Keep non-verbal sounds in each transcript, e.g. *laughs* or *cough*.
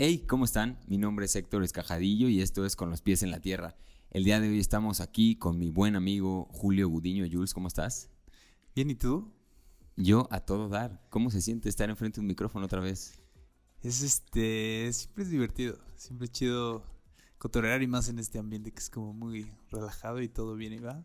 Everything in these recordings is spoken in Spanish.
Hey, ¿cómo están? Mi nombre es Héctor Escajadillo y esto es Con los pies en la tierra. El día de hoy estamos aquí con mi buen amigo Julio Gudiño. Jules, ¿cómo estás? Bien, ¿y tú? Yo a todo dar. ¿Cómo se siente estar enfrente de un micrófono otra vez? Es este, siempre es divertido, siempre es chido cotorrear y más en este ambiente que es como muy relajado y todo bien y va.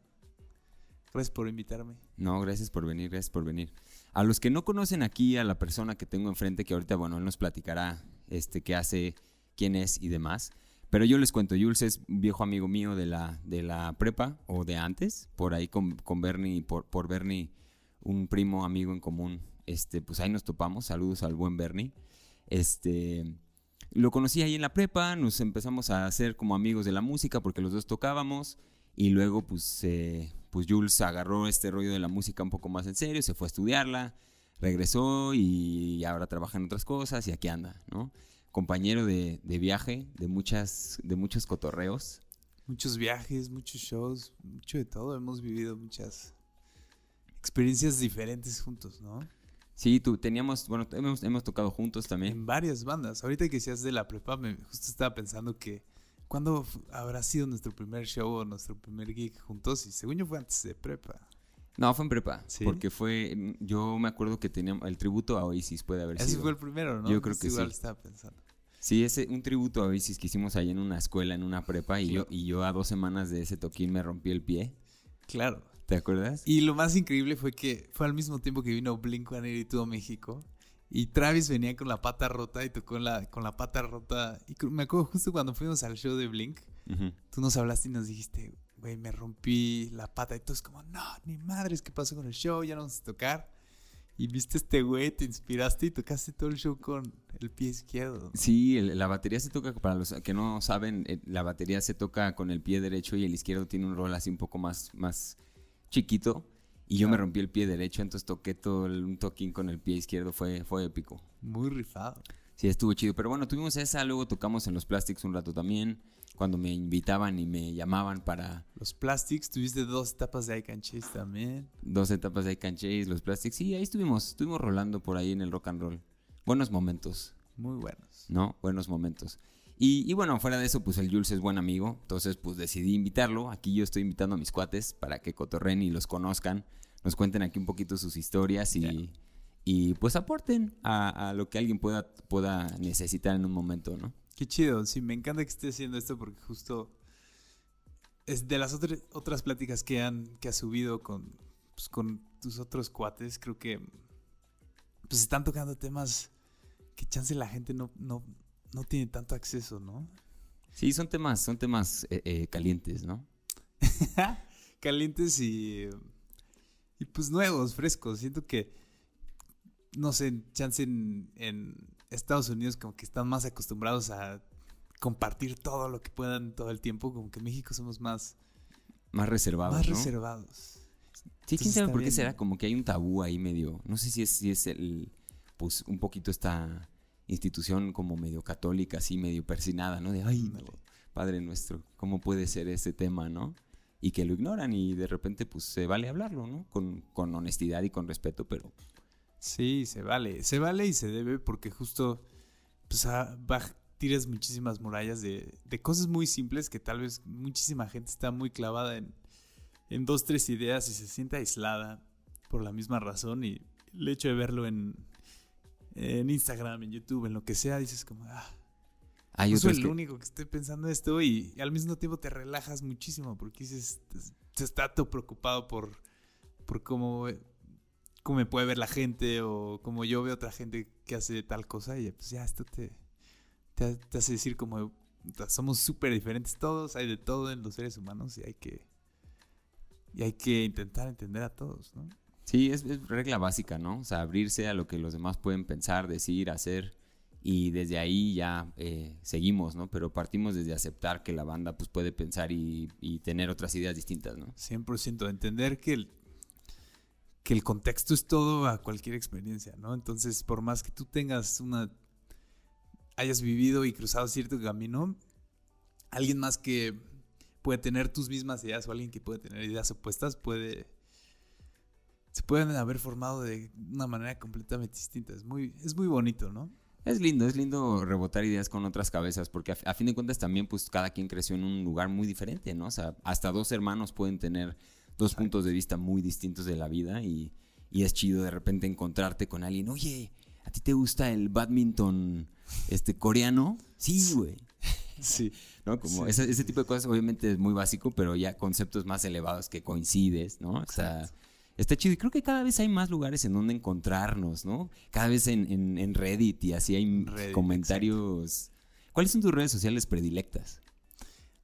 Gracias por invitarme. No, gracias por venir, gracias por venir. A los que no conocen aquí a la persona que tengo enfrente, que ahorita, bueno, él nos platicará este, qué hace, quién es y demás. Pero yo les cuento, Jules es viejo amigo mío de la, de la prepa o de antes, por ahí con, con Bernie, por, por Bernie, un primo amigo en común. Este, pues ahí nos topamos. Saludos al buen Bernie. Este, lo conocí ahí en la prepa, nos empezamos a hacer como amigos de la música porque los dos tocábamos y luego pues, eh, pues Jules agarró este rollo de la música un poco más en serio, se fue a estudiarla, regresó y ahora trabaja en otras cosas y aquí anda, ¿no? Compañero de, de viaje, de, muchas, de muchos cotorreos. Muchos viajes, muchos shows, mucho de todo. Hemos vivido muchas experiencias diferentes juntos, ¿no? Sí, tú teníamos, bueno, hemos, hemos tocado juntos también. En varias bandas. Ahorita que seas de la prepa, me justo estaba pensando que ¿cuándo habrá sido nuestro primer show o nuestro primer gig juntos? Y según yo fue antes de prepa. No, fue en prepa. Porque fue. Yo me acuerdo que teníamos. El tributo a Oasis puede haber Ese sido. fue el primero, ¿no? Yo creo que igual sí. estaba pensando. Sí, ese, un tributo a Oasis que hicimos ahí en una escuela, en una prepa, y, yo, y yo a dos semanas de ese toquín me rompí el pie. Claro. ¿Te acuerdas? Y lo más increíble fue que fue al mismo tiempo que vino Blink 182 a México. Y Travis venía con la pata rota y tocó la, con la pata rota. Y me acuerdo justo cuando fuimos al show de Blink, tú nos hablaste y nos dijiste, güey, me rompí la pata. Y tú es como, no, ni madres, ¿qué pasó con el show? Ya no vamos a tocar. Y viste este güey, te inspiraste y tocaste todo el show con el pie izquierdo. Sí, el- la batería se toca, para los que no saben, eh, la batería se toca con el pie derecho y el izquierdo tiene un rol así un poco más, más chiquito. Y yo me rompí el pie derecho, entonces toqué todo el- un toquín con el pie izquierdo, fue, fue épico. Muy rifado. Sí, estuvo chido. Pero bueno, tuvimos esa, luego tocamos en los Plastics un rato también, cuando me invitaban y me llamaban para Los Plastics, tuviste dos etapas de I Can Chase también. dos etapas de I Can Chase, los Plastics. Sí, ahí estuvimos, estuvimos rolando por ahí en el rock and roll. Buenos momentos, Muy buenos. ¿no? Buenos momentos. Y, y bueno, fuera de eso, pues el Jules es buen amigo, entonces pues decidí invitarlo. Aquí yo estoy invitando a mis cuates para que cotorren y los conozcan, nos cuenten aquí un poquito sus historias y. y pues aporten a, a lo que alguien pueda, pueda necesitar en un momento, ¿no? Qué chido, sí, me encanta que esté haciendo esto porque justo es de las otras otras pláticas que han que has subido con pues, con tus otros cuates, creo que pues están tocando temas que chance la gente no no no tiene tanto acceso, ¿no? Sí, son temas, son temas eh, eh, calientes, ¿no? *laughs* Calientes y y pues nuevos, frescos. Siento que no sé, chance en, en Estados Unidos como que están más acostumbrados a compartir todo lo que puedan todo el tiempo, como que en México somos más Más reservados, más ¿no? reservados. Sí, quién sabe por qué bien. será, como que hay un tabú ahí medio, no sé si es, si es el, pues un poquito esta institución como medio católica, así medio persinada, ¿no? De, ay, no. Padre nuestro, ¿cómo puede ser ese tema, no? Y que lo ignoran y de repente pues se vale hablarlo, ¿no? Con, con honestidad y con respeto, pero Sí, se vale, se vale y se debe porque justo pues a- baj- tiras muchísimas murallas de, de cosas muy simples que tal vez muchísima gente está muy clavada en, en dos, tres ideas y se siente aislada por la misma razón y el hecho de verlo en, en Instagram, en YouTube, en lo que sea, dices como, ah, hay no soy el que... único que esté pensando esto y, y al mismo tiempo te relajas muchísimo porque dices, te está todo preocupado por, por cómo, cómo me puede ver la gente o cómo yo veo otra gente que hace tal cosa y pues ya esto te, te, te hace decir como somos súper diferentes todos, hay de todo en los seres humanos y hay que y hay que intentar entender a todos, ¿no? Sí, es, es regla básica, ¿no? O sea, abrirse a lo que los demás pueden pensar, decir, hacer y desde ahí ya eh, seguimos, ¿no? Pero partimos desde aceptar que la banda pues puede pensar y, y tener otras ideas distintas, ¿no? 100% entender que el, que el contexto es todo a cualquier experiencia, ¿no? Entonces, por más que tú tengas una hayas vivido y cruzado cierto camino, alguien más que puede tener tus mismas ideas o alguien que puede tener ideas opuestas puede se pueden haber formado de una manera completamente distinta. Es muy, es muy bonito, ¿no? Es lindo, es lindo rebotar ideas con otras cabezas, porque a, a, fin de cuentas también pues cada quien creció en un lugar muy diferente, ¿no? O sea, hasta dos hermanos pueden tener dos puntos de vista muy distintos de la vida y, y, es chido de repente encontrarte con alguien, oye, ¿a ti te gusta el badminton este, coreano? Sí, güey. *laughs* Sí. ¿No? Como Sí, ese, tipo de cosas obviamente es muy básico, pero ya conceptos más elevados que coincides, ¿no? O sea. Está chido y creo que cada vez hay más lugares en donde encontrarnos, ¿no? Cada vez en, en- en Reddit y así hay Reddit, comentarios. ¿Cuáles son tus redes sociales predilectas?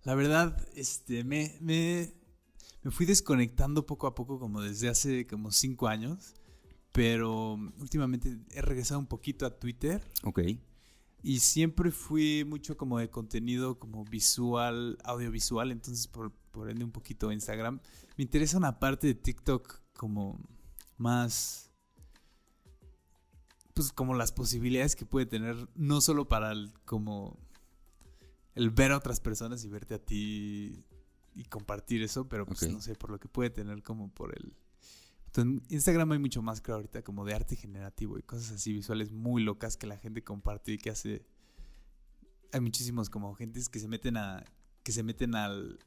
La verdad, este, me, me, me fui desconectando poco a poco como desde hace como cinco años, pero últimamente he regresado un poquito a Twitter Ok. y siempre fui mucho como de contenido como visual, audiovisual, entonces por, por ende un poquito Instagram. Me interesa una parte de TikTok como más... Pues como las posibilidades que puede tener, no solo para el, como el ver a otras personas y verte a ti y compartir eso, pero pues no sé, por lo que puede tener como por el... En Instagram hay mucho más, creo, ahorita como de arte generativo y cosas así visuales muy locas que la gente comparte y que hace... Hay muchísimos como gentes que se meten a... que se meten al...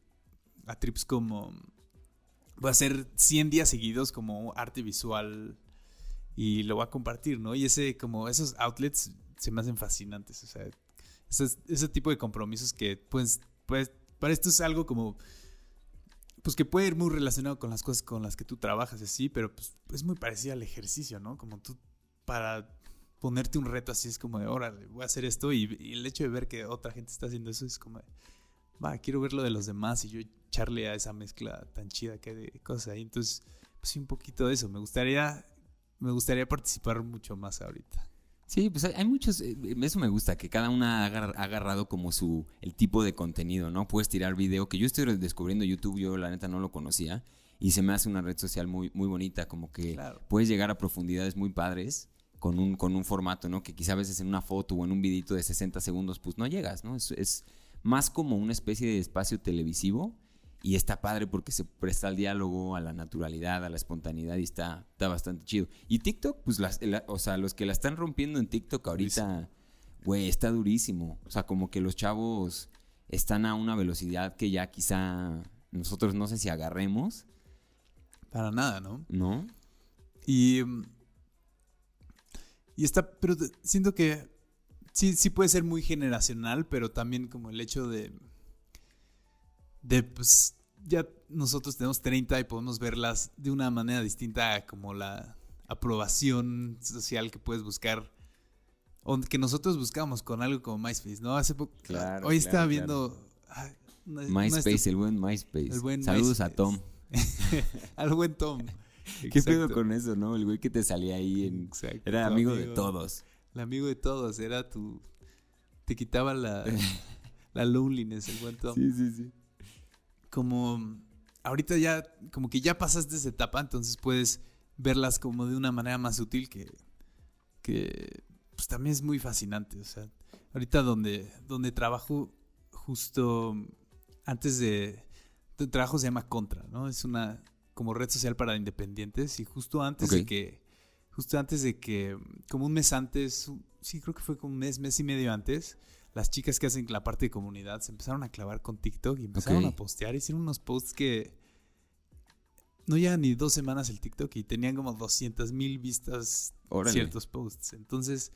a trips como... Voy a hacer 100 días seguidos como arte visual y lo voy a compartir, ¿no? Y ese como esos outlets se me hacen fascinantes, o sea, ese, ese tipo de compromisos que pues, pues para esto es algo como pues que puede ir muy relacionado con las cosas con las que tú trabajas así, pero pues es muy parecido al ejercicio, ¿no? Como tú para ponerte un reto así es como de, órale, voy a hacer esto y, y el hecho de ver que otra gente está haciendo eso es como de, va, quiero ver lo de los demás y yo echarle a esa mezcla tan chida que hay de cosas ahí. Entonces, pues sí, un poquito de eso. Me gustaría, me gustaría participar mucho más ahorita. Sí, pues hay, hay muchos, eh, eso me gusta, que cada una ha agar- ha agarrado como su, el tipo de contenido, ¿no? Puedes tirar video, que yo estoy descubriendo YouTube, yo la neta no lo conocía, y se me hace una red social muy, muy bonita, como que Claro. puedes llegar a profundidades muy padres con un, con un formato, ¿no? Que quizá a veces en una foto o en un videito de 60 segundos, pues no llegas, ¿no? Es, es más como una especie de espacio televisivo y está padre porque se presta al diálogo, a la naturalidad, a la espontaneidad y está, está bastante chido. Y TikTok, pues, las, la- o sea, los que la están rompiendo en TikTok ahorita, güey, está durísimo. O sea, como que los chavos están a una velocidad que ya quizá nosotros no sé si agarremos, Para nada, ¿no? ¿no? Y. Y está. Pero siento que. Sí, sí puede ser muy generacional, pero también como el hecho de. De pues. Ya nosotros tenemos 30 y podemos verlas de una manera distinta a como la aprobación social que puedes buscar. O que nosotros buscamos con algo como MySpace, ¿no? Hace poco. Claro, hoy claro, estaba viendo. una- MySpace, el buen MySpace. el buen Saludos a. Tom. *laughs* Al buen Tom. *laughs* ¿Qué pedo con eso, no? El güey que te salía ahí en... Exacto, Era tu amigo de todos. El amigo de todos, era tu. Te quitaba la, *laughs* la loneliness, el buen Tom. Sí, sí, sí. Como. Ahorita ya, como que ya pasaste esa etapa, entonces puedes verlas como de una manera más sutil que. que pues también es muy fascinante. O sea, ahorita donde, donde trabajo, justo antes de. El trabajo se llama Contra, ¿no? Es una como red social para independientes y justo antes de que justo antes de que, como un mes antes, sí, creo que fue como un mes, mes y medio antes, las chicas que hacen la parte de comunidad se empezaron a clavar con TikTok y empezaron a postear, hicieron unos posts que no llevan ni dos semanas el TikTok y tenían como 200 mil vistas Órale. ciertos posts. Entonces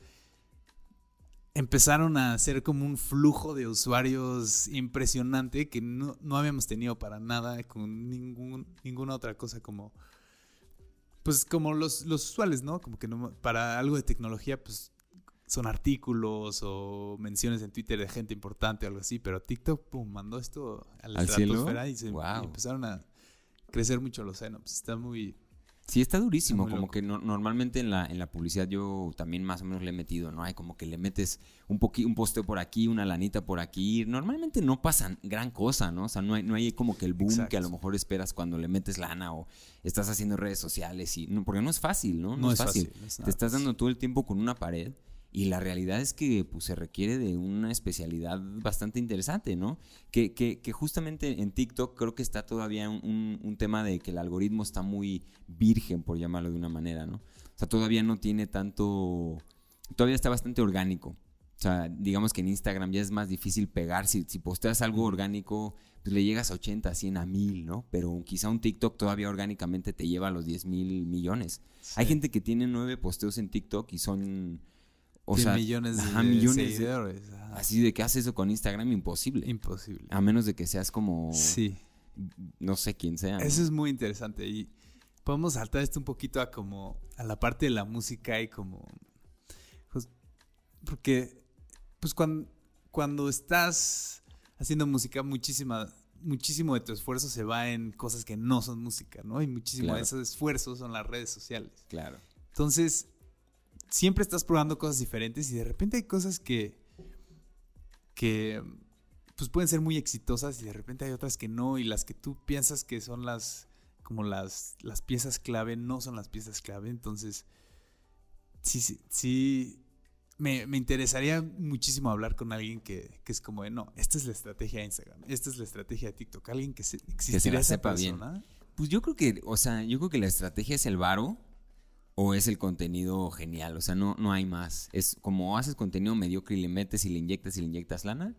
empezaron a hacer como un flujo de usuarios impresionante que no, no habíamos tenido para nada con ningún, ninguna otra cosa como pues como los, los usuales, ¿no? Como que no, para algo de tecnología, pues son artículos o menciones en Twitter de gente importante o algo así, pero TikTok, pum, mandó esto a la estratosfera y, se, y empezaron a crecer mucho los senos. Está muy... Sí, está durísimo. Está como loco. que no- normalmente en la, en la publicidad yo también más o menos le he metido, ¿no? Hay como que le metes un poqui, un posteo por aquí, una lanita por aquí. Normalmente no pasa gran cosa, ¿no? O sea, no hay, no hay como que el boom Exacto. que a lo mejor esperas cuando le metes lana o estás haciendo redes sociales y no, porque no es fácil, ¿no? No, es fácil. no es Te estás dando todo el tiempo con una pared y la realidad es que pues, se requiere de una especialidad bastante interesante, ¿no? Que, que, que justamente en TikTok creo que está todavía un, un- un tema de que el algoritmo está muy virgen, por llamarlo de una manera, ¿no? O sea, todavía no tiene tanto todavía está bastante orgánico. O sea, digamos que en Instagram ya es más difícil pegar. Si, si posteas algo orgánico, pues le llegas a 80, 100, a 1000, ¿no? Pero quizá un TikTok todavía orgánicamente te lleva a los 10 mil millones. Hay gente que tiene nueve posteos en TikTok y son... O sea, millones de, seguidores. Así de que haces eso con Instagram, imposible. Imposible. A menos de que seas como... Sí. No sé quién sea. Eso es muy interesante. Y podemos saltar esto un poquito a como... A la parte de la música y como... Pues, porque... Pues cuando, cuando estás haciendo música, muchísima, muchísimo de tu esfuerzo se va en cosas que no son música, ¿no? Y muchísimo de esos esfuerzos son las redes sociales. Claro. Entonces, siempre estás probando cosas diferentes y de repente hay cosas que, que pues pueden ser muy exitosas y de repente hay otras que no y las que tú piensas que son las como las, las piezas clave no son las piezas clave. Entonces, sí, sí, sí me, interesaría muchísimo hablar con alguien que, es como de, no, esta es la estrategia de Instagram, esta es la estrategia de TikTok, alguien que se, que se la sepa bien. Pues yo creo que, o sea, yo creo que la estrategia es el varo o es el contenido genial, o sea, no, no hay más. Es como haces contenido mediocre y le metes y le inyectas y le inyectas lana.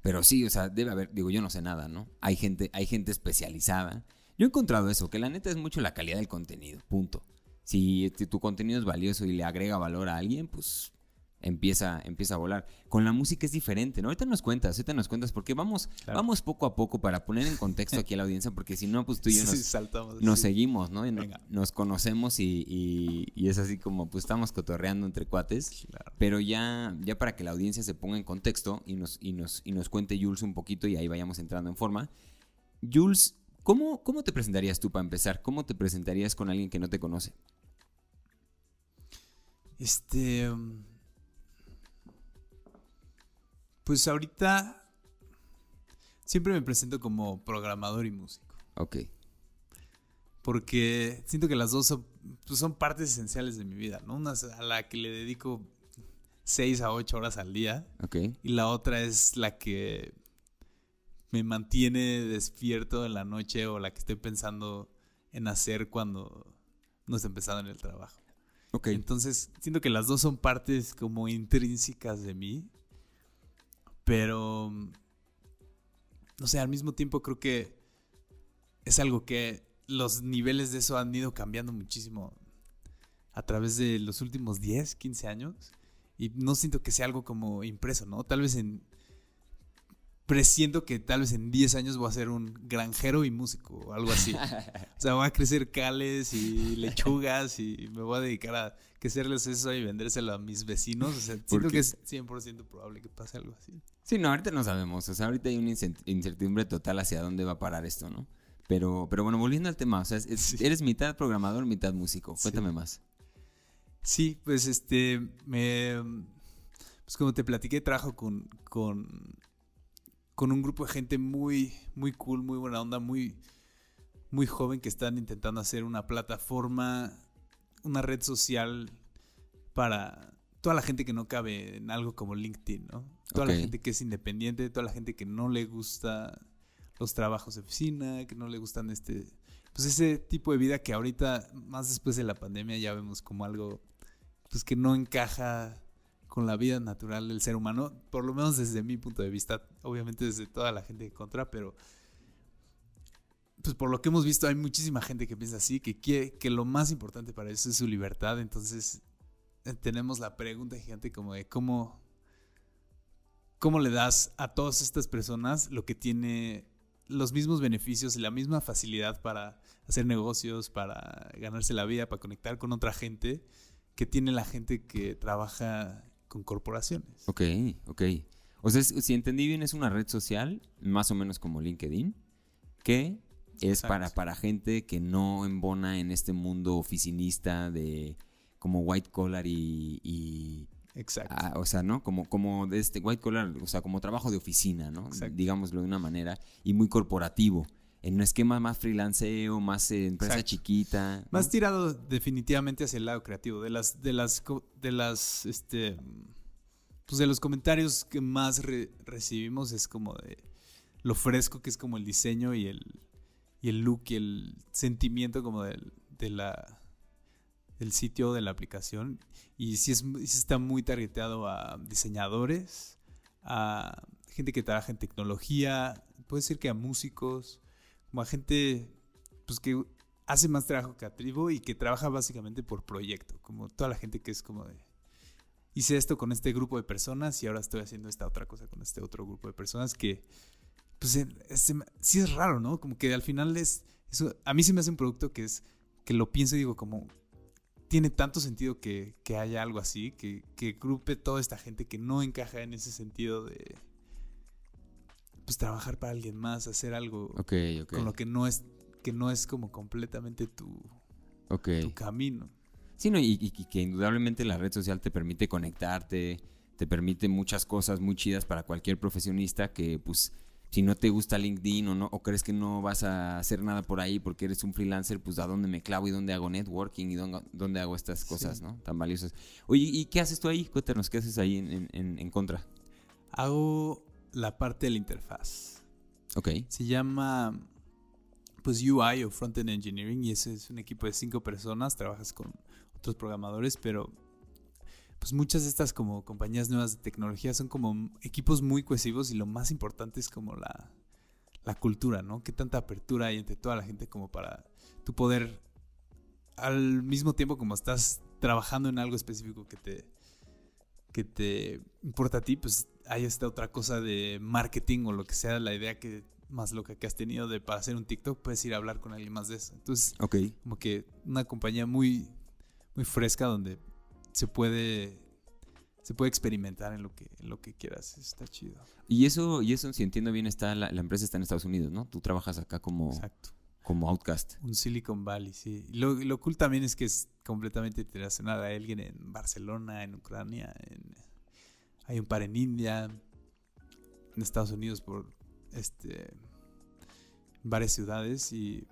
Pero sí, o sea, debe haber, digo, yo no sé nada, ¿no? Hay gente, hay gente especializada. Yo he encontrado eso, que la neta es mucho la calidad del contenido, punto. Si tu contenido es valioso y le agrega valor a alguien, pues empieza, empieza a volar. Con la música es diferente, ¿no? Ahorita nos cuentas, ahorita nos cuentas, porque vamos, vamos poco a poco para poner en contexto aquí a la audiencia, porque si no, pues tú y yo nos, seguimos, ¿no? nos conocemos y, es así como, pues estamos cotorreando entre cuates, pero ya, ya para que la audiencia se ponga en contexto y nos, y nos, y nos cuente Jules un poquito y ahí vayamos entrando en forma. Jules, ¿cómo, ¿cómo te presentarías tú para empezar? ¿Cómo te presentarías con alguien que no te conoce? Este... Um, pues ahorita siempre me presento como programador y músico. Ok. Porque siento que las dos son, pues son partes esenciales de mi vida, ¿no? Una a la que le dedico 6 a 8 horas al día. Ok. Y la otra es la que me mantiene despierto en la noche o la que estoy pensando en hacer cuando no estoy empezando en el trabajo. Ok. Entonces, siento que las dos son partes como intrínsecas de mí pero, no sé, al mismo tiempo creo que es algo que los niveles de eso han ido cambiando muchísimo a través de los últimos 10, 15 años. Y no siento que sea algo como impreso, ¿no? Tal vez en presiento que tal vez en 10 años voy a ser un granjero y músico o algo así. *laughs* o sea, voy a crecer cales y lechugas y me voy a dedicar a crecerles eso y vendérselo a mis vecinos. O sea, siento que es 100% probable que pase algo así. Sí, no, ahorita no sabemos. O sea, ahorita hay una incertidumbre total hacia dónde va a parar esto, ¿no? Pero, pero bueno, volviendo al tema, o sea, eres mitad programador, mitad músico. Cuéntame más. Sí, pues este, me... Pues como te platiqué, trabajo con, con con un grupo de gente muy, muy cool, muy buena onda, muy, muy joven que están intentando hacer una plataforma, una red social para toda la gente que no cabe en algo como LinkedIn, ¿no? Toda la gente que es independiente, toda la gente que no le gusta los trabajos de oficina, que no le gustan este, pues ese tipo de vida que ahorita, más después de la pandemia, ya vemos como algo, pues que no encaja con la vida natural del ser humano, por lo menos desde mi punto de vista, obviamente desde toda la gente que contra, pero pues por lo que hemos visto hay muchísima gente que piensa así, que quiere que lo más importante para eso es su libertad, entonces eh, tenemos la pregunta gigante como de cómo cómo le das a todas estas personas lo que tiene los mismos beneficios y la misma facilidad para hacer negocios, para ganarse la vida, para conectar con otra gente que tiene la gente que trabaja con corporaciones. Ok, ok. O sea, si entendí bien, es una red social, más o menos como LinkedIn, que es para, para gente que no embona en este mundo oficinista de como white collar y... Exacto. Ah, o sea, ¿no? Como, como de este white collar, o sea, como trabajo de oficina, ¿no? Digámoslo de una manera, y muy corporativo en un esquema más freelanceo, más eh, empresa chiquita. Más tirado definitivamente hacia el lado creativo. De las, de las, de las, este, pues de los comentarios que más recibimos es como de lo fresco que es como el diseño y el, y el look y el sentimiento como de, de la, el sitio de la aplicación y sí, es, sí está muy targeteado a diseñadores, a gente que trabaja en tecnología, puede ser que a músicos, como a gente pues que hace más trabajo creativo y que trabaja básicamente por proyecto, como toda la gente que es como de hice esto con este grupo de personas y ahora estoy haciendo esta otra cosa con este otro grupo de personas que pues sí es raro, ¿no? Como que al final es eso, a mí se me hace un producto que es que lo pienso y digo como tiene tanto sentido que, que haya algo así, que, que grupe toda esta gente que no encaja en ese sentido de pues trabajar para alguien más, hacer algo con lo que no es que no es como completamente tu, tu camino. Sí, no, y, que indudablemente la red social te permite conectarte, te permite muchas cosas muy chidas para cualquier profesionista que pues si no te gusta LinkedIn o no o crees que no vas a hacer nada por ahí porque eres un freelancer, pues a dónde me clavo y dónde hago networking y dónde, hago estas cosas, ¿no? Tan valiosas. Oye, ¿y qué haces tú ahí? Cuéntanos, ¿qué haces ahí en, en, contra? Hago la parte de la interfaz. Ok. Se llama pues UI o Frontend Engineering y ese es un equipo de cinco personas, trabajas con otros programadores, pero pues muchas de estas como compañías nuevas de tecnología son como equipos muy cohesivos y lo más importante es como la, la cultura, ¿no? Qué tanta apertura hay entre toda la gente como para tu poder al mismo tiempo como estás trabajando en algo específico que te que te importa a ti, pues hay esta otra cosa de marketing o lo que sea, la idea que más loca que has tenido de para hacer un TikTok, puedes ir a hablar con alguien más de eso. Entonces, como que una compañía muy muy fresca donde se puede se puede experimentar en lo que en lo que quieras está chido y eso y eso si entiendo bien está la, empresa está en Estados Unidos no tú trabajas acá como Exacto. Como outcast un Silicon Valley sí lo, lo cool también es que es completamente internacional hay alguien en Barcelona en Ucrania hay un par en India en Estados Unidos por este varias ciudades y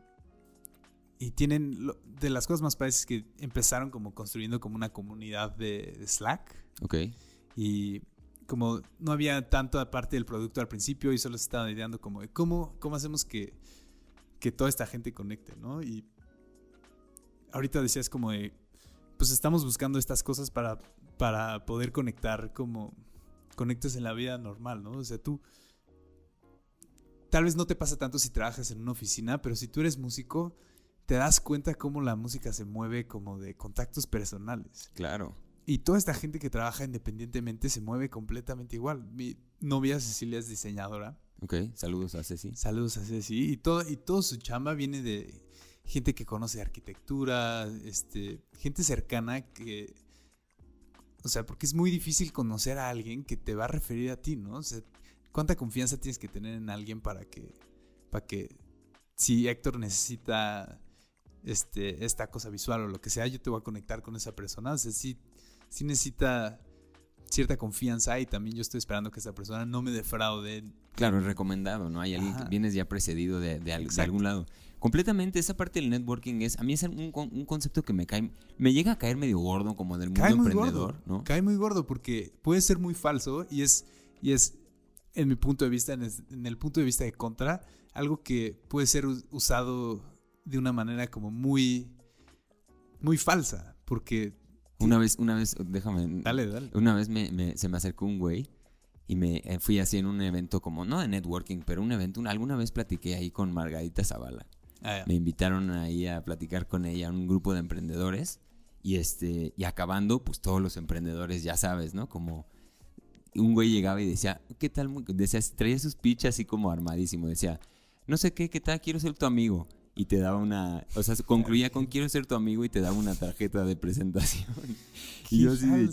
y tienen de las cosas más padres que empezaron como construyendo como una comunidad de, Slack. Ok. Y como no había tanto parte del producto al principio y solo se estaban ideando como cómo, cómo hacemos que, que toda esta gente conecte, ¿no? Y ahorita decías como de, pues estamos buscando estas cosas para, para poder conectar como conectes en la vida normal, ¿no? O sea, tú tal vez no te pasa tanto si trabajas en una oficina, pero si tú eres músico, te das cuenta cómo la música se mueve como de contactos personales. Claro. Y toda esta gente que trabaja independientemente se mueve completamente igual. Mi novia Cecilia es diseñadora. Ok, saludos a Ceci. Saludos a Ceci. Y todo, y todo su chamba viene de gente que conoce arquitectura, este, gente cercana que... O sea, porque es muy difícil conocer a alguien que te va a referir a ti, ¿no? O sea, ¿cuánta confianza tienes que tener en alguien para que... Para que si Héctor necesita este, esta cosa visual o lo que sea, yo te voy a conectar con esa persona. O sea, sí, necesita cierta confianza y también yo estoy esperando que esa persona no me defraude. Claro, es recomendado, ¿no? Hay alguien que vienes ya precedido de, de, algún lado. Completamente, esa parte del networking es, a mí es un, concepto que me cae, me llega a caer medio gordo como del mundo emprendedor, ¿no? Cae muy gordo porque puede ser muy falso y es, y es en mi punto de vista, en en el punto de vista de contra, algo que puede ser usado de una manera como muy, muy falsa, porque... Una vez, una vez, déjame... Dale, dale. Una vez me, se me acercó un güey y me eh, fui así en un evento como, no de networking, pero un evento, alguna vez platiqué ahí con Margarita Zavala. Ah, me invitaron ahí a platicar con ella, un grupo de emprendedores. Y este, y acabando, pues todos los emprendedores, ya sabes, ¿no? Como un güey llegaba y decía, ¿qué tal? Decía, traía sus pitches así como armadísimo. Decía, no sé qué, qué tal, quiero ser tu amigo y te daba una, o sea, concluía con quiero ser tu amigo y te daba una tarjeta de presentación. *laughs* y yo sí,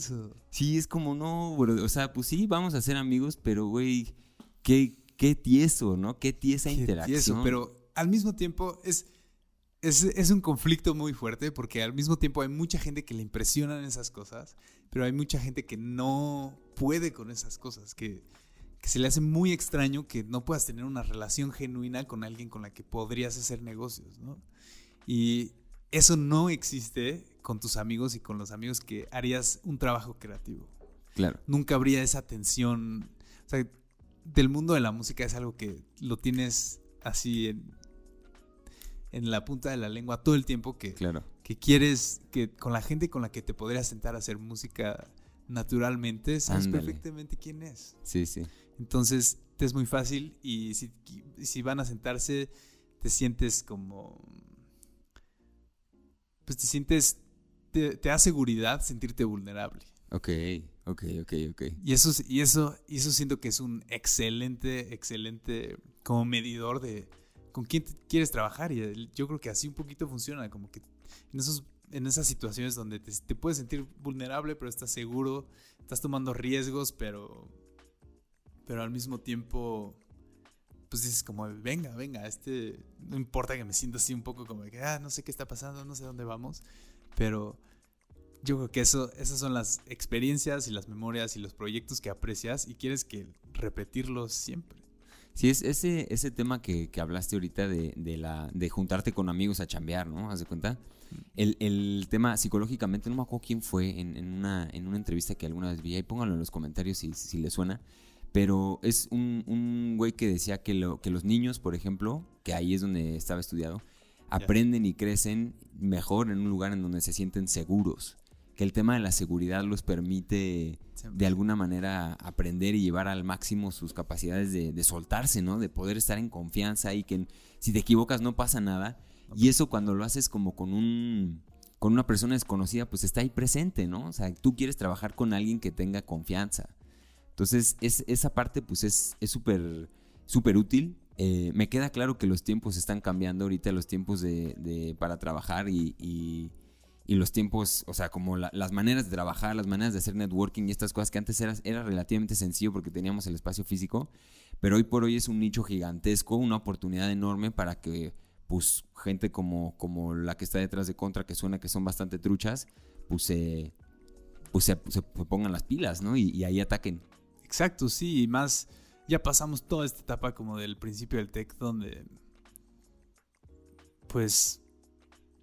sí, es como no, o sea, pues sí, vamos a ser amigos, pero güey, qué, qué tieso, ¿no? Qué tiesa qué interacción. Tieso, pero al mismo tiempo es, es, es, un conflicto muy fuerte porque al mismo tiempo hay mucha gente que le impresionan esas cosas, pero hay mucha gente que no puede con esas cosas, que que se le hace muy extraño que no puedas tener una relación genuina con alguien con la que podrías hacer negocios, ¿no? Y eso no existe con tus amigos y con los amigos que harías un trabajo creativo. Claro. Nunca habría esa tensión. O sea, del mundo de la música es algo que lo tienes así en, en la punta de la lengua todo el tiempo que, claro. que quieres, que con la gente con la que te podrías sentar a hacer música naturalmente, sabes Ándale. perfectamente quién es. Sí, sí. Entonces te es muy fácil y si, si van a sentarse, te sientes como... Pues te sientes... Te, te da seguridad sentirte vulnerable. Ok, ok, ok, ok. Y eso, es- y, eso, y eso siento que es un excelente, excelente como medidor de con quién te quieres trabajar. Y yo creo que así un poquito funciona, como que en, esos, en esas situaciones donde te, te puedes sentir vulnerable, pero estás seguro, estás tomando riesgos, pero, pero al mismo tiempo, pues dices como, venga, venga, este, no importa que me sienta así un poco como que, ah, no sé qué está pasando, no sé dónde vamos, pero yo creo que eso, esas son las experiencias y las memorias y los proyectos que aprecias y quieres que repetirlos siempre. Sí, es ese, ese tema que, que hablaste ahorita de, de la, de juntarte con amigos a chambear, ¿no? ¿Haz de cuenta? El, el tema psicológicamente, no me acuerdo quién fue en, en una, en una entrevista que alguna vez vi, ahí pónganlo en los comentarios si, si les suena, pero es un, un güey que decía que, lo, que los niños, por ejemplo, que ahí es donde estaba estudiado, aprenden y crecen mejor en un lugar en donde se sienten seguros. Que el tema de la seguridad los permite de alguna manera aprender y llevar al máximo sus capacidades de, de soltarse, ¿no? De poder estar en confianza y que si te equivocas no pasa nada. Y eso cuando lo haces como con un con una persona desconocida, pues está ahí presente, ¿no? O sea, tú quieres trabajar con alguien que tenga confianza. Entonces, es, esa parte pues es súper súper útil. Eh, me queda claro que los tiempos están cambiando ahorita, los tiempos de, de- para trabajar y, y- y los tiempos, o sea, como la- las maneras de trabajar, las maneras de hacer networking y estas cosas que antes era, era relativamente sencillo porque teníamos el espacio físico, pero hoy por hoy es un nicho gigantesco, una oportunidad enorme para que pues gente como, como la que está detrás de Contra, que suena que son bastante truchas, pues se, pues se, pongan las pilas, ¿no? Y, y ahí ataquen. Exacto, sí, y más, ya pasamos toda esta etapa como del principio del tech donde, pues,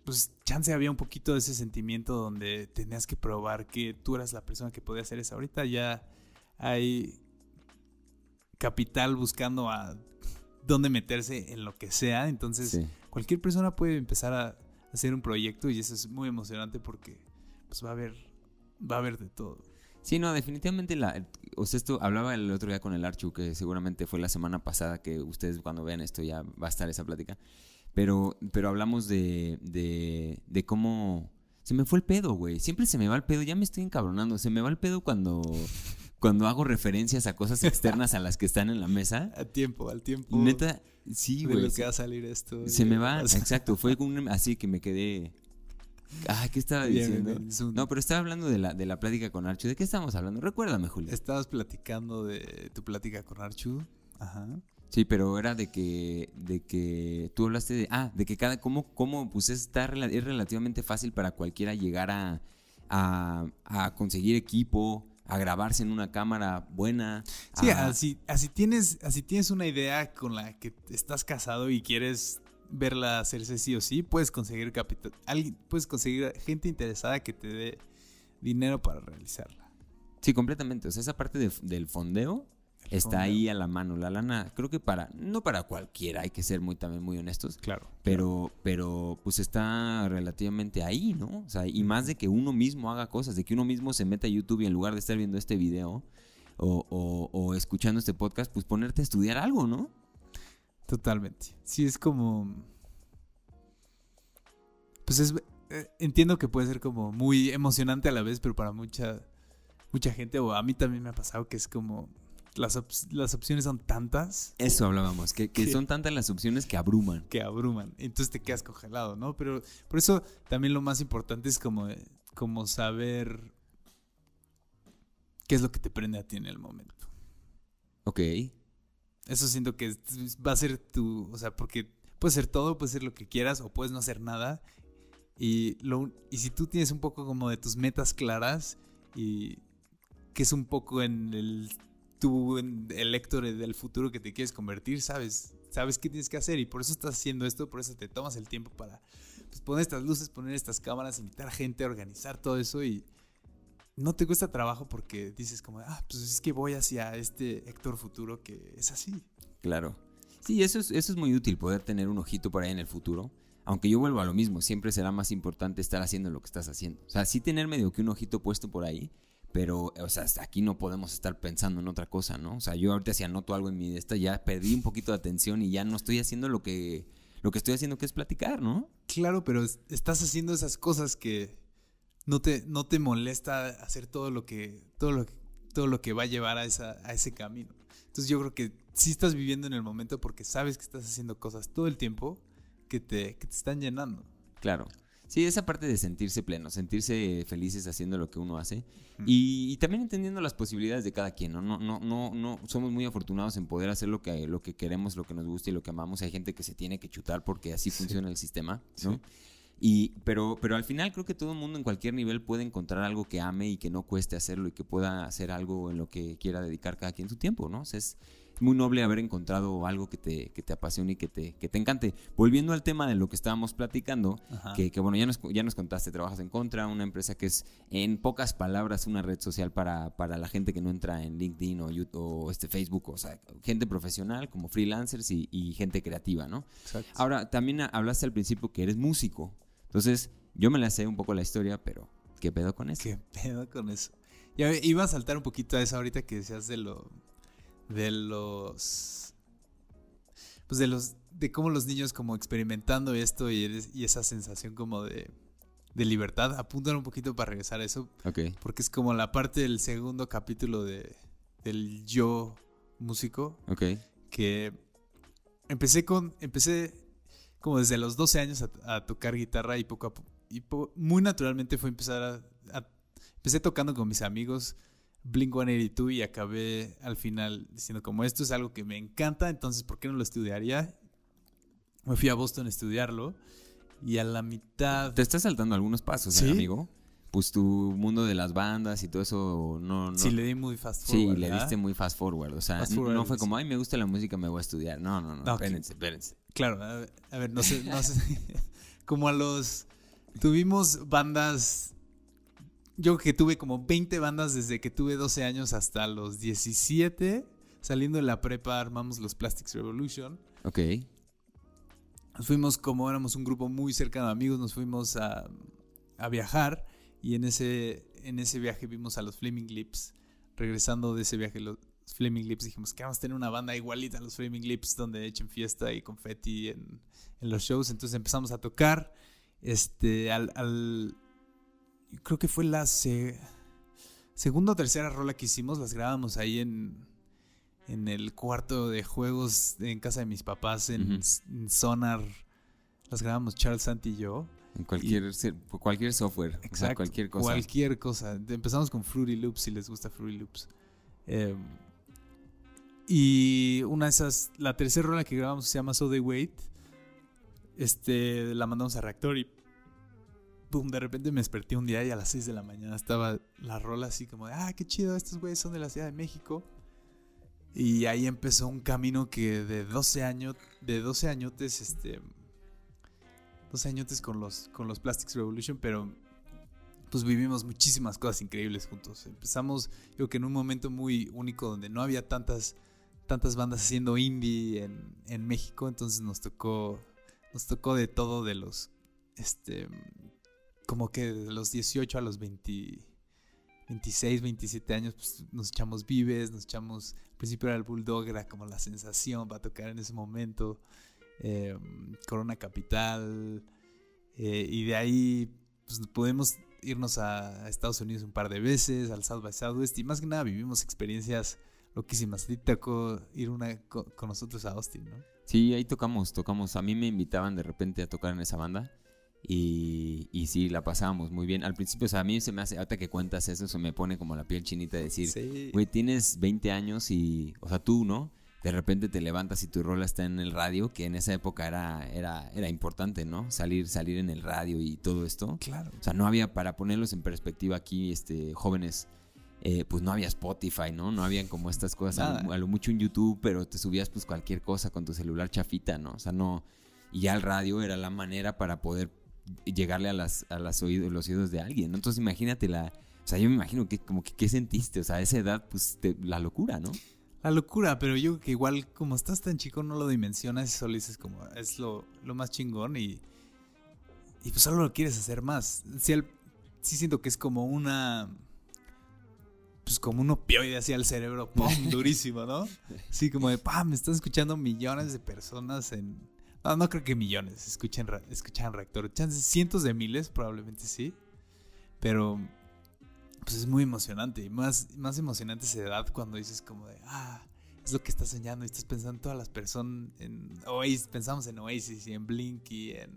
pues, chance había un poquito de ese sentimiento donde tenías que probar que tú eras la persona que podía hacer eso. Ahorita ya hay capital buscando a dónde meterse en lo que sea, entonces Sí. cualquier persona puede empezar a hacer un proyecto y eso es muy emocionante porque pues va a haber va a haber de todo. Sí, no, definitivamente la, o sea, esto hablaba el otro día con el Archu, que seguramente fue la semana pasada, que ustedes cuando vean esto ya va a estar esa plática. Pero, pero hablamos de, de, de cómo se me fue el pedo, güey. Siempre se me va el pedo, ya me estoy encabronando. Se me va el pedo cuando, cuando hago referencias a cosas externas *laughs* a las que están en la mesa. A tiempo, al tiempo. Neta, sí, de güey. lo que va a salir esto. se me va, *laughs* exacto. Fue un- así que me quedé. Ay, ¿qué estaba diciendo? bien, es un- No, pero estaba hablando de la, de la plática con Archu. ¿De qué estábamos hablando? Recuérdame, Julio. Estabas platicando de tu plática con Archu. Ajá. Sí, pero era de que, de que tú hablaste de, ah, de que cada, cómo, cómo, pues está, rela- es relativamente fácil para cualquiera llegar a, a, a conseguir equipo, a grabarse en una cámara buena. Sí, a- así, así tienes, así tienes una idea con la que estás casado y quieres verla hacerse sí o sí, puedes conseguir capital, alguien, puedes conseguir gente interesada que te dé dinero para realizarla. Sí, completamente. O sea, esa parte de- del fondeo está ahí a la mano. La lana, creo que para, no para cualquiera, hay que ser muy también muy honestos. Claro. Pero, pero pues está relativamente ahí, ¿no? O sea, y más de que uno mismo haga cosas, de que uno mismo se meta a YouTube y en lugar de estar viendo este video o, o- o escuchando este podcast, pues ponerte a estudiar algo, ¿no? Totalmente. Sí, es como. Pues es. eh, Entiendo que puede ser como muy emocionante a la vez, pero para mucha, mucha gente, o a mí también me ha pasado que es como. Las, las opciones son tantas Eso hablábamos, que, que son tantas las opciones que abruman. que abruman. Entonces te quedas congelado, ¿no? Pero por eso también lo más importante es como, como saber qué es lo que te prende a ti en el momento. Ok. Eso siento que va a ser tu, o sea, porque puede ser todo, puede ser lo que quieras o puedes no hacer nada. Y, lo, y si tú tienes un poco como de tus metas claras y que es un poco en el, tú, el Héctor del futuro que te quieres convertir, sabes, sabes qué tienes que hacer y por eso estás haciendo esto, por eso te tomas el tiempo para pues, poner estas luces, poner estas cámaras, invitar gente, organizar todo eso y no te cuesta trabajo porque dices como, ah, pues es que voy hacia este Héctor futuro que es así. Claro. Sí, eso es, eso es muy útil, poder tener un ojito por ahí en el futuro. aunque yo vuelvo a lo mismo, siempre será más importante estar haciendo lo que estás haciendo. O sea, sí tener medio que un ojito puesto por ahí, pero, o sea, hasta aquí no podemos estar pensando en otra cosa, ¿no? O sea, yo ahorita si anoto algo en mi esta ya perdí un poquito de atención y ya no estoy haciendo lo que, lo que estoy haciendo que es platicar, ¿no? Claro, pero estás haciendo esas cosas que no te, no te molesta hacer todo lo que, todo lo, todo lo que va a llevar a, esa, a ese camino. Entonces yo creo que sí estás viviendo en el momento porque sabes que estás haciendo cosas todo el tiempo que te, que te están llenando. Claro. Sí, esa parte de sentirse pleno, sentirse felices haciendo lo que uno hace y, también entendiendo las posibilidades de cada quien, ¿no? No, no, no, no, somos muy afortunados en poder hacer lo que, lo que queremos, lo que nos gusta y lo que amamos. Hay gente que se tiene que chutar porque así funciona el sistema, ¿no? Y, pero, pero al final creo que todo el mundo en cualquier nivel puede encontrar algo que ame y que no cueste hacerlo y que pueda hacer algo en lo que quiera dedicar cada quien su tiempo, ¿no? O sea, es, muy noble haber encontrado algo que te, que te apasione y que te, que te encante. Volviendo al tema de lo que estábamos platicando, que, que, bueno, ya nos, ya nos contaste, trabajas en Contra, una empresa que es en pocas palabras una red social para, para la gente que no entra en LinkedIn o, YouTube, o este Facebook, o sea, gente profesional como freelancers y, y gente creativa, ¿no? Exacto. Ahora, también hablaste al principio que eres músico, entonces yo me la sé un poco la historia, pero ¿qué pedo con eso? ¿Qué pedo con eso? Ya iba a saltar un poquito a eso ahorita que decías de lo de los pues de los de cómo los niños como experimentando esto y, esa sensación como de, de libertad apuntan un poquito para regresar a eso okay. porque es como la parte del segundo capítulo de del yo músico Ok. que empecé con empecé como desde los 12 años a, tocar guitarra y poco a poco y muy naturalmente fue empezar a empecé tocando con mis amigos Blink 182 y acabé al final diciendo como esto es algo que me encanta, entonces ¿por qué no lo estudiaría? Me fui a Boston a estudiarlo y a la mitad... Te estás saltando algunos pasos, ¿eh, amigo. Pues tu mundo de las bandas y todo eso no... no sí, le di muy fast forward. Sí, le diste muy fast forward. O sea, no fue como, ay, me gusta la música, me voy a estudiar. No, no, no. Espérense, espérense. Claro, a ver, no sé, no sé. *laughs* como a los... Tuvimos bandas yo que tuve como 20 bandas desde que tuve 12 años hasta los 17. Saliendo de la prepa armamos los Plastics Revolution. Ok. Nos fuimos como éramos un grupo muy cercano de amigos, nos fuimos a, a viajar y en ese, en ese viaje vimos a los Flaming Lips. Regresando de ese viaje, los Flaming Lips dijimos que vamos a tener una banda igualita a los Flaming Lips donde echen fiesta y confetti en, en los shows. Entonces empezamos a tocar. Este, al, al creo que fue la segunda o tercera rola que hicimos, las grabamos ahí en, en el cuarto de juegos en casa de mis papás, en, Sonar. Las grabamos Charles Santi y yo. En cualquier, cualquier software, exacto, cualquier cosa. Cualquier cosa. Empezamos con Fruity Loops, si les gusta Fruity Loops. Em, y una de esas, la tercera rola que grabamos se llama So They Wait. Este, la mandamos a Reactor y de repente me desperté un día y a las 6 de la mañana estaba la rola así como de, ah, qué chido, estos güeyes son de la Ciudad de México. Y ahí empezó un camino que de 12 años, de 12 añotes, este, 12 añotes con los, con los Plastics Revolution, pero pues vivimos muchísimas cosas increíbles juntos. Empezamos, yo que en un momento muy único donde no había tantas, tantas bandas haciendo indie en, en México, entonces nos tocó, nos tocó de todo de los, este, como que de los 18 a los 20, 26, 27 años, pues nos echamos vives, nos echamos, al principio era el Bulldog, era como la sensación para tocar en ese momento, eh, Corona Capital, eh, y de ahí pues podemos irnos a Estados Unidos un par de veces, al South by Southwest, y más que nada vivimos experiencias loquísimas. A tocó ir una con nosotros a Austin, ¿no? Sí, ahí tocamos, tocamos. A mí me invitaban de repente a tocar en esa banda. Y, y sí, la pasábamos muy bien. Al principio, o sea, a mí se me hace, ahorita que cuentas eso, se me pone como la piel chinita de decir, güey, tienes 20 años y, o sea, tú, ¿no? De repente te levantas y tu rola está en el radio, que en esa época era, era, era importante, ¿no? Salir, salir en el radio y todo esto. Claro. O sea, no había, para ponerlos en perspectiva aquí, este, jóvenes, eh, pues no había Spotify, ¿no? No habían como estas cosas, a, lo mucho en YouTube, pero te subías pues cualquier cosa con tu celular chafita, ¿no? O sea, no... Y ya el radio era la manera para poder llegarle a, las, a las oídos, los oídos de alguien, ¿no? Entonces imagínate la... O sea, yo me imagino que como que qué sentiste, o sea, a esa edad, pues la locura, ¿no? La locura, pero yo creo que igual como estás tan chico no lo dimensionas y solo dices como es lo, lo más chingón y, y pues solo lo quieres hacer más. Sí, el- sí siento que es como una... Pues como un opioide hacia el cerebro, ¡pum! *laughs* durísimo, ¿no? Sí, como de, ¡pam! Me están escuchando millones de personas en... No, no creo que millones escuchen, escuchan reactor. Chances, cientos de miles, probablemente sí. Pero pues es muy emocionante. Y más, más emocionante esa edad cuando dices como de, ah, es lo que estás soñando. Y estás pensando en todas las personas en Oasis. Pensamos en Oasis y en Blink y en...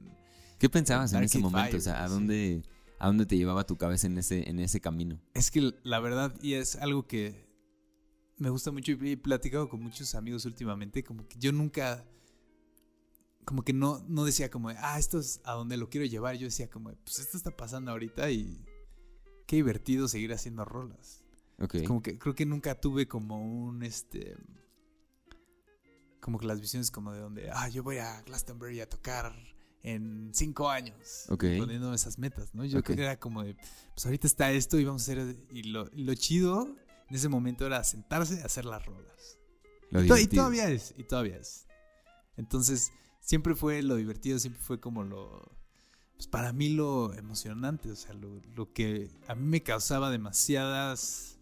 ¿Qué pensabas en ese momento? Fire, o sea, ¿a sí. dónde, ¿a dónde te llevaba tu cabeza en ese, en ese camino? Es que la verdad, y es algo que me gusta mucho y he platicado con muchos amigos últimamente, como que yo nunca, como que no, no decía como, ah, esto es a donde lo quiero llevar. Yo decía como, pues esto está pasando ahorita y qué divertido seguir haciendo rolas. Ok. Como que creo que nunca tuve como un, este, como que las visiones como de donde, ah, yo voy a Glastonbury a tocar en cinco años. Ok. Poniendo esas metas, ¿no? Yo creo que era como de, pues ahorita está esto y vamos a hacer, y lo, lo chido en ese momento era sentarse a hacer las rolas. Lo Y to- y todavía es, y todavía es. Entonces, siempre fue lo divertido, siempre fue como lo, pues para mí lo emocionante, o sea, lo, lo que a mí me causaba demasiadas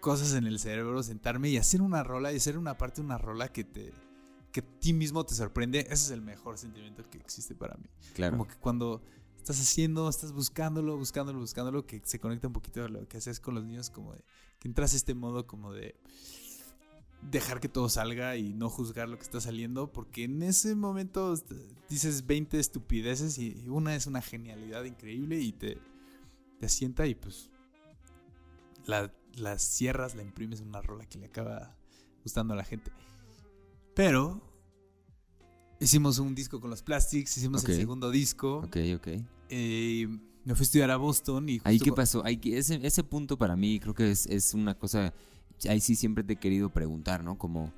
cosas en el cerebro, sentarme y hacer una rola y hacer una parte de una rola que te, que a ti mismo te sorprende, ese es el mejor sentimiento que existe para mí. Claro. Como que cuando estás haciendo, estás buscándolo, buscándolo, buscándolo, que se conecta un poquito a lo que haces con los niños, como de que entras a este modo como de dejar que todo salga y no juzgar lo que está saliendo, porque en ese momento est- dices 20 estupideces y una es una genialidad increíble y te, te asienta y pues la, la cierras, la imprimes en una rola que le acaba gustando a la gente. Pero hicimos un disco con los Plastics, hicimos el segundo disco. Ok, ok. eh, me fui a estudiar a Boston y Ahí justo qué cu- pasó, ahí ese, ese punto para mí creo que es, es una cosa, ahí sí siempre te he querido preguntar, ¿no? Como,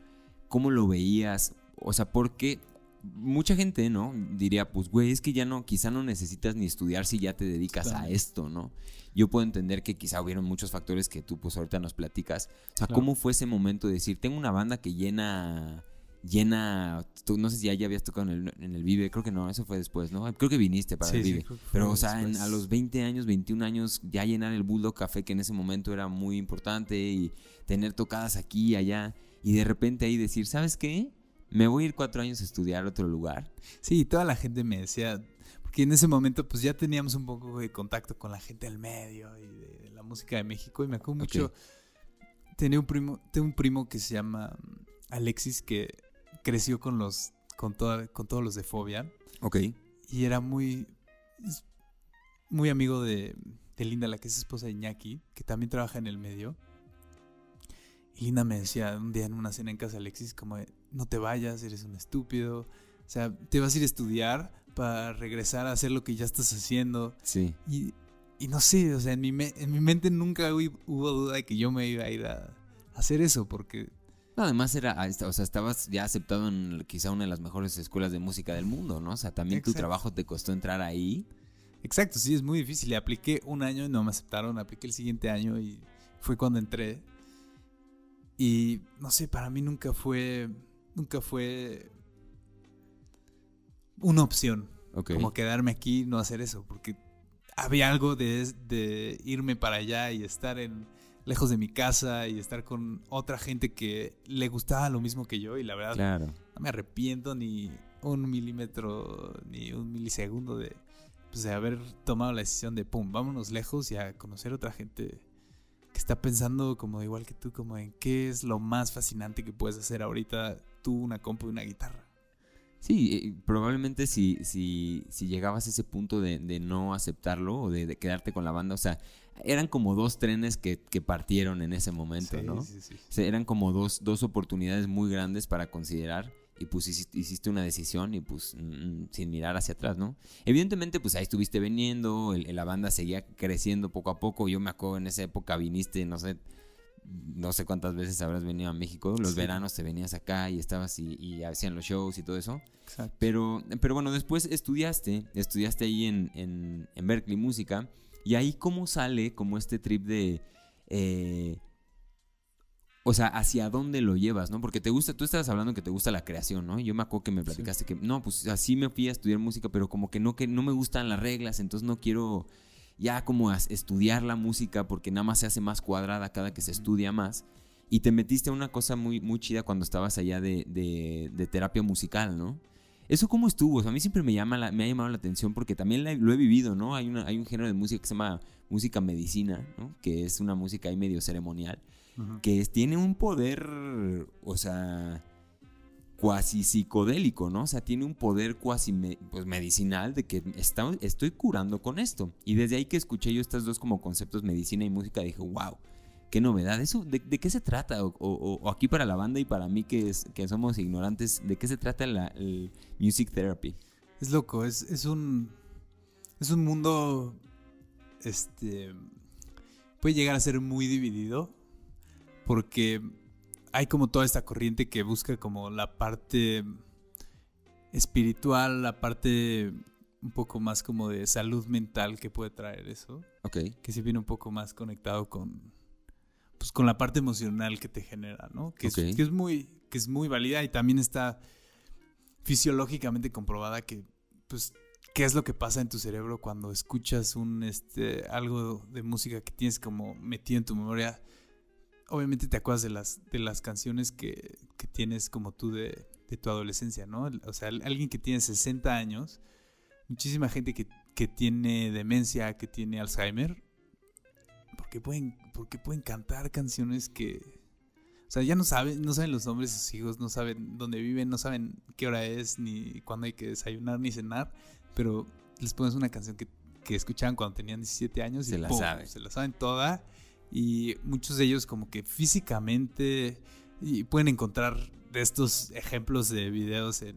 ¿cómo lo veías? O sea, porque mucha gente, ¿no? Diría, pues, güey, es que ya no, quizá no necesitas ni estudiar si ya te dedicas a esto, ¿no? Yo puedo entender que quizá hubieron muchos factores que tú, pues, ahorita nos platicas. O sea, Claro. ¿cómo fue ese momento de decir, tengo una banda que llena... Llena, tú, no sé si ya, ya habías tocado en el, en el Vive, creo que no, eso fue después, ¿no? Creo que viniste para Sí, el sí, Vive. fue Pero, o sea, en- a los 20 años, 21 años, ya llenar el Bulldog Café, que en ese momento era muy importante, y tener tocadas aquí y allá, y de repente ahí decir, ¿sabes qué? Me voy a ir cuatro años a estudiar a otro lugar. Sí, toda la gente me decía, porque en ese momento pues ya teníamos un poco de contacto con la gente del medio y de, de la música de México y me acuerdo mucho, tenía un primo, tengo un primo que se llama Alexis que creció con los, con, toda, con todos los de Fobia Ok. y era muy, muy amigo de, de Linda, la que es esposa de Iñaki, que también trabaja en el medio. Y Linda me decía un día en una cena en casa de Alexis como, de, no te vayas, eres un estúpido. O sea, te vas a ir a estudiar para regresar a hacer lo que ya estás haciendo. Sí. Y, y no sé, o sea, en mi, me- en mi mente nunca hu- hubo duda de que yo me iba a ir a, a hacer eso, porque No, además era, ah, esta- o sea, estabas ya aceptado en quizá una de las mejores escuelas de música del mundo, ¿no? O sea, también tu trabajo te costó entrar ahí. Exacto, sí, es muy difícil. Le apliqué un año y no me aceptaron. Apliqué el siguiente año y fue cuando entré. Y no sé, para mí nunca fue. Nunca fue. Una opción. Como quedarme aquí y no hacer eso. Porque había algo de, de irme para allá y estar en. Lejos de mi casa y estar con otra gente que le gustaba lo mismo que yo. Y la verdad, Claro. no me arrepiento ni un milímetro ni un milisegundo de, pues, de haber tomado la decisión de, pum, vámonos lejos y a conocer otra gente que está pensando como igual que tú, como en qué es lo más fascinante que puedes hacer ahorita tú, una compu y una guitarra. Sí, eh, probablemente si, si, si llegabas a ese punto de, de no aceptarlo o de, de quedarte con la banda, o sea, eran como dos trenes que, que partieron en ese momento, Sí, ¿no? sí, sí. O sea, eran como dos, dos oportunidades muy grandes para considerar y pues hiciste, hiciste una decisión y pues mm, sin mirar hacia atrás, ¿no? Evidentemente pues ahí estuviste viniendo, el- la banda seguía creciendo poco a poco, yo me acuerdo en esa época viniste, no sé, no sé cuántas veces habrás venido a México, los Sí. veranos te venías acá y estabas y, y hacían los shows y todo eso, Exacto. pero, pero bueno, después estudiaste, estudiaste ahí en, en, en Berkeley Música. Y ahí cómo sale como este trip de... eh, o sea, hacia dónde lo llevas, ¿no? Porque te gusta, tú estabas hablando que te gusta la creación, ¿no? Yo me acuerdo que me platicaste que, no, pues así me fui a estudiar música, pero como que no, que no me gustan las reglas, entonces no quiero ya como estudiar la música porque nada más se hace más cuadrada cada que se estudia más. Y te metiste a una cosa muy, muy chida cuando estabas allá de, de, terapia musical, ¿no? ¿Eso cómo estuvo? a mí siempre me, llama me ha llamado la atención porque también lo he vivido, ¿no? Hay, una, hay un género de música que se llama música medicina, ¿no? Que es una música ahí medio ceremonial, que tiene un poder, o sea, cuasi psicodélico, ¿no? O sea, tiene un poder cuasi pues, medicinal de que está, estoy curando con esto. Y desde ahí que escuché yo estos dos como conceptos, medicina y música, dije, wow, qué novedad. ¿Eso, de, qué se trata? O, aquí para la banda y para mí que, es, que somos ignorantes, ¿de qué se trata la, el music therapy? Es loco, es, es un. Es un mundo. Este. Puede llegar a ser muy dividido. Porque hay como toda esta corriente que busca como la parte espiritual, la parte un poco más como de salud mental que puede traer eso. Ok. Que se viene un poco más conectado con pues con la parte emocional que te genera, ¿no? Que, es, que es muy que es muy válida y también está fisiológicamente comprobada que pues qué es lo que pasa en tu cerebro cuando escuchas un este algo de música que tienes como metido en tu memoria. Obviamente te acuerdas de las de las canciones que, que tienes como tú de, de, tu adolescencia, ¿no? O sea, alguien que tiene 60 años, muchísima gente que, que tiene demencia, que tiene Alzheimer, porque pueden, porque pueden cantar canciones que... O sea, ya no saben, no saben los nombres de sus hijos, no saben dónde viven, no saben qué hora es, ni cuándo hay que desayunar, ni cenar, pero les pones una canción que, que escuchaban cuando tenían 17 años y se la saben. Se la saben toda. Y muchos de ellos como que físicamente y pueden encontrar de estos ejemplos de videos en,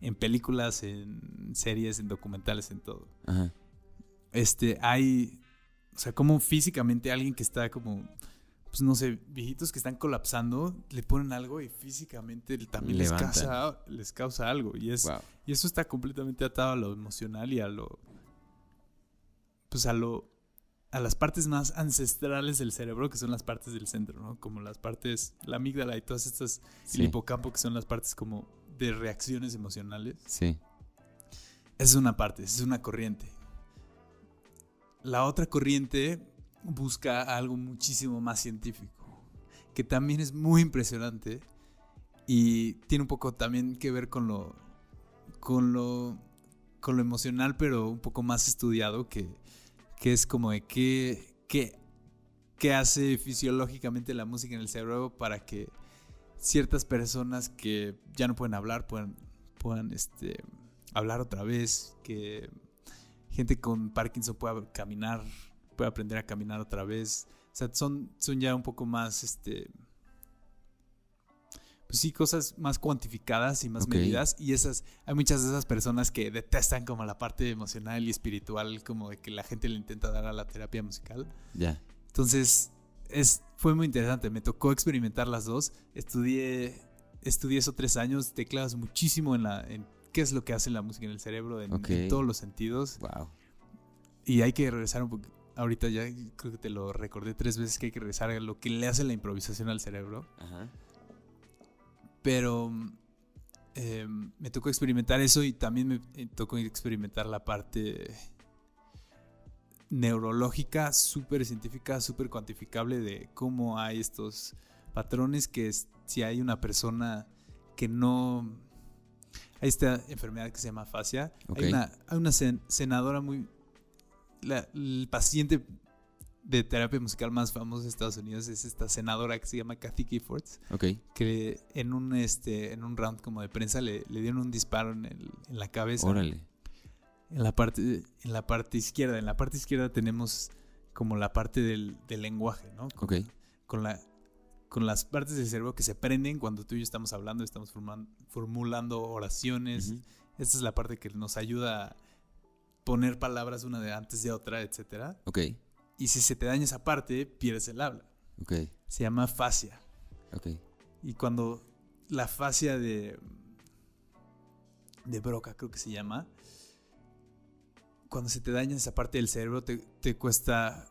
en películas, en series, en documentales, en todo. Ajá. Este, hay o sea, como físicamente alguien que está como, pues no sé, viejitos que están colapsando, le ponen algo y físicamente también les causa, les causa algo. Y, es, y eso está completamente atado a lo emocional y a lo, pues a lo, a las partes más ancestrales del cerebro, que son las partes del centro, ¿no? Como las partes, la amígdala y todas estas, el hipocampo, que son las partes como de reacciones emocionales. Sí. Esa es una parte, esa es una corriente. La otra corriente busca algo muchísimo más científico, que también es muy impresionante y tiene un poco también que ver con lo con lo con lo emocional, pero un poco más estudiado que, que es como de qué, qué, qué hace fisiológicamente la música en el cerebro para que ciertas personas que ya no pueden hablar puedan, puedan este, hablar otra vez, que gente con Parkinson pueda caminar, puede aprender a caminar otra vez. O sea, son, son ya un poco más, este, pues sí, cosas más cuantificadas y más medidas. Y esas, hay muchas de esas personas que detestan como la parte emocional y espiritual, como de que la gente le intenta dar a la terapia musical. Ya. Entonces, es, fue muy interesante. Me tocó experimentar las dos. Estudié, estudié esos tres años, tecladas muchísimo en la, en qué es lo que hace la música en el cerebro en, todos los sentidos. Wow. Y hay que regresar un poco. Ahorita ya creo que te lo recordé tres veces que hay que regresar a lo que le hace la improvisación al cerebro. Ajá. Pero em, me tocó experimentar eso y también me eh, tocó experimentar la parte neurológica, súper científica, súper cuantificable de cómo hay estos patrones que si hay una persona que no hay esta enfermedad que se llama fascia. Hay una, hay una senadora muy... el paciente de terapia musical más famoso de Estados Unidos es esta senadora que se llama Kathy Giffords. Que en un, este, en un round como de prensa le, le dieron un disparo en, el, en la cabeza. Órale. En la, parte, en la parte izquierda. En la parte izquierda tenemos como la parte del, del lenguaje, ¿no? ok. Con la, con las partes del cerebro que se prenden cuando tú y yo estamos hablando, estamos formulando oraciones. Esta es la parte que nos ayuda a poner palabras una de antes de otra, etc. Ok. Y si se te daña esa parte, pierdes el habla. Ok. Se llama fascia. Ok. Y cuando la fascia de, de Broca, creo que se llama, cuando se te daña esa parte del cerebro, te, te cuesta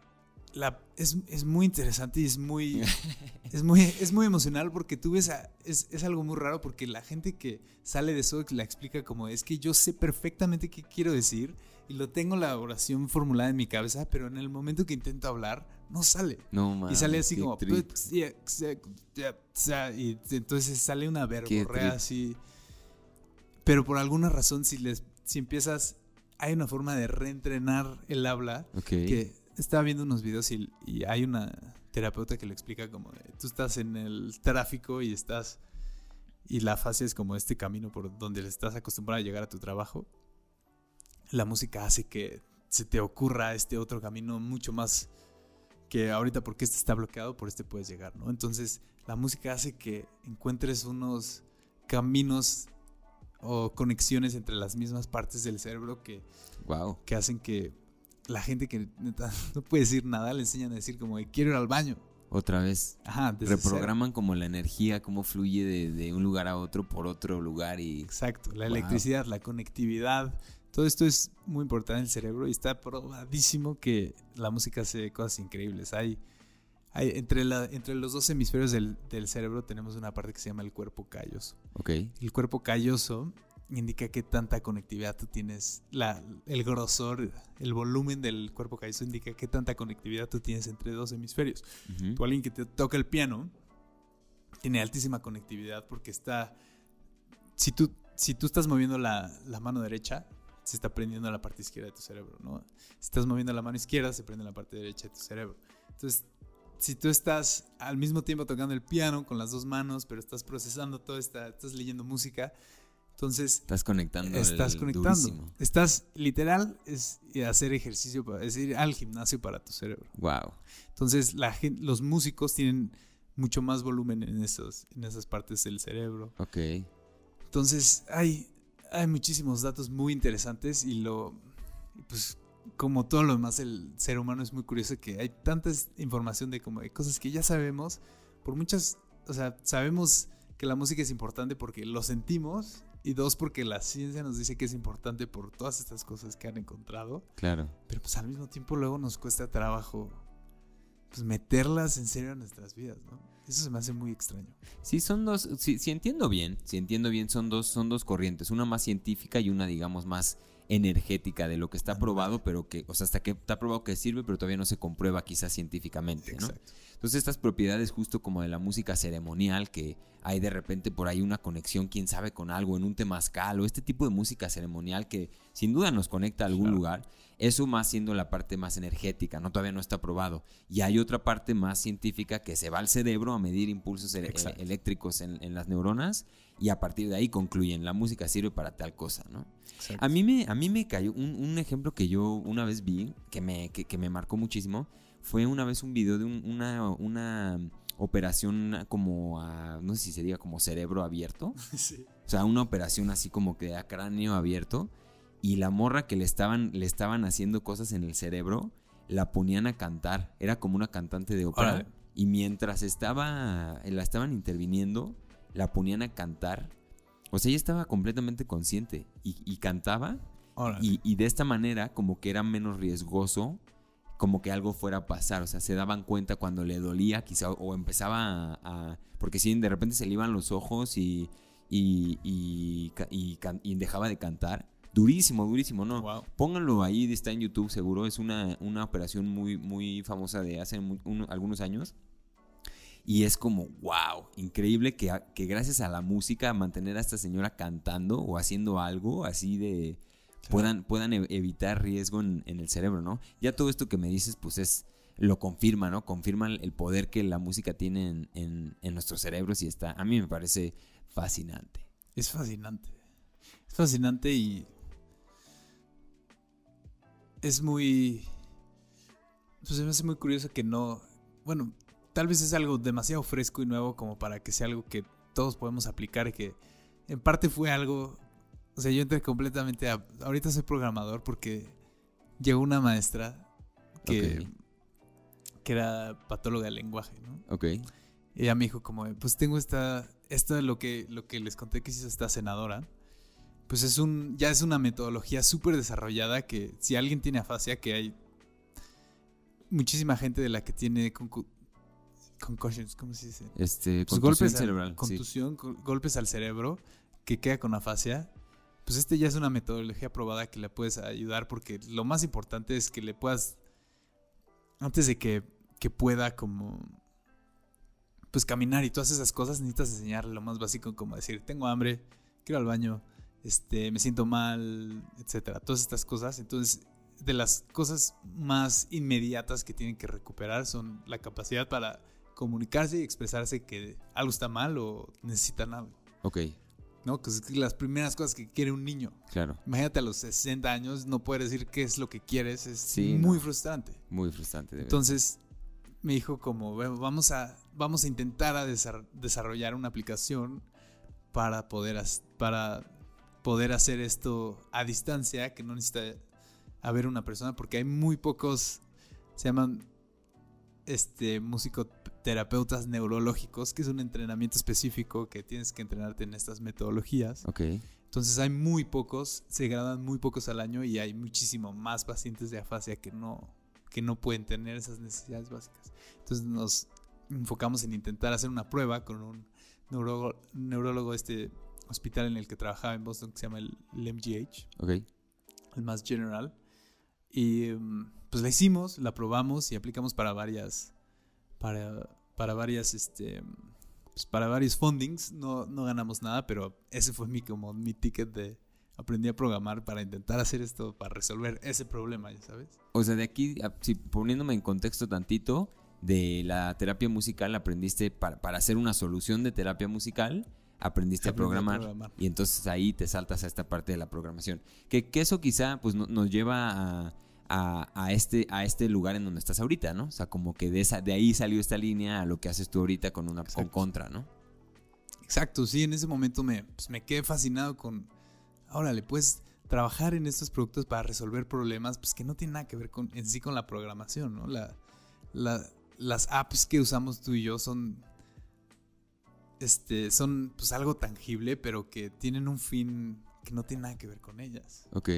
la, es, es muy interesante y es muy, *laughs* es muy, es muy emocional porque tú ves, a- es, es algo muy raro porque la gente que sale de eso la explica como es que yo sé perfectamente qué quiero decir y lo tengo la oración formulada en mi cabeza, pero en el momento que intento hablar, no sale. No, man. Y sale así como. Y entonces sale una verborrea así. Pero por alguna razón, si, les, si empiezas. Hay una forma de reentrenar el habla. Ok. Que estaba viendo unos videos y, y hay una terapeuta que lo explica como de, tú estás en el tráfico y estás. Y la fase es como este camino por donde estás acostumbrado a llegar a tu trabajo. La música hace que se te ocurra este otro camino mucho más que ahorita porque este está bloqueado, por este puedes llegar, ¿no? Entonces, la música hace que encuentres unos caminos o conexiones entre las mismas partes del cerebro que, Wow. que hacen que la gente que neta, *laughs* no puede decir nada le enseñan a decir como quiero ir al baño. Otra vez. Ajá, cero. Reprograman como la energía, cómo fluye de, de un lugar a otro por otro lugar y... Exacto, la Wow. electricidad, la conectividad, todo esto es muy importante en el cerebro y está probadísimo que la música hace cosas increíbles. Hay, hay entre, la, entre los dos hemisferios del, del cerebro tenemos una parte que se llama el cuerpo calloso. Ok. El cuerpo calloso indica qué tanta conectividad tú tienes, la, el grosor, el volumen del cuerpo calloso indica qué tanta conectividad tú tienes entre dos hemisferios. Ujú. Tú alguien que te toca el piano tiene altísima conectividad porque está... Si tú, si tú estás moviendo la, la mano derecha, se está prendiendo la parte izquierda de tu cerebro, ¿no? Si estás moviendo la mano izquierda, se prende la parte derecha de tu cerebro. Entonces, si tú estás al mismo tiempo tocando el piano con las dos manos, pero estás procesando todo, esta, estás leyendo música, entonces Estás conectando. estás conectando. durísimo. Estás literal, es hacer ejercicio, para, es ir al gimnasio para tu cerebro. Wow. Entonces, la los músicos tienen mucho más volumen en, esos, en esas partes del cerebro. Ok. Entonces, hay, hay muchísimos datos muy interesantes y lo, pues, como todo lo demás, el ser humano es muy curioso que hay tanta información de como de cosas que ya sabemos, por muchas, o sea, sabemos que la música es importante porque lo sentimos y dos, porque la ciencia nos dice que es importante por todas estas cosas que han encontrado. Claro. Pero pues al mismo tiempo luego nos cuesta trabajo pues meterlas en serio en nuestras vidas, ¿no? Eso se me hace muy extraño. Sí, son dos, si, si entiendo bien, si entiendo bien, son dos, son dos corrientes, una más científica y una, digamos, más energética de lo que está probado, pero que, o sea, hasta que está probado que sirve, pero todavía no se comprueba quizás científicamente, ¿no? Exacto. Entonces estas propiedades justo como de la música ceremonial, que hay de repente por ahí una conexión, quién sabe, con algo, en un temazcal o este tipo de música ceremonial que sin duda nos conecta a algún Claro. lugar, eso más siendo la parte más energética, no todavía no está probado. Y hay otra parte más científica que se va al cerebro a medir impulsos Exacto. eléctricos en, en las neuronas y a partir de ahí concluyen, la música sirve para tal cosa, ¿no? exacto. A mí me, a mí me cayó un, un ejemplo que yo una vez vi, que me, que, que me marcó muchísimo, fue una vez un video de un- una, una operación como, a- no sé si se diga como cerebro abierto, *laughs* Sí. o sea, una operación así como que a cráneo abierto, y la morra que le estaban, le estaban haciendo cosas en el cerebro, la ponían a cantar, era como una cantante de ópera, y mientras estaba, la estaban interviniendo, la ponían a cantar. O sea, ella estaba completamente consciente y, y cantaba. Y de esta manera como que era menos riesgoso como que algo fuera a pasar, o sea, se daban cuenta cuando le dolía quizá o empezaba a... a- porque si de repente se le iban los ojos y, y, y, y dejaba de cantar, durísimo, durísimo, ¿no? Wow. Pónganlo ahí, está en YouTube seguro, es una, una operación muy, muy famosa de hace mu- uno- algunos años. Y es como, wow, increíble que, que gracias a la música mantener a esta señora cantando o haciendo algo así de... Puedan, puedan e- evitar riesgo en, el cerebro, ¿no? Ya todo esto que me dices, pues es... Lo confirma, ¿no? Confirma el poder que la música tiene en, en- nuestros cerebros y está... A mí me parece fascinante. Es fascinante. Es fascinante y es muy... Pues me hace muy curioso que no... Bueno, tal vez es algo demasiado fresco y nuevo como para que sea algo que todos podemos aplicar y que en parte fue algo... O sea, yo entré completamente a... Ahorita soy programador porque llegó una maestra que, que era patóloga del lenguaje, ¿no? Ok. Y ella me dijo como, pues tengo esta, esto es lo que, lo que les conté que hizo esta senadora. Pues es un, ya es una metodología súper desarrollada que si alguien tiene afasia, que hay muchísima gente de la que tiene concu- concussions, ¿cómo se dice? Este, Pues contusión golpes, cerebral. al, contusión, go- golpes al cerebro, que queda con afasia. Pues este ya es una metodología probada que le puedes ayudar porque lo más importante es que le puedas, antes de que, que pueda como, pues caminar y todas esas cosas, necesitas enseñarle lo más básico como decir, tengo hambre, quiero al baño, este, me siento mal, etcétera. Todas estas cosas. Entonces, de las cosas más inmediatas que tienen que recuperar son la capacidad para comunicarse y expresarse que algo está mal o necesitan algo. Ok, ¿No? Que es las primeras cosas que quiere un niño. claro. Imagínate a los 60 años, no poder decir qué es lo que quieres, es Sí, muy no. frustrante. Muy frustrante. de. Entonces me dijo como, "Bueno, vamos a, vamos a intentar a desar- desarrollar una aplicación para poder, para poder hacer esto a distancia, que no necesita haber una persona, porque hay muy pocos, se llaman este, musicoterapeutas neurológicos, que es un entrenamiento específico que tienes que entrenarte en estas metodologías. Ok, Entonces hay muy pocos, se graduan muy pocos al año y hay muchísimo más pacientes de afasia que no, que no pueden tener esas necesidades básicas. Entonces nos enfocamos en intentar hacer una prueba con un neurólogo, neurólogo de este hospital en el que trabajaba en Boston que se llama el, el MGH, ok. el más general. Y mm, pues la hicimos, la probamos y aplicamos para varias, para, para varias, este, pues para varios fundings. No, no ganamos nada, pero ese fue mi, como mi ticket de aprendí a programar para intentar hacer esto, para resolver ese problema, ya sabes. O sea, de aquí, si poniéndome en contexto tantito, de la terapia musical aprendiste para, para hacer una solución de terapia musical, aprendiste a programar, programar. y entonces ahí te saltas a esta parte de la programación. Que, que eso quizá pues no- nos lleva a, a- a este, a este lugar en donde estás ahorita, ¿no? O sea, como que de, esa, de ahí salió esta línea a lo que haces tú ahorita con una con contra, ¿no? Exacto, sí, en ese momento me, pues, me quedé fascinado con, órale, puedes trabajar en estos productos para resolver problemas pues, que no tienen nada que ver con, en sí con la programación, ¿no? La, la- las apps que usamos tú y yo son, este, son pues algo tangible, pero que tienen un fin que no tiene nada que ver con ellas. Ok.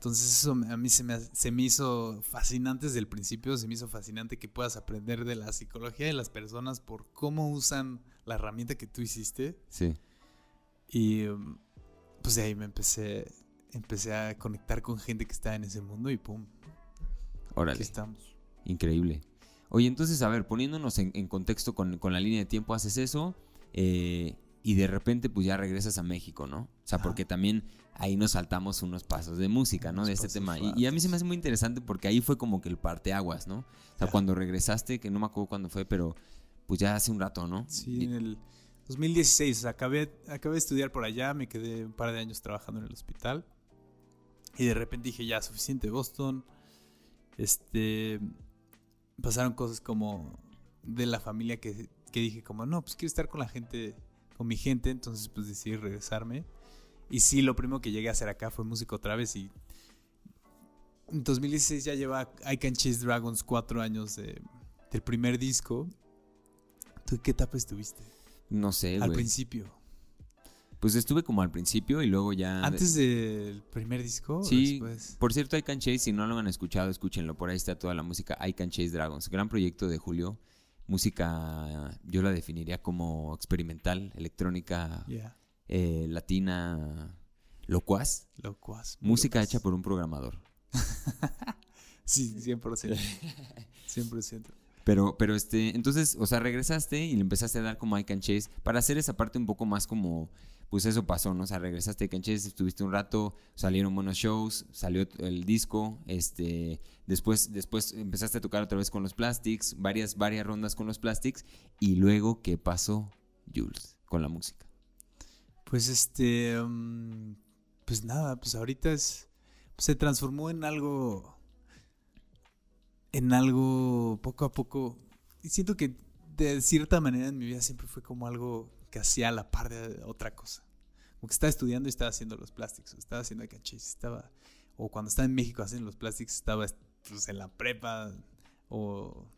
Entonces eso a mí se me, se me hizo fascinante desde el principio, se me hizo fascinante que puedas aprender de la psicología de las personas por cómo usan la herramienta que tú hiciste. Sí. Y um, pues de ahí me empecé, empecé a conectar con gente que está en ese mundo y pum, aquí Órale. estamos. Increíble. Oye, entonces, a ver, poniéndonos en, en contexto con, con la línea de tiempo, haces eso eh, y de repente pues ya regresas a México, ¿no? O sea, Ajá. porque también ahí nos saltamos unos pasos de música, ¿no? Unos De este tema. Y, y a mí se me hace muy interesante porque ahí fue como que el parteaguas, ¿no? O sea, cuando regresaste, que no me acuerdo cuándo fue, pero pues ya hace un rato, ¿no? Sí, Y- en el 2016 o sea, acabé, acabé de estudiar por allá, me quedé un par de años trabajando en el hospital y de repente dije ya, suficiente Boston. Este, pasaron cosas como de la familia que, que dije como, no, pues quiero estar con la gente, con mi gente, entonces pues decidí regresarme. Y sí, lo primero que llegué a hacer acá fue música otra vez y en 2016 ya lleva I Can Chase Dragons cuatro años de- del primer disco. ¿Tú en qué etapa estuviste? No sé, Al principio. Pues estuve como al principio y luego ya... ¿Antes del primer disco? Sí, después? por cierto, I Can Chase, si no lo han escuchado, escúchenlo. Por ahí está toda la música I Can Chase Dragons. Gran proyecto de Julio. Música, yo la definiría como experimental, electrónica, Ya, eh, latina, locuaz. locuaz. Música locuaz. hecha por un programador. *laughs* Sí, 100%. 100%. *laughs* Pero, pero este, entonces, o sea, regresaste y le empezaste a dar como I Can Chase para hacer esa parte un poco más como, pues eso pasó, ¿no? O sea, regresaste a I Can Chase, estuviste un rato, salieron buenos shows, salió el disco, este, después, después empezaste a tocar otra vez con los Plastics, varias, varias rondas con los Plastics, y luego, ¿qué pasó, Jules, con la música? Pues este. mm, pues nada, pues ahorita es. se transformó en algo. En algo poco a poco. Y siento que de cierta manera en mi vida siempre fue como algo que hacía a la par de otra cosa. Como que estaba estudiando y estaba haciendo los plásticos, estaba haciendo cachis, estaba. O cuando estaba en México haciendo los plásticos, estaba pues, en la prepa. O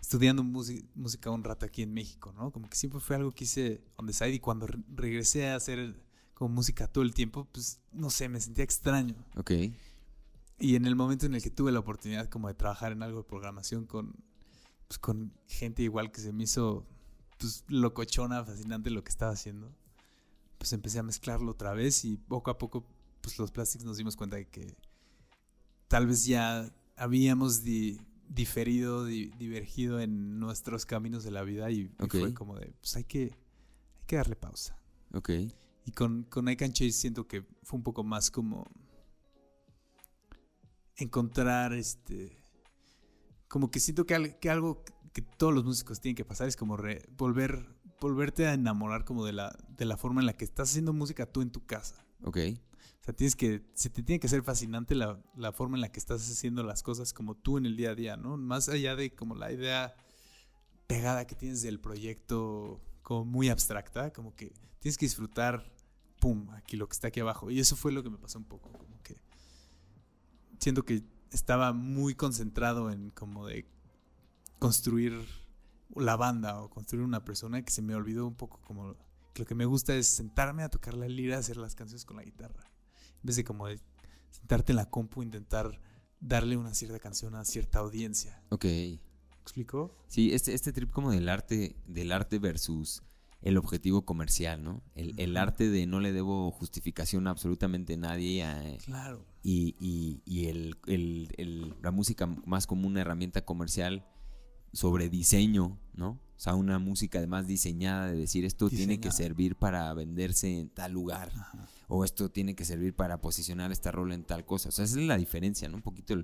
estudiando música, música un rato aquí en México, ¿no? Como que siempre fue algo que hice on the side y cuando re- regresé a hacer como música todo el tiempo, pues no sé, me sentía extraño. Ok, y en el momento en el que tuve la oportunidad como de trabajar en algo de programación con, pues, con gente igual que se me hizo pues, locochona, fascinante lo que estaba haciendo, pues empecé a mezclarlo otra vez y poco a poco pues los plásticos nos dimos cuenta de que tal vez ya habíamos diferido, divergido en nuestros caminos de la vida y, fue como de, pues hay que, hay que darle pausa. Ok. Y con, con I Can Chase siento que fue un poco más como encontrar este como que siento que, algo que todos los músicos tienen que pasar es como volver volverte a enamorar como de la de la forma en la que estás haciendo música tú en tu casa. Ok. O sea, tienes que se te tiene que ser fascinante la, la forma en la que estás haciendo las cosas como tú en el día a día, ¿no? Más allá de como la idea pegada que tienes del proyecto como muy abstracta, como que tienes que disfrutar pum, aquí lo que está aquí abajo. Y eso fue lo que me pasó un poco, como que siento que estaba muy concentrado en como de construir la banda o construir una persona que se me olvidó un poco como lo que me gusta es sentarme a tocar la lira, hacer las canciones con la guitarra. En vez de como de sentarte en la compu e intentar darle una cierta canción a cierta audiencia. Ok. ¿Explicó? Sí, este, este trip como del arte, del arte versus el objetivo comercial, ¿no? El, arte de no le debo justificación a absolutamente nadie. claro. Y, y, y el, la música más como una herramienta comercial sobre diseño, ¿no? O sea, una música además diseñada de decir esto tiene que servir para venderse en tal lugar. O esto tiene que servir para posicionar esta rol en tal cosa. O sea, esa es la diferencia, ¿no? Un poquito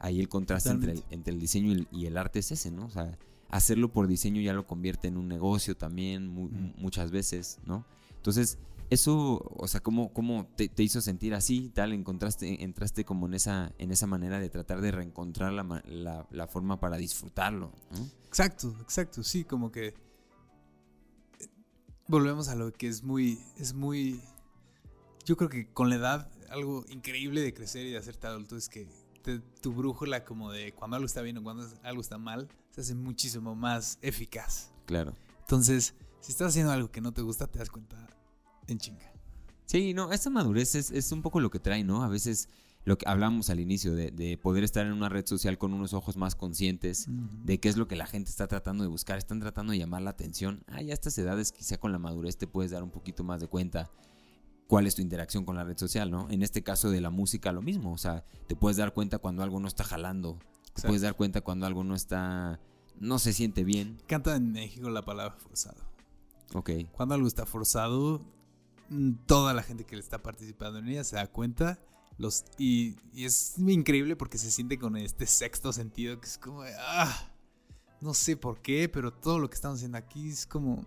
ahí el contraste entre el, entre el, diseño y el, y el arte es ese, ¿no? O sea, hacerlo por diseño ya lo convierte en un negocio también muchas veces, ¿no? Entonces, eso, o sea, ¿cómo, cómo te, hizo sentir así? Tal, encontraste, entraste como en esa, en esa manera de tratar de reencontrar la, la, forma para disfrutarlo. Exacto, exacto, sí, como que eh, volvemos a lo que es muy, es muy, yo creo que con la edad, algo increíble de crecer y de hacerte adulto es que tu brújula como de cuando algo está bien o cuando algo está mal se hace muchísimo más eficaz. Claro. Entonces, si estás haciendo algo que no te gusta, te das cuenta en chinga. Sí, no, esta madurez es, un poco lo que trae, ¿no? A veces lo que hablamos al inicio, de, poder estar en una red social con unos ojos más conscientes de qué es lo que la gente está tratando de buscar, están tratando de llamar la atención. Ah, ya a estas edades quizá con la madurez te puedes dar un poquito más de cuenta cuál es tu interacción con la red social, ¿no? En este caso de la música lo mismo, o sea, te puedes dar cuenta cuando algo no está jalando, te puedes dar cuenta cuando algo no está, no se siente bien. Canta en México la palabra forzado. Ok. Cuando algo está forzado, toda la gente que le está participando en ella se da cuenta. Los, y, es increíble porque se siente con este sexto sentido que es como, ah, no sé por qué, pero todo lo que estamos haciendo aquí es como,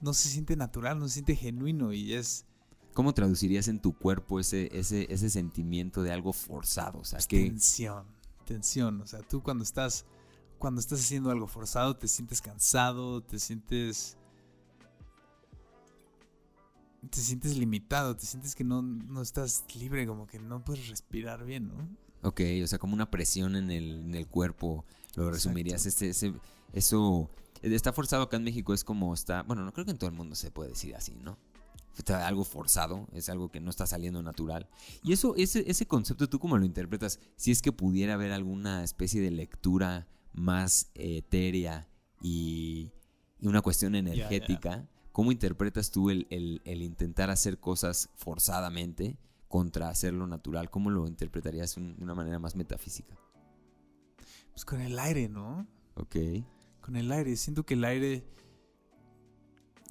no se siente natural, no se siente genuino y es ¿Cómo traducirías en tu cuerpo ese, ese, ese sentimiento de algo forzado? O sea, que... Tensión, tensión. O sea, tú cuando estás, cuando estás haciendo algo forzado te sientes cansado, te sientes... Te sientes limitado, te sientes que no, no estás libre, como que no puedes respirar bien, ¿no? Ok, o sea, como una presión en el, en el cuerpo, lo resumirías. Este, ese, eso está forzado acá en México, es como está, bueno, no creo que en todo el mundo se puede decir así, ¿no? algo forzado, es algo que no está saliendo natural. Y eso, ese, ese concepto, ¿tú cómo lo interpretas? Si es que pudiera haber alguna especie de lectura más etérea y, una cuestión energética, ¿cómo interpretas tú el, intentar hacer cosas forzadamente contra hacerlo natural? ¿Cómo lo interpretarías de una manera más metafísica? Pues con el aire, ¿no? Ok. Con el aire. Siento que el aire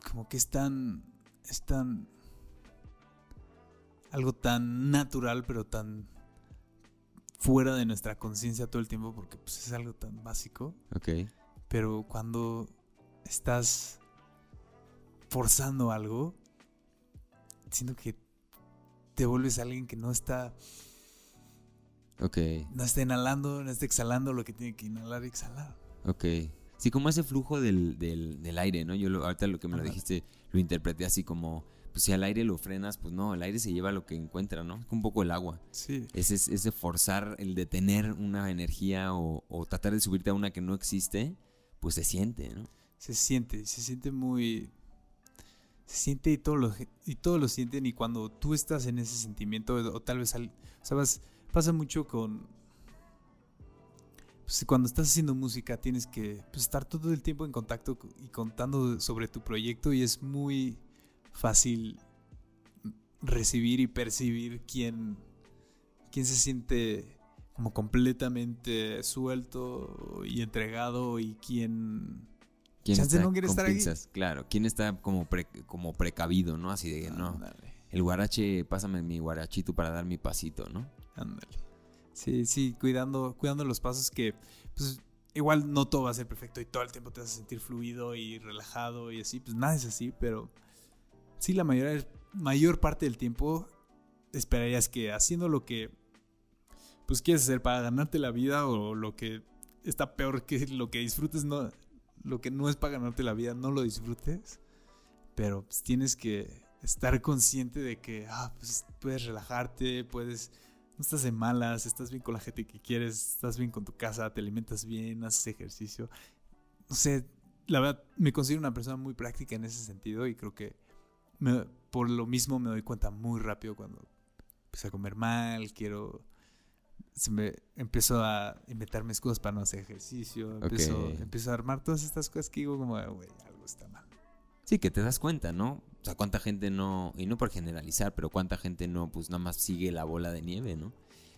como que es tan es tan... algo tan natural, pero tan fuera de nuestra conciencia todo el tiempo, porque pues, es algo tan básico. Ok. Pero cuando estás forzando algo, siento que te vuelves alguien que no está... Ok. No está inhalando, no está exhalando lo que tiene que inhalar y exhalar. Ok. Sí, como ese flujo del, del, aire, ¿no? Yo ahorita lo que me lo dijiste, lo interpreté así como, pues si al aire lo frenas, pues no, el aire se lleva lo que encuentra, ¿no? Un poco el agua. Sí. Ese, ese forzar, el detener una energía o, tratar de subirte a una que no existe, pues se siente, ¿no? Se siente, se siente muy... Se siente y todos lo, y todos lo sienten y cuando tú estás en ese sentimiento, o tal vez, sabes, pasa mucho con... Pues cuando estás haciendo música tienes que pues, estar todo el tiempo en contacto y contando sobre tu proyecto y es muy fácil recibir y percibir quién, quién se siente como completamente suelto y entregado y quién ¿Quién Chance está no quiere con estar pinzas? Claro, ¿quién está como, pre- como precavido, no? Así de, no, el guarache, pásame mi guarachito para dar mi pasito, ¿no? ándale. Sí, sí, cuidando, cuidando los pasos que, pues, igual no todo va a ser perfecto y todo el tiempo te vas a sentir fluido y relajado y así, pues nada es así, pero sí, la mayor, mayor parte del tiempo esperarías que haciendo lo que, pues, quieres hacer para ganarte la vida o lo que está peor que lo que disfrutes, no, lo que no es para ganarte la vida, no lo disfrutes, pero pues, tienes que estar consciente de que, ah, pues, puedes relajarte, puedes no estás en malas, estás bien con la gente que quieres, estás bien con tu casa, te alimentas bien, haces ejercicio. No sé, la verdad, me considero una persona muy práctica en ese sentido y creo que me- por lo mismo me doy cuenta muy rápido cuando empiezo a comer mal, quiero... Se me, empiezo a inventarme excusas para no hacer ejercicio, empiezo, a armar todas estas cosas que digo como, güey, algo está mal. Sí, que te das cuenta, ¿no? O sea, cuánta gente no, y no por generalizar, pero cuánta gente no, pues nada más sigue la bola de nieve, ¿no?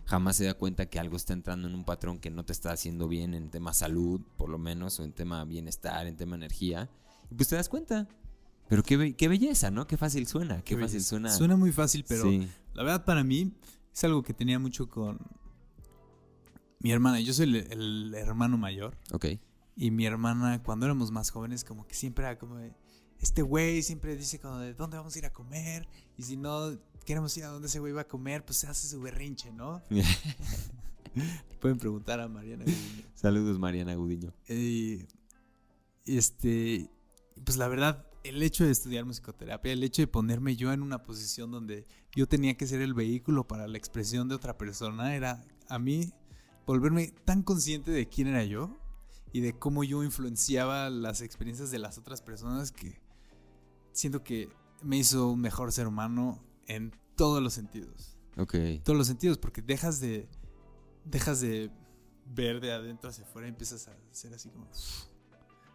Jamás se da cuenta que algo está entrando en un patrón que no te está haciendo bien en tema salud, por lo menos, o en tema bienestar, en tema energía. Y pues te das cuenta. Pero qué, be- qué belleza, ¿no? Qué fácil suena, qué, fácil suena. Suena muy fácil, pero Sí, La verdad, para mí, es algo que tenía mucho con mi hermana. Yo soy el, el hermano mayor. ok. Y mi hermana, cuando éramos más jóvenes, como que siempre era como de, Este güey siempre dice como de dónde vamos a ir a comer. Y si no queremos ir a donde ese güey va a comer, pues se hace su berrinche, ¿no? *laughs* Pueden preguntar a Mariana. Gudiño. Saludos, Mariana Gudiño. Y este, pues la verdad, el hecho de estudiar musicoterapia, el hecho de ponerme yo en una posición donde yo tenía que ser el vehículo para la expresión de otra persona, era a mí volverme tan consciente de quién era yo y de cómo yo influenciaba las experiencias de las otras personas que siento que me hizo un mejor ser humano en todos los sentidos. Ok. todos los sentidos, porque dejas de dejas de ver de adentro hacia afuera y empiezas a ser así como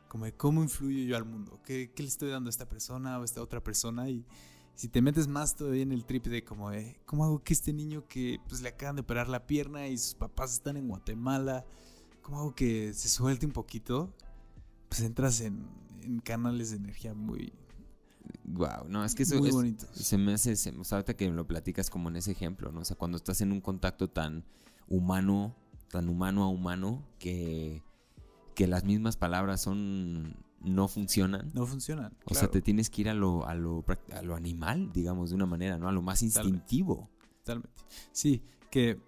como de cómo influyo yo al mundo, ¿Qué, qué le estoy dando a esta persona o a esta otra persona y si te metes más todavía en el trip de como de cómo hago que este niño que pues le acaban de operar la pierna y sus papás están en Guatemala, cómo hago que se suelte un poquito, pues entras en, en canales de energía muy Wow, no, es que eso muy es- bonitos. se me hace, se- o sea, ahorita que lo platicas como en ese ejemplo, ¿no? O sea, cuando estás en un contacto tan humano, tan humano a humano, que, que las mismas palabras son, no funcionan. No funcionan. O sea, te tienes que ir a lo, a, lo, a lo animal, digamos, de una manera, ¿no? A lo más instintivo. Totalmente. Sí, que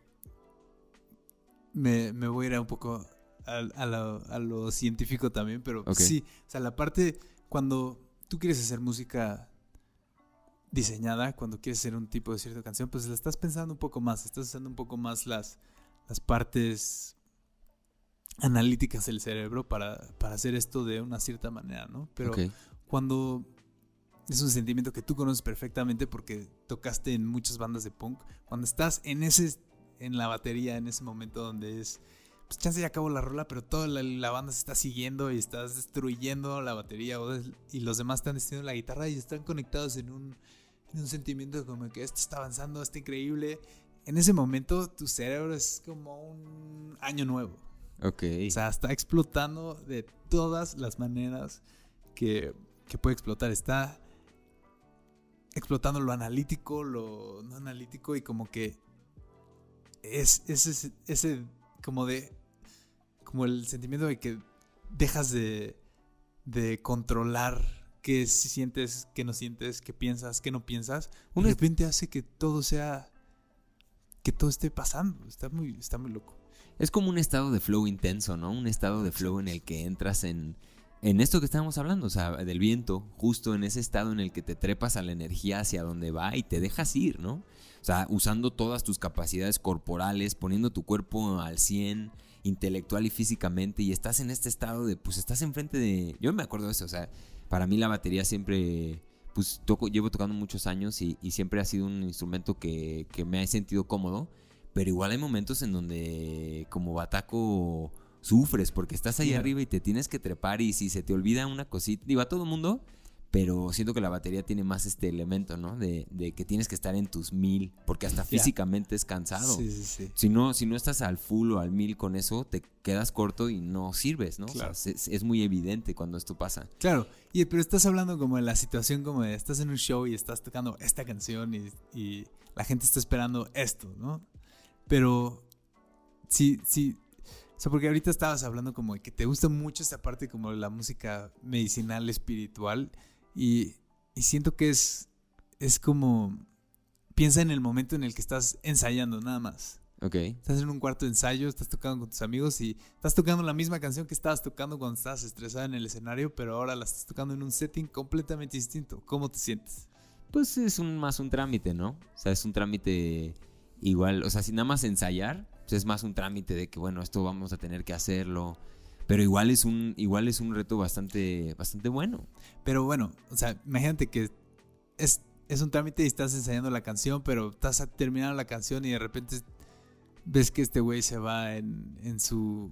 me, me voy a ir a un poco a, a lo, a lo científico también, pero sí, o sea, la parte cuando tú quieres hacer música diseñada, cuando quieres hacer un tipo de cierta canción, pues la estás pensando un poco más, estás usando un poco más las, las partes analíticas del cerebro para, para hacer esto de una cierta manera, ¿no? Pero cuando es un sentimiento que tú conoces perfectamente porque tocaste en muchas bandas de punk, cuando estás en ese en la batería en ese momento donde es pues chance ya acabó la rola, pero toda la, la banda se está siguiendo y estás destruyendo la batería y los demás están destruyendo la guitarra y están conectados en un en un sentimiento como que esto está avanzando, está increíble. En ese momento tu cerebro es como un año nuevo. Ok. O sea, está explotando de todas las maneras que, que puede explotar. Está explotando lo analítico, lo no analítico y como que es ese, ese como de como el sentimiento de que dejas de, de controlar qué sientes, qué no sientes, qué piensas, qué no piensas. De repente hace que todo sea que todo esté pasando. Está muy, está muy loco. Es como un estado de flow intenso, ¿no? Un estado de flow en el que entras en, en esto que estábamos hablando, o sea, del viento, justo en ese estado en el que te trepas a la energía hacia donde va y te dejas ir, ¿no? O sea, usando todas tus capacidades corporales, poniendo tu cuerpo al 100, intelectual y físicamente, y estás en este estado de, pues estás enfrente de... Yo me acuerdo de eso, o sea, para mí la batería siempre, pues toco, llevo tocando muchos años y, y siempre ha sido un instrumento que, que me ha sentido cómodo, pero igual hay momentos en donde como bataco sufres porque estás ahí arriba y te tienes que trepar y si se te olvida una cosita, digo a todo mundo, pero siento que la batería tiene más este elemento, ¿no? De, de que tienes que estar en tus mil, porque hasta físicamente es cansado. Sí, sí, sí. Si no, si no estás al full o al mil con eso, te quedas corto y no sirves, ¿no? O sea, Claro. es, es muy evidente cuando esto pasa. Claro, y, pero estás hablando como de la situación como de estás en un show y estás tocando esta canción y, y la gente está esperando esto, ¿no? Pero sí, sí, o sea, porque ahorita estabas hablando como de que te gusta mucho esta parte como de la música medicinal, espiritual y, y siento que es, es como, piensa en el momento en el que estás ensayando nada más. Ok. Estás en un cuarto de ensayo, estás tocando con tus amigos y estás tocando la misma canción que estabas tocando cuando estabas estresada en el escenario, pero ahora la estás tocando en un setting completamente distinto. ¿Cómo te sientes? Pues es un, más un trámite, ¿no? O sea, es un trámite igual, o sea, si nada más ensayar, pues es más un trámite de que, bueno, esto vamos a tener que hacerlo. Pero igual es un, igual es un reto bastante, bastante bueno. Pero bueno, o sea, imagínate que es, es un trámite y estás ensayando la canción, pero estás a terminar la canción y de repente ves que este güey se va en, en su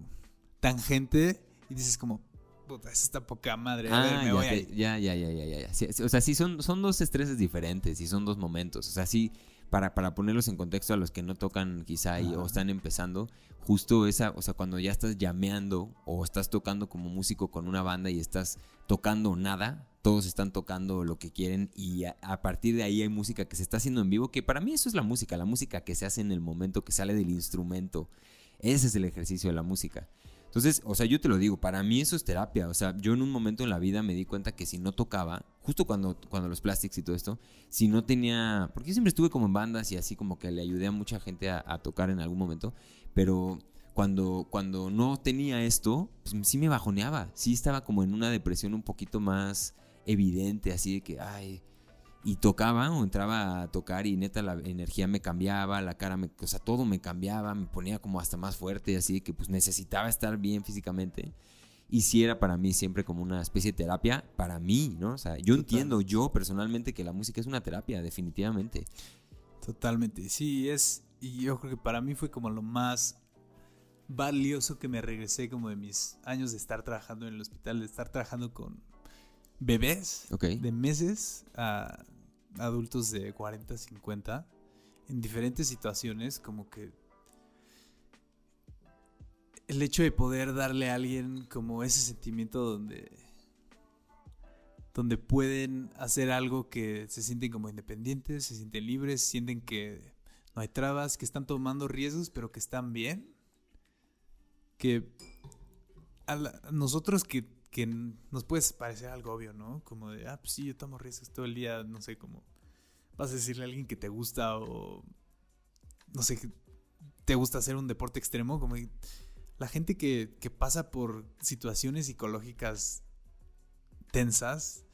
tangente y dices como, puta, eso está poca madre, a ver, Ah, me ya, voy te- ya, ya, ya, ya, ya, ya. O sea, sí son, son dos estreses diferentes y son dos momentos. O sea, sí, para, para ponerlos en contexto a los que no tocan quizá y- o están empezando, justo esa, o sea, cuando ya estás llameando o estás tocando como músico con una banda y estás tocando nada, todos están tocando lo que quieren y a, a partir de ahí hay música que se está haciendo en vivo, que para mí eso es la música, la música que se hace en el momento, que sale del instrumento. Ese es el ejercicio de la música. Entonces, o sea, yo te lo digo, para mí eso es terapia. O sea, yo en un momento en la vida me di cuenta que si no tocaba, justo cuando, cuando los plastics y todo esto, si no tenía, porque yo siempre estuve como en bandas y así como que le ayudé a mucha gente a, tocar en algún momento, pero cuando, cuando no tenía esto, pues sí me bajoneaba, sí estaba como en una depresión un poquito más evidente, así de que, ay, y tocaba o entraba a tocar y neta la energía me cambiaba, la cara me, o sea, todo me cambiaba, me ponía como hasta más fuerte, así que pues necesitaba estar bien físicamente. Y sí era para mí siempre como una especie de terapia para mí, ¿no? O sea, yo entiendo yo personalmente que la música es una terapia, definitivamente. Totalmente, sí, es, y yo creo que para mí fue como lo más valioso que me regresé como de mis años de estar trabajando en el hospital, de estar trabajando con bebés Ok. de meses a adultos de 40, 50, en diferentes situaciones, como que el hecho de poder darle a alguien como ese sentimiento donde donde pueden hacer algo que se sienten como independientes, se sienten libres, sienten que no hay trabas, que están tomando riesgos, pero que están bien. Que nosotros que, que nos puede parecer algo obvio, ¿no? Como de, ah, pues sí, yo tomo riesgos todo el día, no sé, como vas a decirle a alguien que te gusta o, no sé, te gusta hacer un deporte extremo, como la gente que, que pasa por situaciones psicológicas tensas,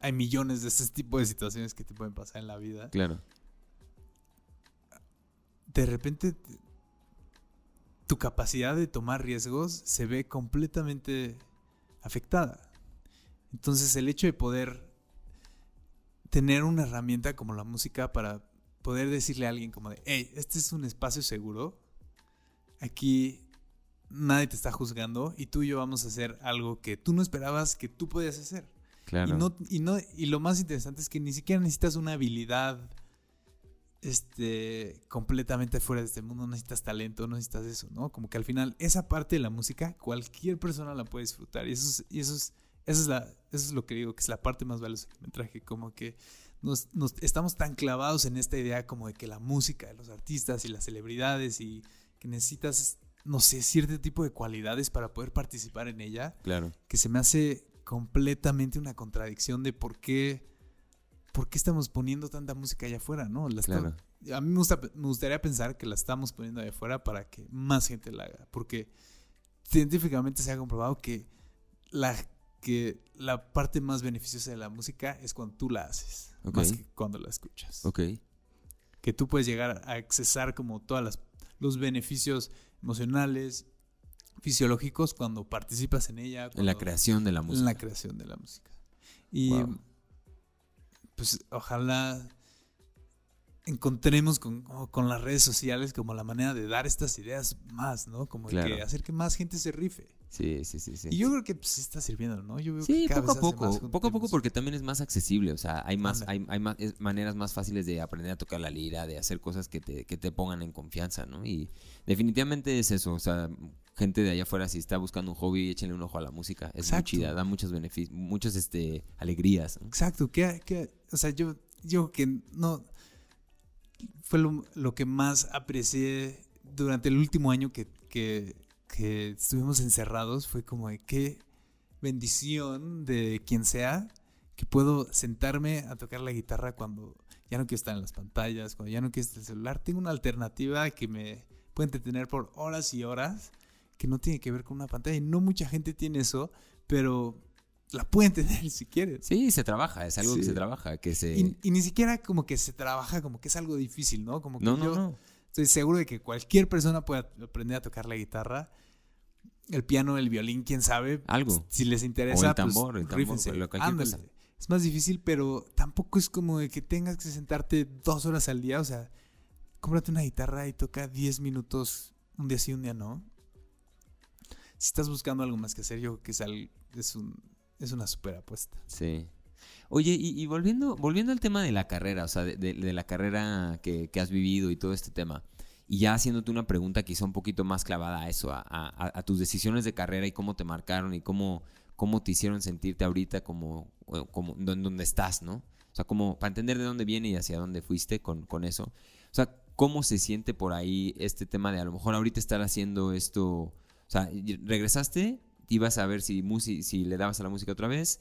hay millones de ese tipo de situaciones que te pueden pasar en la vida. Claro. De repente te- tu capacidad de tomar riesgos se ve completamente afectada. Entonces el hecho de poder tener una herramienta como la música para poder decirle a alguien como de, hey, este es un espacio seguro, aquí nadie te está juzgando y tú y yo vamos a hacer algo que tú no esperabas que tú podías hacer. Claro. Y, no, y, no, y lo más interesante es que ni siquiera necesitas una habilidad este, completamente fuera de este mundo, no necesitas talento, no necesitas eso, ¿no? Como que al final esa parte de la música cualquier persona la puede disfrutar y eso es, y eso es, eso es, la, eso es lo que digo, que es la parte más valiosa que me traje, como que nos, nos estamos tan clavados en esta idea como de que la música de los artistas y las celebridades y que necesitas, no sé, cierto tipo de cualidades para poder participar en ella Claro. que se me hace completamente una contradicción de por qué, por qué estamos poniendo tanta música allá afuera, ¿no? La Claro. A mí me, gusta- me gustaría pensar que la estamos poniendo allá afuera para que más gente la haga, porque científicamente se ha comprobado que la, que la parte más beneficiosa de la música es cuando tú la haces, más que cuando la escuchas. Ok. Que tú puedes llegar a accesar como todos los beneficios emocionales, fisiológicos cuando participas en ella. En la creación de la música. en la creación de la música. Y Wow. Pues ojalá encontremos con, con las redes sociales como la manera de dar estas ideas más, ¿no? Como de Claro. que hacer que más gente se rife. Sí, sí, sí, sí. Y yo creo que pues, sí está sirviendo, ¿no? Yo veo Sí, que poco a poco, poco a poco porque también es más accesible, o sea, hay más, hay, hay más es- maneras más fáciles de aprender a tocar la lira, de hacer cosas que te, que te pongan en confianza, ¿no? Y definitivamente es eso, o sea, gente de allá afuera si está buscando un hobby, échenle un ojo a la música, es muy Exacto. chida, da muchos beneficios, muchas este, alegrías, ¿no? Exacto, que, que- o sea, yo, yo que no fue lo, lo que más aprecié durante el último año que, que, que estuvimos encerrados, fue como de qué bendición de quien sea que puedo sentarme a tocar la guitarra cuando ya no quiero estar en las pantallas, cuando ya no quiero estar en el celular. Tengo una alternativa que me puede entretener por horas y horas, que no tiene que ver con una pantalla. Y no mucha gente tiene eso, pero la pueden tener *laughs* si quieren. Sí, se trabaja, es algo que se trabaja, que se... Y, y ni siquiera como que se trabaja como que es algo difícil, ¿no? Como que no, no, yo no. estoy seguro de que cualquier persona puede aprender a tocar la guitarra, el piano, el violín, quién sabe. Algo. Si les interesa, O el pues, tambor, el tambor, rífense, lo- cosa. Es más difícil, pero tampoco es como de que tengas que sentarte dos horas al día. O sea, cómprate una guitarra y toca 10 minutos un día sí, un día no. Si estás buscando algo más que hacer, yo creo que es, es, un, es una super apuesta. Sí. Oye, y, volviendo, volviendo al tema de la carrera, o sea, de, la carrera que, has vivido y todo este tema, y ya haciéndote una pregunta quizá un poquito más clavada a eso, a, tus decisiones de carrera y cómo te marcaron y cómo, cómo te hicieron sentirte ahorita como, como donde estás, ¿no? O sea, como para entender de dónde viene y hacia dónde fuiste con, con eso. O sea, ¿cómo se siente por ahí este tema de a lo mejor ahorita estar haciendo esto? O sea, regresaste, ibas a ver si, si le dabas a la música otra vez,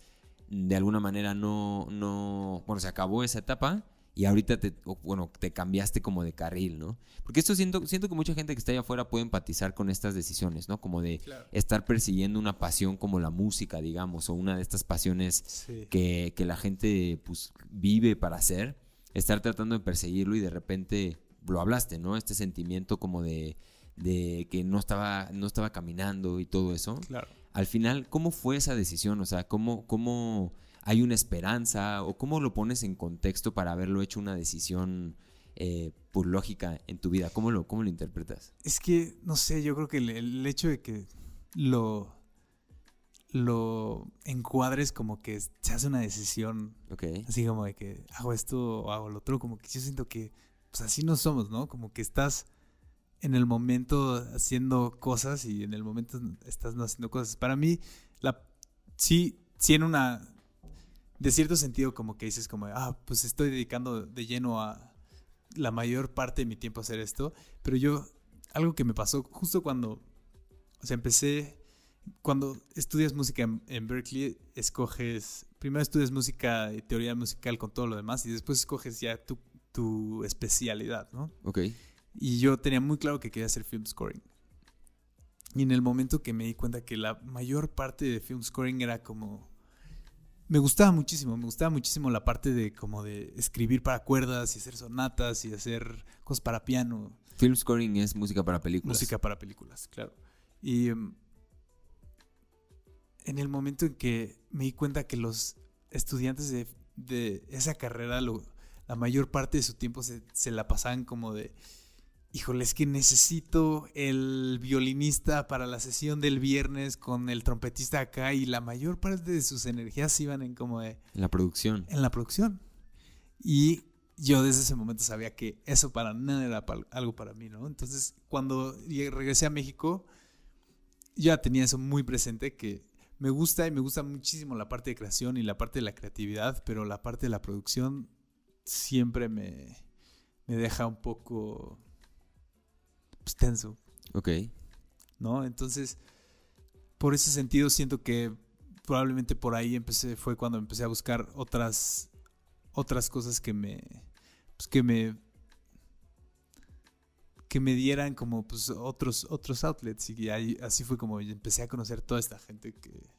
de alguna manera no, no, bueno, se acabó esa etapa y ahorita te, bueno, te cambiaste como de carril, ¿no? Porque esto siento, siento que mucha gente que está allá afuera puede empatizar con estas decisiones, ¿no? Como de Claro. estar persiguiendo una pasión como la música, digamos, o una de estas pasiones Sí. que, que la gente pues vive para hacer, estar tratando de perseguirlo y de repente lo hablaste, ¿no? Este sentimiento como de, de que no estaba, no estaba caminando y todo eso. Claro. Al final, ¿cómo fue esa decisión? O sea, ¿cómo, cómo hay una esperanza o cómo lo pones en contexto para haberlo hecho una decisión eh, pues, lógica en tu vida? ¿Cómo lo, cómo lo interpretas? Es que, no sé, yo creo que el, el hecho de que lo, lo encuadres como que se hace una decisión, Ok. así como de que hago esto o hago lo otro, como que yo siento que pues así no somos, ¿no? Como que estás en el momento haciendo cosas y en el momento estás no haciendo cosas. Para mí, la, sí, en una, de cierto sentido como que dices como, ah, pues estoy dedicando de lleno a la mayor parte de mi tiempo a hacer esto, pero yo, algo que me pasó justo cuando, o sea, empecé, cuando estudias música en, en Berkeley, escoges, primero estudias música y teoría musical con todo lo demás y después escoges ya tu, tu especialidad, ¿no? Ok. Y yo tenía muy claro que quería hacer film scoring. Y en el momento que me di cuenta que la mayor parte de film scoring era como... Me gustaba muchísimo, me gustaba muchísimo la parte de como de escribir para cuerdas y hacer sonatas y hacer cosas para piano, Film scoring es música para películas. música para películas, claro. Y em, en el momento en que me di cuenta que los estudiantes de, de esa carrera, lo- la mayor parte de su tiempo se, se la pasaban como de, híjole, es que necesito el violinista para la sesión del viernes con el trompetista acá y la mayor parte de sus energías iban en como de, En la producción. en la producción. Y yo desde ese momento sabía que eso para nada era algo para mí, ¿no? Entonces, cuando regresé a México, ya tenía eso muy presente, que me gusta y me gusta muchísimo la parte de creación y la parte de la creatividad, pero la parte de la producción siempre me, me deja un poco pues, tenso. Ok. ¿no? Entonces, por ese sentido siento que probablemente por ahí empecé, fue cuando empecé a buscar otras, otras cosas que me, pues que me, que me dieran como pues otros, otros outlets y ahí, así fue como empecé a conocer toda esta gente que,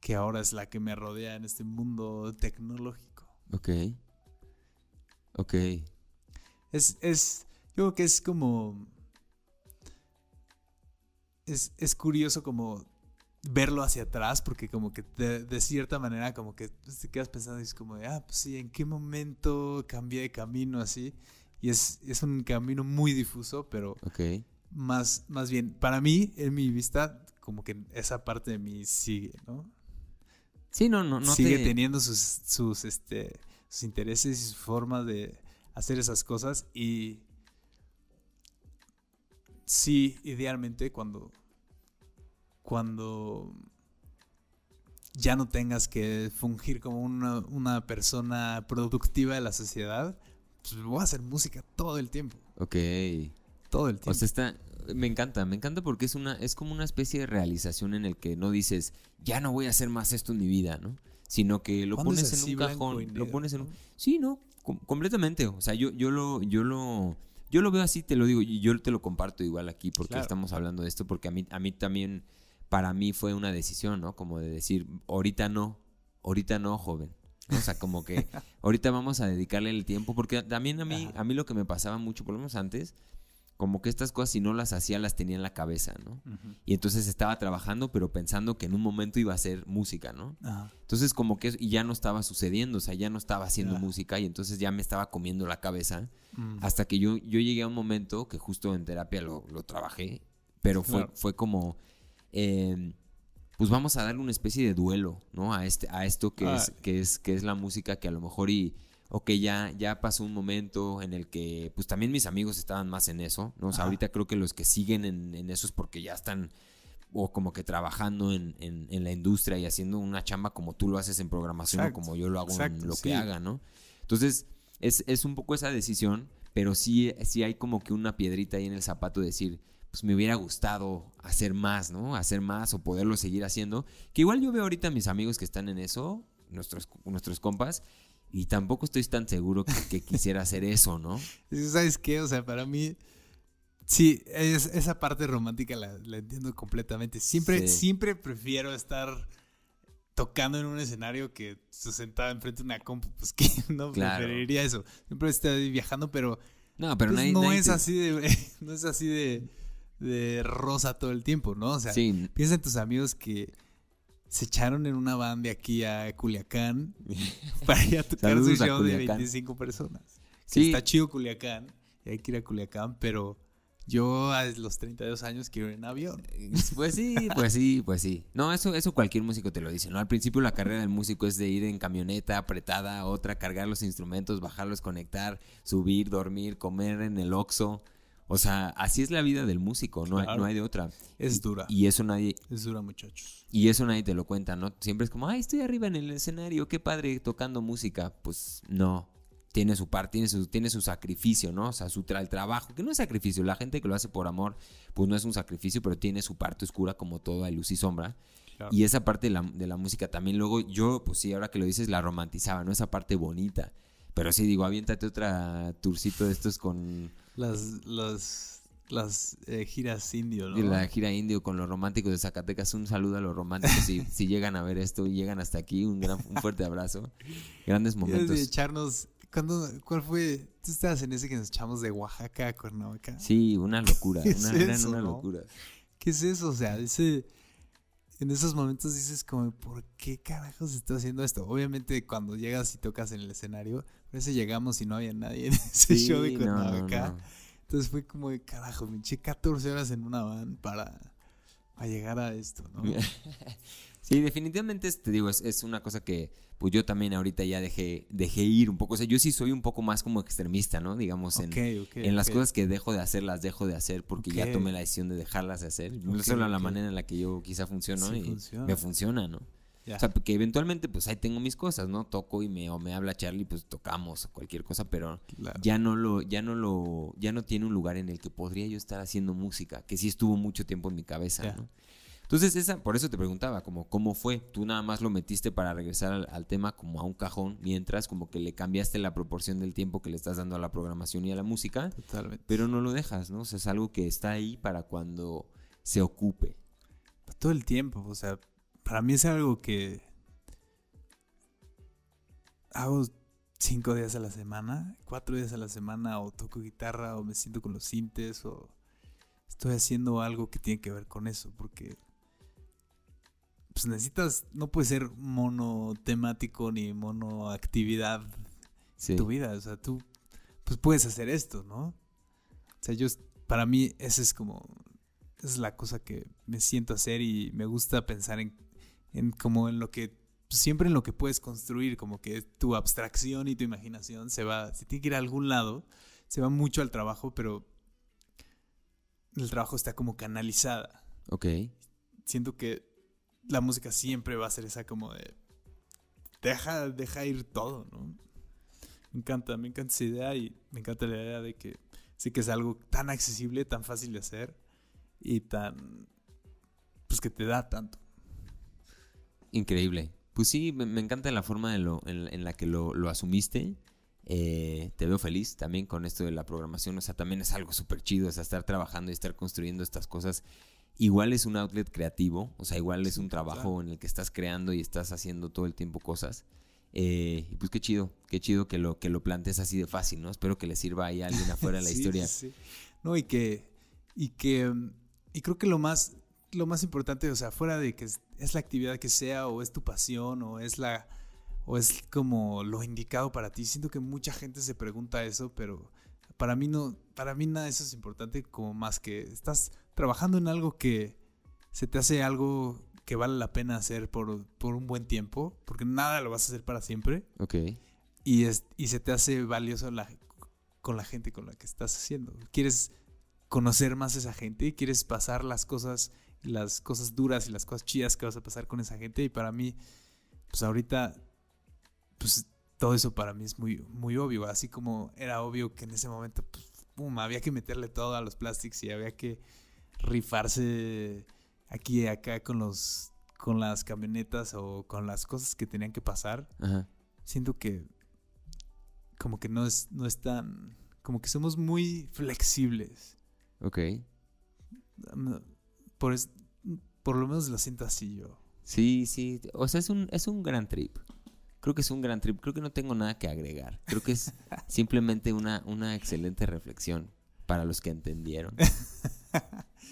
que ahora es la que me rodea en este mundo tecnológico. Ok. Ok. Es, es, yo creo que es como, es, es curioso como verlo hacia atrás, porque como que de, de cierta manera como que te quedas pensando y es como, de, ah, pues sí, ¿en qué momento cambié de camino así? Y es, es un camino muy difuso, pero más, más bien, para mí, en mi vista, como que esa parte de mí sigue, ¿no? Sí, no, no, no sigue te- teniendo sus, sus, este, sus intereses y su forma de hacer esas cosas. Y sí, idealmente, cuando, cuando ya no tengas que fungir como una, una persona productiva de la sociedad, pues voy a hacer música todo el tiempo. Ok. Todo el tiempo. O sea, está, me encanta, me encanta porque es una, es como una especie de realización en el que no dices, ya no voy a hacer más esto en mi vida, ¿no? Sino que lo pones en un cajón, lo pones en un, sí, no, com- completamente. O sea, yo, yo lo, yo lo, yo lo veo así, te lo digo, y yo te lo comparto igual aquí porque Claro. estamos hablando de esto, porque a mí, a mí también, para mí fue una decisión, ¿no? Como de decir, ahorita no, ahorita no, joven. O sea, como que *laughs* ahorita vamos a dedicarle el tiempo, porque también a mí, Ajá. a mí lo que me pasaba mucho, por lo menos antes, como que estas cosas si no las hacía las tenía en la cabeza, ¿no? Y entonces estaba trabajando, pero pensando que en un momento iba a hacer música, ¿no? Entonces como que y ya no estaba sucediendo, o sea, ya no estaba haciendo música y entonces ya me estaba comiendo la cabeza Mm. hasta que yo, yo llegué a un momento que justo en terapia lo, lo trabajé, pero fue, Claro. fue como, eh, pues vamos a darle una especie de duelo, ¿no? A, este, a esto que, Ah. es, que, es, que es la música que a lo mejor y, ok, ya, ya pasó un momento en el que, pues también mis amigos estaban más en eso, ¿no? O sea, Ajá. ahorita creo que los que siguen en, en eso es porque ya están o como que trabajando en, en- en la industria y haciendo una chamba como tú lo haces en programación Exacto, o como yo lo hago exacto, en lo sí. que haga, ¿no? Entonces, es, es un poco esa decisión, pero sí, sí hay como que una piedrita ahí en el zapato de decir, pues me hubiera gustado hacer más, ¿no? Hacer más o poderlo seguir haciendo. Que igual yo veo ahorita a mis amigos que están en eso, nuestros, nuestros compas, y tampoco estoy tan seguro que, que quisiera hacer eso, ¿no? *laughs* ¿Sabes qué? O sea, para mí, sí, es- esa parte romántica la, la entiendo completamente. Siempre, Sí. siempre prefiero estar tocando en un escenario que sentada enfrente de una compu. Pues *laughs* que no Claro. preferiría eso. Siempre estoy viajando, pero, No, pero pues, nadie, no, nadie es te- así de, *laughs* no es así de, de rosa todo el tiempo, ¿no? O sea, Sí, piensa en tus amigos que se echaron en una van de aquí a Culiacán *laughs* para ir a tocar su show de Culiacán. 25 personas. Sí. Sí. Está chido Culiacán y hay que ir a Culiacán, pero yo a los 32 años quiero ir en avión. Pues sí, pues sí, pues sí. No, eso, eso cualquier músico te lo dice, ¿no? Al principio la carrera del músico es de ir en camioneta apretada, otra, cargar los instrumentos, bajarlos, conectar, subir, dormir, comer en el Oxxo. O sea, así es la vida del músico, no, hay, no hay de otra. Es dura. Y eso nadie, Es dura, muchachos. y eso nadie te lo cuenta, ¿no? Siempre es como, ay, estoy arriba en el escenario, qué padre tocando música. Pues no, tiene su parte, tiene su, tiene su sacrificio, ¿no? O sea, su tra- el trabajo, que no es sacrificio, la gente que lo hace por amor, pues no es un sacrificio, pero tiene su parte oscura como todo, hay luz y sombra. Claro. Y esa parte de la, de la música también luego, yo, pues sí, ahora que lo dices, la romantizaba, ¿no? Esa parte bonita. Pero sí, digo, aviéntate otra tourcito de estos con Las, las, las eh, giras indio, ¿no? de la gira indio con los románticos de Zacatecas. Un saludo a los románticos si, *laughs* si llegan a ver esto y llegan hasta aquí. Un, gran, un fuerte abrazo. Grandes Y es de momentos. echarnos... ¿cuándo- ¿Cuál fue? Tú estabas en ese que nos echamos de Oaxaca a Cuernavaca. Sí, una locura. *laughs* ¿Qué es Una, eran eso, una no? locura. ¿Qué es eso? O sea, ese, en esos momentos dices como, ¿por qué carajos está haciendo esto? Obviamente cuando llegas y tocas en el escenario, a veces llegamos y no había nadie en ese Sí, show de Cuernavaca. no, no. Entonces fue como, de, carajo, me eché 14 horas en una van para, para llegar a esto, ¿no? *laughs* Sí, definitivamente te digo, es, es una cosa que pues yo también ahorita ya dejé, dejé ir un poco. O sea, yo sí soy un poco más como extremista, ¿no? Digamos, en, las cosas que dejo de hacer, las dejo de hacer porque ya tomé la decisión de dejarlas de hacer. Esa es la manera en la que yo quizá funciono Sí y funciona. me funciona, ¿no? O sea, porque eventualmente pues ahí tengo mis cosas, ¿no? Toco y me, o me habla Charlie, pues tocamos o cualquier cosa, pero Claro. ya no lo, ya no lo, ya no tiene un lugar en el que podría yo estar haciendo música, que sí estuvo mucho tiempo en mi cabeza. ¿no? Entonces, esa, por eso te preguntaba, como, ¿cómo fue? Tú nada más lo metiste para regresar al, al tema como a un cajón, mientras como que le cambiaste la proporción del tiempo que le estás dando a la programación y a la música, Totalmente. pero no lo dejas, ¿no? O sea, es algo que está ahí para cuando se ocupe. Todo el tiempo, o sea, para mí es algo que hago cinco días a la semana, cuatro días a la semana, o toco guitarra, o me siento con los sintes, o estoy haciendo algo que tiene que ver con eso, porque pues necesitas, no puede ser monotemático ni monoactividad Sí. tu vida, o sea, tú pues puedes hacer esto, ¿no? O sea, yo, para mí, esa es como, esa es la cosa que me siento hacer y me gusta pensar en, en como en lo que, siempre en lo que puedes construir, como que tu abstracción y tu imaginación se va, se tiene que ir a algún lado, se va mucho al trabajo, pero el trabajo está como canalizada. Ok. Siento que la música siempre va a ser esa como de, deja, deja ir todo, ¿no? Me encanta, me encanta esa idea y me encanta la idea de que sí que es algo tan accesible, tan fácil de hacer y tan, pues que te da tanto. Increíble. Pues sí, me, encanta la forma de lo, en, en la que lo, lo asumiste. Eh, te veo feliz también con esto de la programación. O sea, también es algo súper chido. O sea, estar trabajando y estar construyendo estas cosas. Igual es un outlet creativo. O sea, igual es Sí, un trabajo claro. en el que estás creando y estás haciendo todo el tiempo cosas. Eh, y pues qué chido, qué chido que lo, que lo plantees así de fácil, ¿no? Espero que le sirva ahí a alguien afuera de la *laughs* Sí, historia. sí. No, y que, y que, y creo que lo más, lo más importante, o sea, fuera de que es, es la actividad que sea, o es tu pasión, o es la, o es como lo indicado para ti. Siento que mucha gente se pregunta eso, pero para mí no, para mí nada de eso es importante como más que estás trabajando en algo que se te hace algo que vale la pena hacer por, por un buen tiempo, porque nada lo vas a hacer para siempre Ok. y, es, y se te hace valioso la- con la gente con la que estás haciendo. Quieres conocer más a esa gente, quieres pasar las cosas, las cosas duras y las cosas chidas que vas a pasar con esa gente. Y para mí, pues ahorita, pues todo eso para mí es muy, muy obvio. Así como era obvio que en ese momento, pues, pum, había que meterle todo a los plastics y había que rifarse aquí y acá con los con las camionetas o con las cosas que tenían que pasar Ajá. siento que como que no es, no es tan, como que somos muy flexibles. Ok. Por, es- por lo menos lo siento así yo. Sí, sí. O sea, es un, es un gran trip. Creo que es un gran trip. Creo que no tengo nada que agregar. Creo que es *laughs* simplemente una, una excelente reflexión para los que entendieron. *laughs*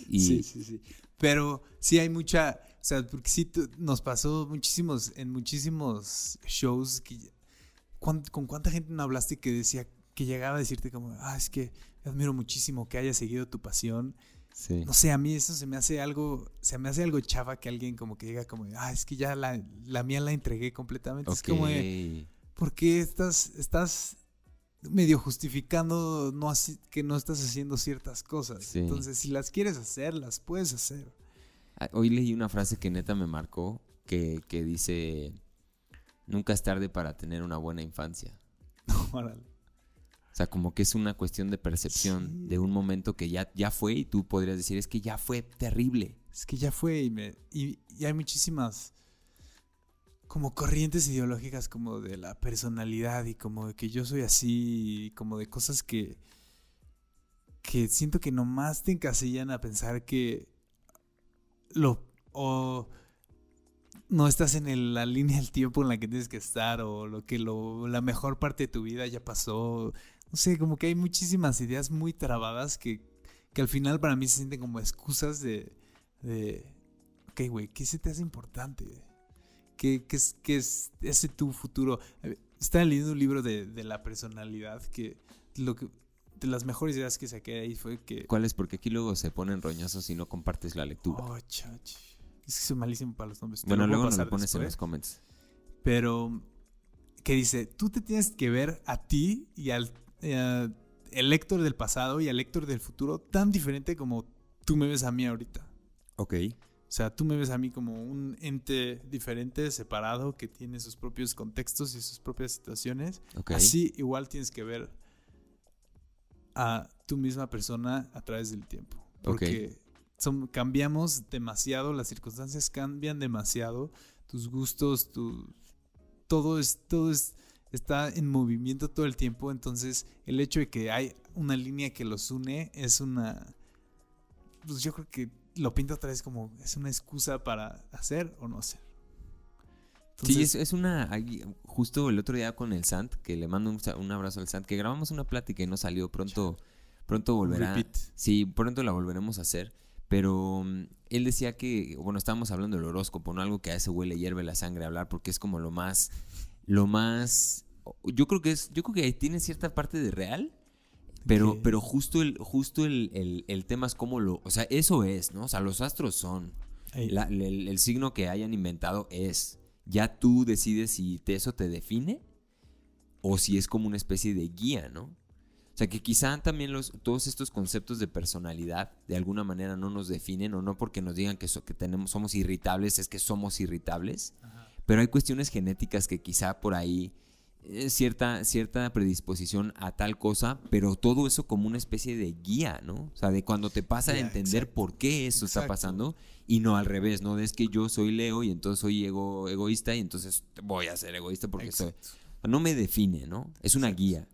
Y Sí, sí, sí. Pero sí hay mucha, o sea, porque sí nos pasó muchísimos, en muchísimos shows que, ¿cuán- ¿con cuánta gente no hablaste que decía, que llegaba a decirte como, ah, es que admiro muchísimo que hayas seguido tu pasión sí. No sé, a mí eso se me hace algo, se me hace algo chafa que alguien como que diga como, ah, es que ya la, la mía la entregué completamente. Es como, de. ¿por qué estás, estás medio justificando no así- que no estás haciendo ciertas cosas? Sí. Entonces, si las quieres hacer, las puedes hacer. Ah, Hoy leí una frase que neta me marcó que, que dice, nunca es tarde para tener una buena infancia. *laughs* Órale. O sea, como que es una cuestión de percepción Sí. de un momento que ya, ya fue y tú podrías decir, es que ya fue terrible. Es que ya fue y, me, y, y hay muchísimas como corrientes ideológicas como de la personalidad y como de que yo soy así y como de cosas que que siento que nomás te encasillan a pensar que lo o no estás en el- la línea del tiempo en la que tienes que estar o lo que lo, la mejor parte de tu vida ya pasó. No sé, como que hay muchísimas ideas muy trabadas que, que al final para mí se sienten como excusas de, de ok, güey, ¿qué se te hace importante? ¿Qué, qué es, qué es ese tu futuro? Estaba leyendo un libro de, de la personalidad que lo que de las mejores ideas que saqué ahí fue que ¿Cuál es? Porque aquí luego se ponen roñosos si no compartes la lectura. Oh, chach. Es que soy malísimo para los nombres. Bueno, luego nos lo pones en los comments. Pero que dice, tú te tienes que ver a ti y al eh, el Héctor del pasado y al Héctor del futuro tan diferente como tú me ves a mí ahorita. Ok. O sea, tú me ves a mí como un ente diferente, separado, que tiene sus propios contextos y sus propias situaciones. Ok. Así igual tienes que ver a tu misma persona a través del tiempo. Porque son- cambiamos demasiado, las circunstancias cambian demasiado, tus gustos, tu, todo es, todo es, está en movimiento todo el tiempo. Entonces, el hecho de que hay una línea que los une es una. Pues yo creo que lo pinto otra vez como es una excusa para hacer o no hacer. Sí, es, es una. Justo el otro día con el Sant, que le mando un, un abrazo al Sant, que grabamos una plática y no salió. Pronto, pronto volverá. repeat. Sí, pronto la volveremos a hacer. Pero mm, él decía que, bueno, estábamos hablando del horóscopo, ¿no? Algo que a ese güey le hierve la sangre hablar, porque es como lo más. Lo más. Yo creo que es. Yo creo que tiene cierta parte de real. Pero, pero justo, el, justo el, el- el tema es cómo lo... O sea, eso es, ¿no? O sea, los astros son. La- el, el signo que hayan inventado es. Ya tú decides si te- eso te define o si es como una especie de guía, ¿no? O sea, que quizá también los, todos estos conceptos de personalidad de alguna manera no nos definen o no porque nos digan que, so- que tenemos, somos irritables, es que somos irritables. Pero hay cuestiones genéticas que quizá por ahí eh, cierta, cierta predisposición a tal cosa, pero todo eso como una especie de guía, ¿no? O sea, de cuando te pasa a Ya, entender exacto. por qué eso está pasando y no al revés, ¿no? Es que yo soy Leo y entonces soy ego, egoísta y entonces voy a ser egoísta porque soy... No me define, ¿no? Es una guía.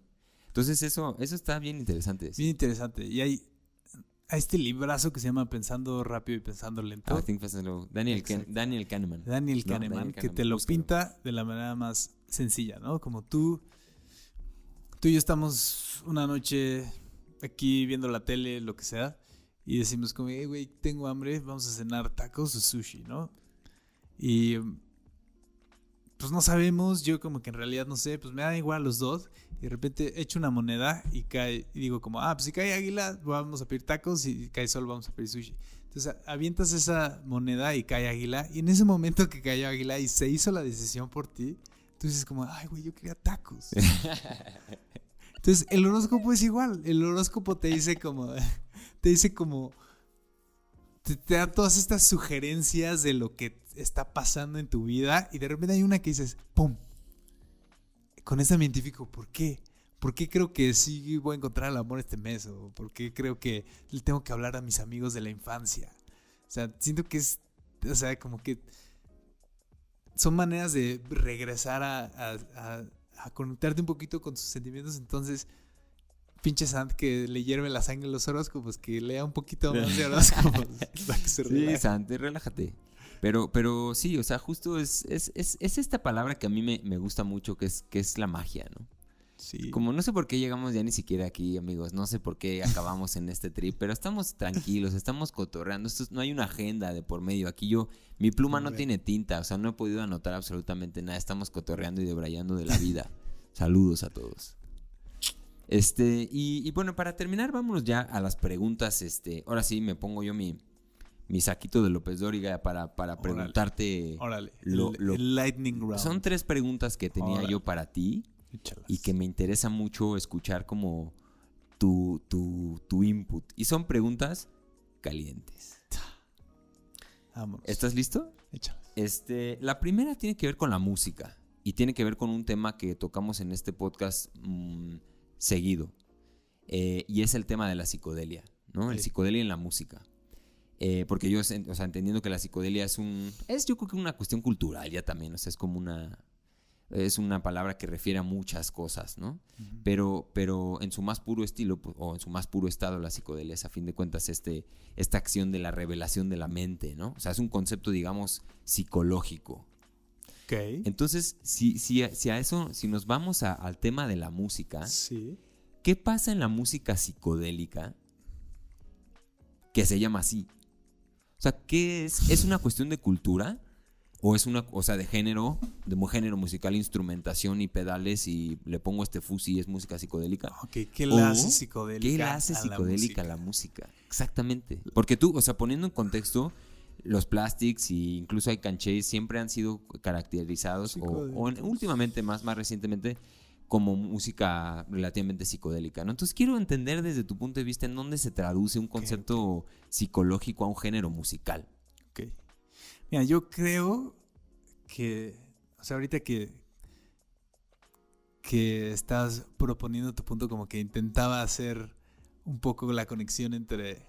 Entonces eso, eso está bien interesante. Bien interesante. Y hay, hay este librazo que se llama Pensando rápido y pensando lento. Ah, I think and slow. Daniel, Exacto. Daniel Kahneman. Daniel No, Kahneman, Daniel que Kahneman, te lo búscalo. pinta de la manera más sencilla, ¿no? Como tú, tú y yo estamos una noche aquí viendo la tele, lo que sea, y decimos como, hey, güey, tengo hambre, vamos a cenar tacos o sushi, ¿no? Y pues no sabemos, yo como que en realidad no sé, pues me da igual los dos, y de repente echo una moneda y cae, y digo como, ah, pues si cae águila, vamos a pedir tacos, y si cae sol, vamos a pedir sushi. Entonces avientas esa moneda y cae águila, y en ese momento que cayó águila y se hizo la decisión por ti, tú dices como, ay, güey, yo quería tacos. *laughs* Entonces el horóscopo es igual, el horóscopo te dice como, *laughs* te dice como, te, te da todas estas sugerencias de lo que está pasando en tu vida y de repente hay una que dices, ¡pum! Con esta me identifico, ¿por qué? ¿Por qué creo que sí voy a encontrar el amor este mes? ¿O por qué creo que le tengo que hablar a mis amigos de la infancia? O sea, siento que es, o sea, como que son maneras de regresar a, a- a- a conectarte un poquito con tus sentimientos. Entonces, pinche Sant que le hierve la sangre en los horóscopos, que lea un poquito más de *laughs* horóscopos. *laughs* Sí. Santi, relájate. Pero, pero sí, o sea, justo es, es, es, es esta palabra que a mí me, me gusta mucho, que es, que es la magia, ¿no? Sí. Como no sé por qué llegamos ya ni siquiera aquí, amigos, no sé por qué acabamos en este trip, pero estamos tranquilos, estamos cotorreando, esto es- no hay una agenda de por medio. Aquí yo, mi pluma no tiene tinta, o sea, no he podido anotar absolutamente nada, estamos cotorreando y debrayando de la vida. *laughs* Saludos a todos. Este, y, y bueno, para terminar, vámonos ya a las preguntas. Este, ahora sí me pongo yo mi, mi saquito de López Dóriga para, para Órale. preguntarte. Órale. lo- el, lo- el lightning round. Son tres preguntas que tenía Órale. yo para ti Échalas. y que me interesa mucho escuchar como tu, tu, tu input. Y son preguntas calientes. Vámonos. ¿Estás listo? Échalas. Este, la primera tiene que ver con la música y tiene que ver con un tema que tocamos en este podcast mm, seguido. Eh, y es el tema de la psicodelia, ¿no? El psicodelia en la música. Eh, porque yo, o sea, entendiendo que la psicodelia es un... Es yo creo que una cuestión cultural ya también, o sea, es como una... Es una palabra que refiere a muchas cosas, ¿no? Pero, pero en su más puro estilo, pues, o en su más puro estado, la psicodelia es a fin de cuentas este, esta acción de la revelación de la mente, ¿no? O sea, es un concepto, digamos, psicológico. Ok. Entonces, si, si, a- si a eso, si nos vamos a- al tema de la música, Sí. ¿qué pasa en la música psicodélica que se llama así? O sea, ¿qué es? ¿Es una cuestión de cultura? ¿O es una, o sea, de género, de género musical, instrumentación y pedales y le pongo este fusi y es música psicodélica? Ok, ¿qué la hace psicodélica? ¿Qué la hace a psicodélica a música? la música? Exactamente. Porque tú, o sea, poniendo en contexto, los plastics y incluso hay canchés siempre han sido caracterizados, o, o últimamente, más, más recientemente, como música relativamente psicodélica. ¿no? Entonces quiero entender desde tu punto de vista en dónde se traduce un concepto psicológico a un género musical. Ok. Mira, yo creo que, o sea, ahorita que, que estás proponiendo tu punto, como que intentaba hacer un poco la conexión entre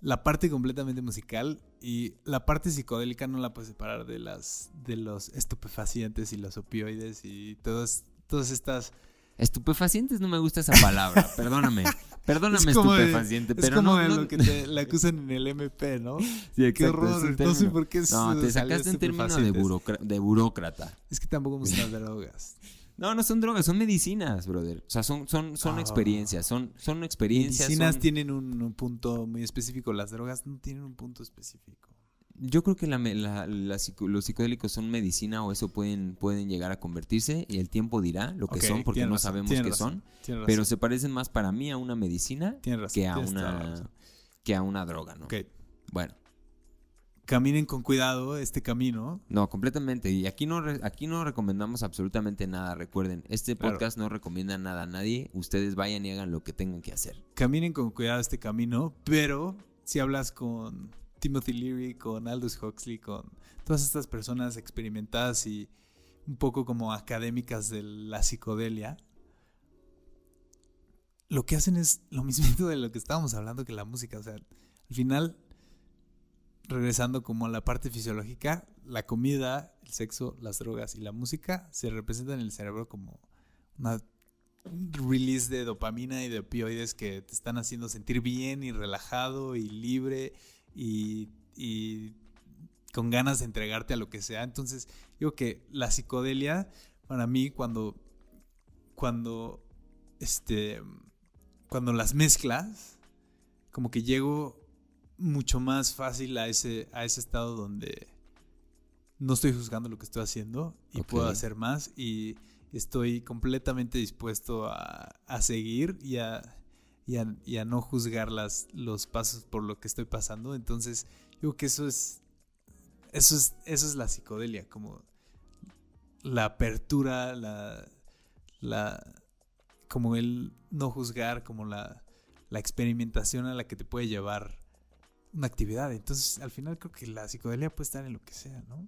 la parte completamente musical y la parte psicodélica no la puedes separar de las de los estupefacientes y los opioides y todas todas estas Estupefacientes no me gusta esa palabra, *laughs* perdóname. Perdóname, Es de- estupefaciente, es pero como no, de no- lo que te, *laughs* le acusan en el MP, ¿no? Sí, exacto, es horror, no sé término. por qué No, salió te sacaste un término de, burócrata. Es que tampoco me gustan las drogas. No, no son drogas, son medicinas, brother. O sea, son, son, son Ah. experiencias, son, son experiencias. Medicinas son- tienen un, un punto muy específico, las drogas no tienen un punto específico. Yo creo que la, la- los psicodélicos son medicina o eso pueden, pueden llegar a convertirse y el tiempo dirá lo que son porque no razón, sabemos qué razón, son, pero se parecen más para mí a una medicina razón, que a una que a una droga, ¿no? Ok, Bueno, caminen con cuidado este camino. no, completamente. Y aquí no, re- aquí no recomendamos absolutamente nada. Recuerden, este Claro. podcast no recomienda nada a nadie. Ustedes vayan y hagan lo que tengan que hacer. Caminen con cuidado este camino, pero si hablas con Timothy Leary, con Aldous Huxley, con todas estas personas experimentadas y un poco como académicas de la psicodelia, lo que hacen es lo mismo de lo que estábamos hablando que la música. O sea, al final, regresando como a la parte fisiológica, la comida, el sexo, las drogas y la música se representan en el cerebro como una un release de dopamina y de opioides que te están haciendo sentir bien y relajado y libre y, y con ganas de entregarte a lo que sea. Entonces, digo que la psicodelia, para mí, cuando, cuando, este, cuando las mezclas, como que llego mucho más fácil a ese, a ese estado donde no estoy juzgando lo que estoy haciendo y puedo hacer más y estoy completamente dispuesto a, a seguir y a, y a, no juzgar las, los pasos por lo que estoy pasando. Entonces, digo que eso es, eso es, eso es la psicodelia, como la apertura, la, la, como el no juzgar, como la, la experimentación a la que te puede llevar una actividad. Entonces, al final creo que la psicodelia puede estar en lo que sea, ¿no?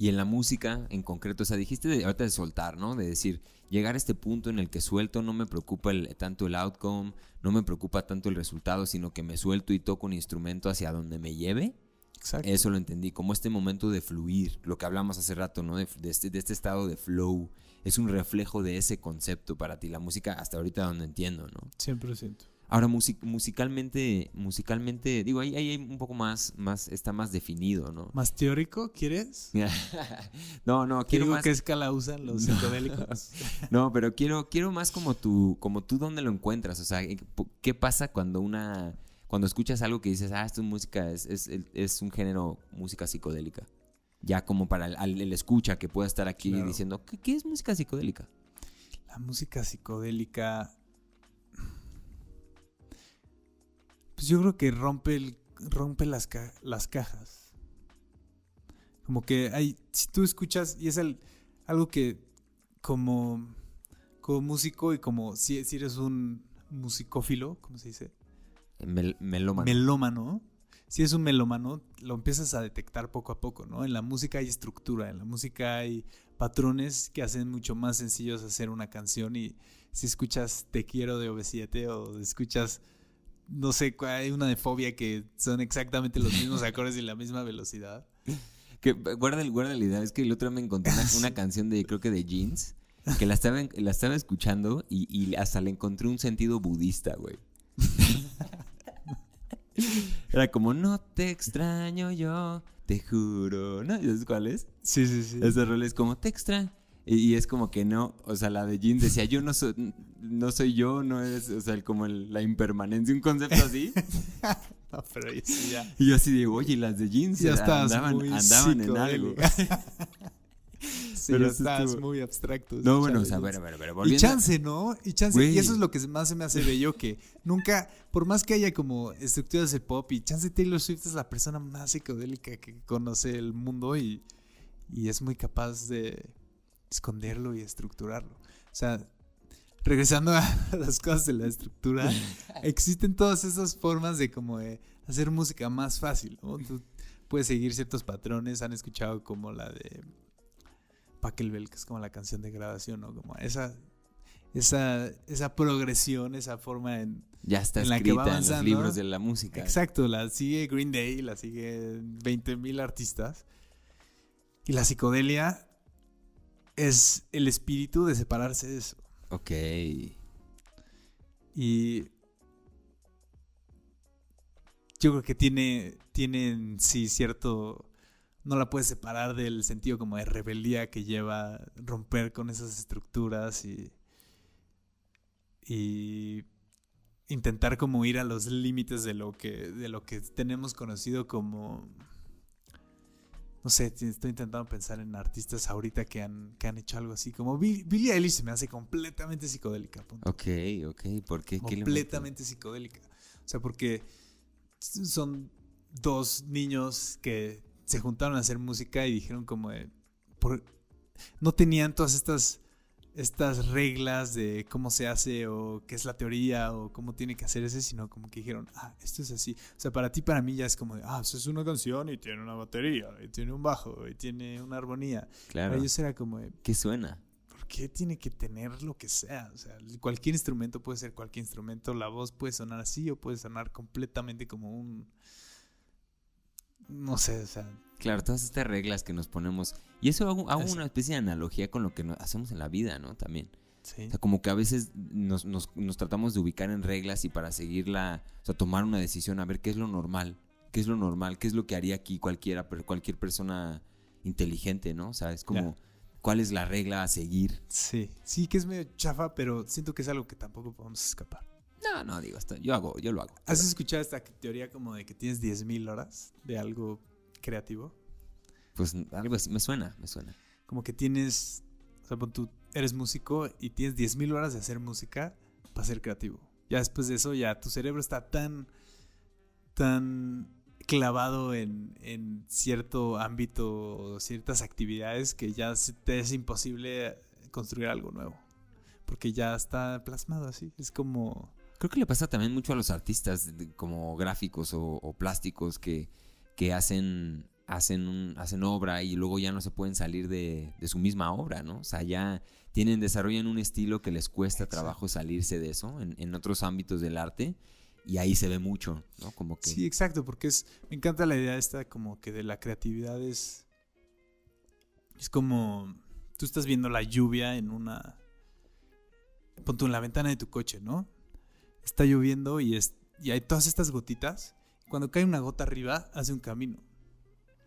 Y en la música en concreto, o sea, dijiste de, ahorita de soltar, ¿no? De decir, llegar a este punto en el que suelto, no me preocupa el- tanto el outcome, no me preocupa tanto el resultado, sino que me suelto y toco un instrumento hacia donde me lleve. Exacto. Eso lo entendí, como este momento de fluir, lo que hablamos hace rato, ¿no? De, de este, de este estado de flow. Es un reflejo de ese concepto para ti, la música hasta ahorita donde entiendo, ¿no? 100%. Ahora, music- musicalmente, musicalmente, digo, ahí, ahí hay un poco más, más, está más definido, ¿no? ¿Más teórico quieres? *laughs* no, no, ¿Qué quiero digo más. qué escala usan los psicodélicos? *laughs* No, pero quiero, quiero más como tú, como tú dónde lo encuentras. O sea, ¿qué pasa cuando una, cuando escuchas algo que dices, ah, esto es música, es, es, es un género música psicodélica? Ya como para el, escucha que pueda estar aquí Claro. diciendo, ¿qué, qué es música psicodélica? La música psicodélica. Pues yo creo que rompe, el, rompe las, ca- las cajas. Como que hay. Si tú escuchas, y es el- algo que como, como músico y como si, si eres un musicófilo, ¿cómo se dice? Mel- melómano. melómano. Si es un melómano, lo empiezas a detectar poco a poco, ¿no? En la música hay estructura, en la música hay patrones que hacen mucho más sencillos hacer una canción y si escuchas Te quiero de OV7 o escuchas, no sé, cuál- hay una de Fobia que son exactamente los mismos acordes y la misma velocidad. Que, guarda, el- guarda la idea, es que el otro día me encontré una, una canción de, creo que de Jeans, que la estaba, la estaba escuchando y, y hasta le encontré un sentido budista, güey. Era como, no te extraño yo, te juro. ¿No? ¿Sabes cuál es? Sí, sí, sí. Ese rol es como, te extraño. Y, y es como que no, o sea, la de Jeans decía, yo no soy, no soy yo, no es, o sea, el- como el- la impermanencia, un concepto así. *laughs* No, pero ya- sí, ya. Y yo así de, oye, las de Jeans Ya estás andaban, muy andaban en algo. *laughs* sí, Pero estás estuvo- muy abstracto. No, bueno, o sea, a ya ver, a ver, a ver, Y volviendo a- chance, ¿no? Y chance. Y eso es lo que más se me hace bello, que nunca, por más que haya como estructuras de pop, y chance Taylor Swift es la persona más psicodélica que conoce el mundo y, y es muy capaz de esconderlo y estructurarlo. O sea, regresando a *laughs* las cosas de la estructura, *laughs* existen todas esas formas de como de hacer música más fácil, ¿no? Tú puedes seguir ciertos patrones, han escuchado como la de Pachelbel, que es como la canción de grabación, ¿no? Como esa, esa, esa progresión, esa forma en... Ya está en la que va en los libros de la música. Exacto, la sigue Green Day, la sigue 20.000 artistas. Y la psicodelia es el espíritu de separarse de eso. Ok. Y yo creo que tiene, tiene en sí cierto... No la puedes separar del sentido como de rebeldía que lleva romper con esas estructuras y... Y intentar como ir a los límites de lo que, de lo que tenemos conocido como no sé, estoy intentando pensar en artistas ahorita que han, que han hecho algo así. Como Bill- Billie Eilish se me hace completamente psicodélica. punto. Ok, ok. ¿Por qué? ¿Qué le completamente psicodélica. O sea, porque son dos niños que se juntaron a hacer música y dijeron como de, por- no tenían todas estas estas reglas de cómo se hace o qué es la teoría o cómo tiene que hacerse, sino como que dijeron, ah, esto es así. O sea, para ti, para mí ya es como de, ah, eso es una canción y tiene una batería y tiene un bajo y tiene una armonía. Claro. Para ellos era como de, ¿Qué suena? ¿por qué tiene que tener lo que sea? O sea, cualquier instrumento puede ser cualquier instrumento. La voz puede sonar así o puede sonar completamente como un. No sé, o sea. Claro, todas estas reglas que nos ponemos. Y eso hago, hago una especie de analogía con lo que hacemos en la vida, ¿no? También. Sí. O sea, como que a veces nos, nos- nos tratamos de ubicar en reglas y para seguirla, o sea, tomar una decisión, a ver qué es lo normal, qué es lo normal, qué es lo que haría aquí cualquiera, pero cualquier persona inteligente, ¿no? O sea, es como, ¿cuál es la regla a seguir? Sí, sí que es medio chafa, pero siento que es algo que tampoco podemos escapar. No, no, digo, esto- yo hago, yo lo hago. ¿Has escuchado esta teoría como de que tienes 10.000 horas de algo creativo? Pues algo me suena, me suena. Como que tienes, o sea, tú eres músico y tienes 10.000 horas de hacer música para ser creativo. Ya después de eso, ya tu cerebro está tan, tan clavado en, en cierto ámbito o ciertas actividades que ya se te es imposible construir algo nuevo. Porque ya está plasmado así. Es como... Creo que le pasa también mucho a los artistas como gráficos o, o plásticos que, que hacen, hacen, un- hacen obra y luego ya no se pueden salir de, de su misma obra, ¿no? O sea, ya tienen, desarrollan un estilo que les cuesta Exacto. trabajo salirse de eso en, en otros ámbitos del arte y ahí se ve mucho, ¿no? Como que... Sí, exacto, porque es, me encanta la idea esta como que de la creatividad es, es como, tú estás viendo la lluvia en una, pon tú en la ventana de tu coche, ¿no? Está lloviendo y, es, y hay todas estas gotitas, cuando cae una gota arriba hace un camino,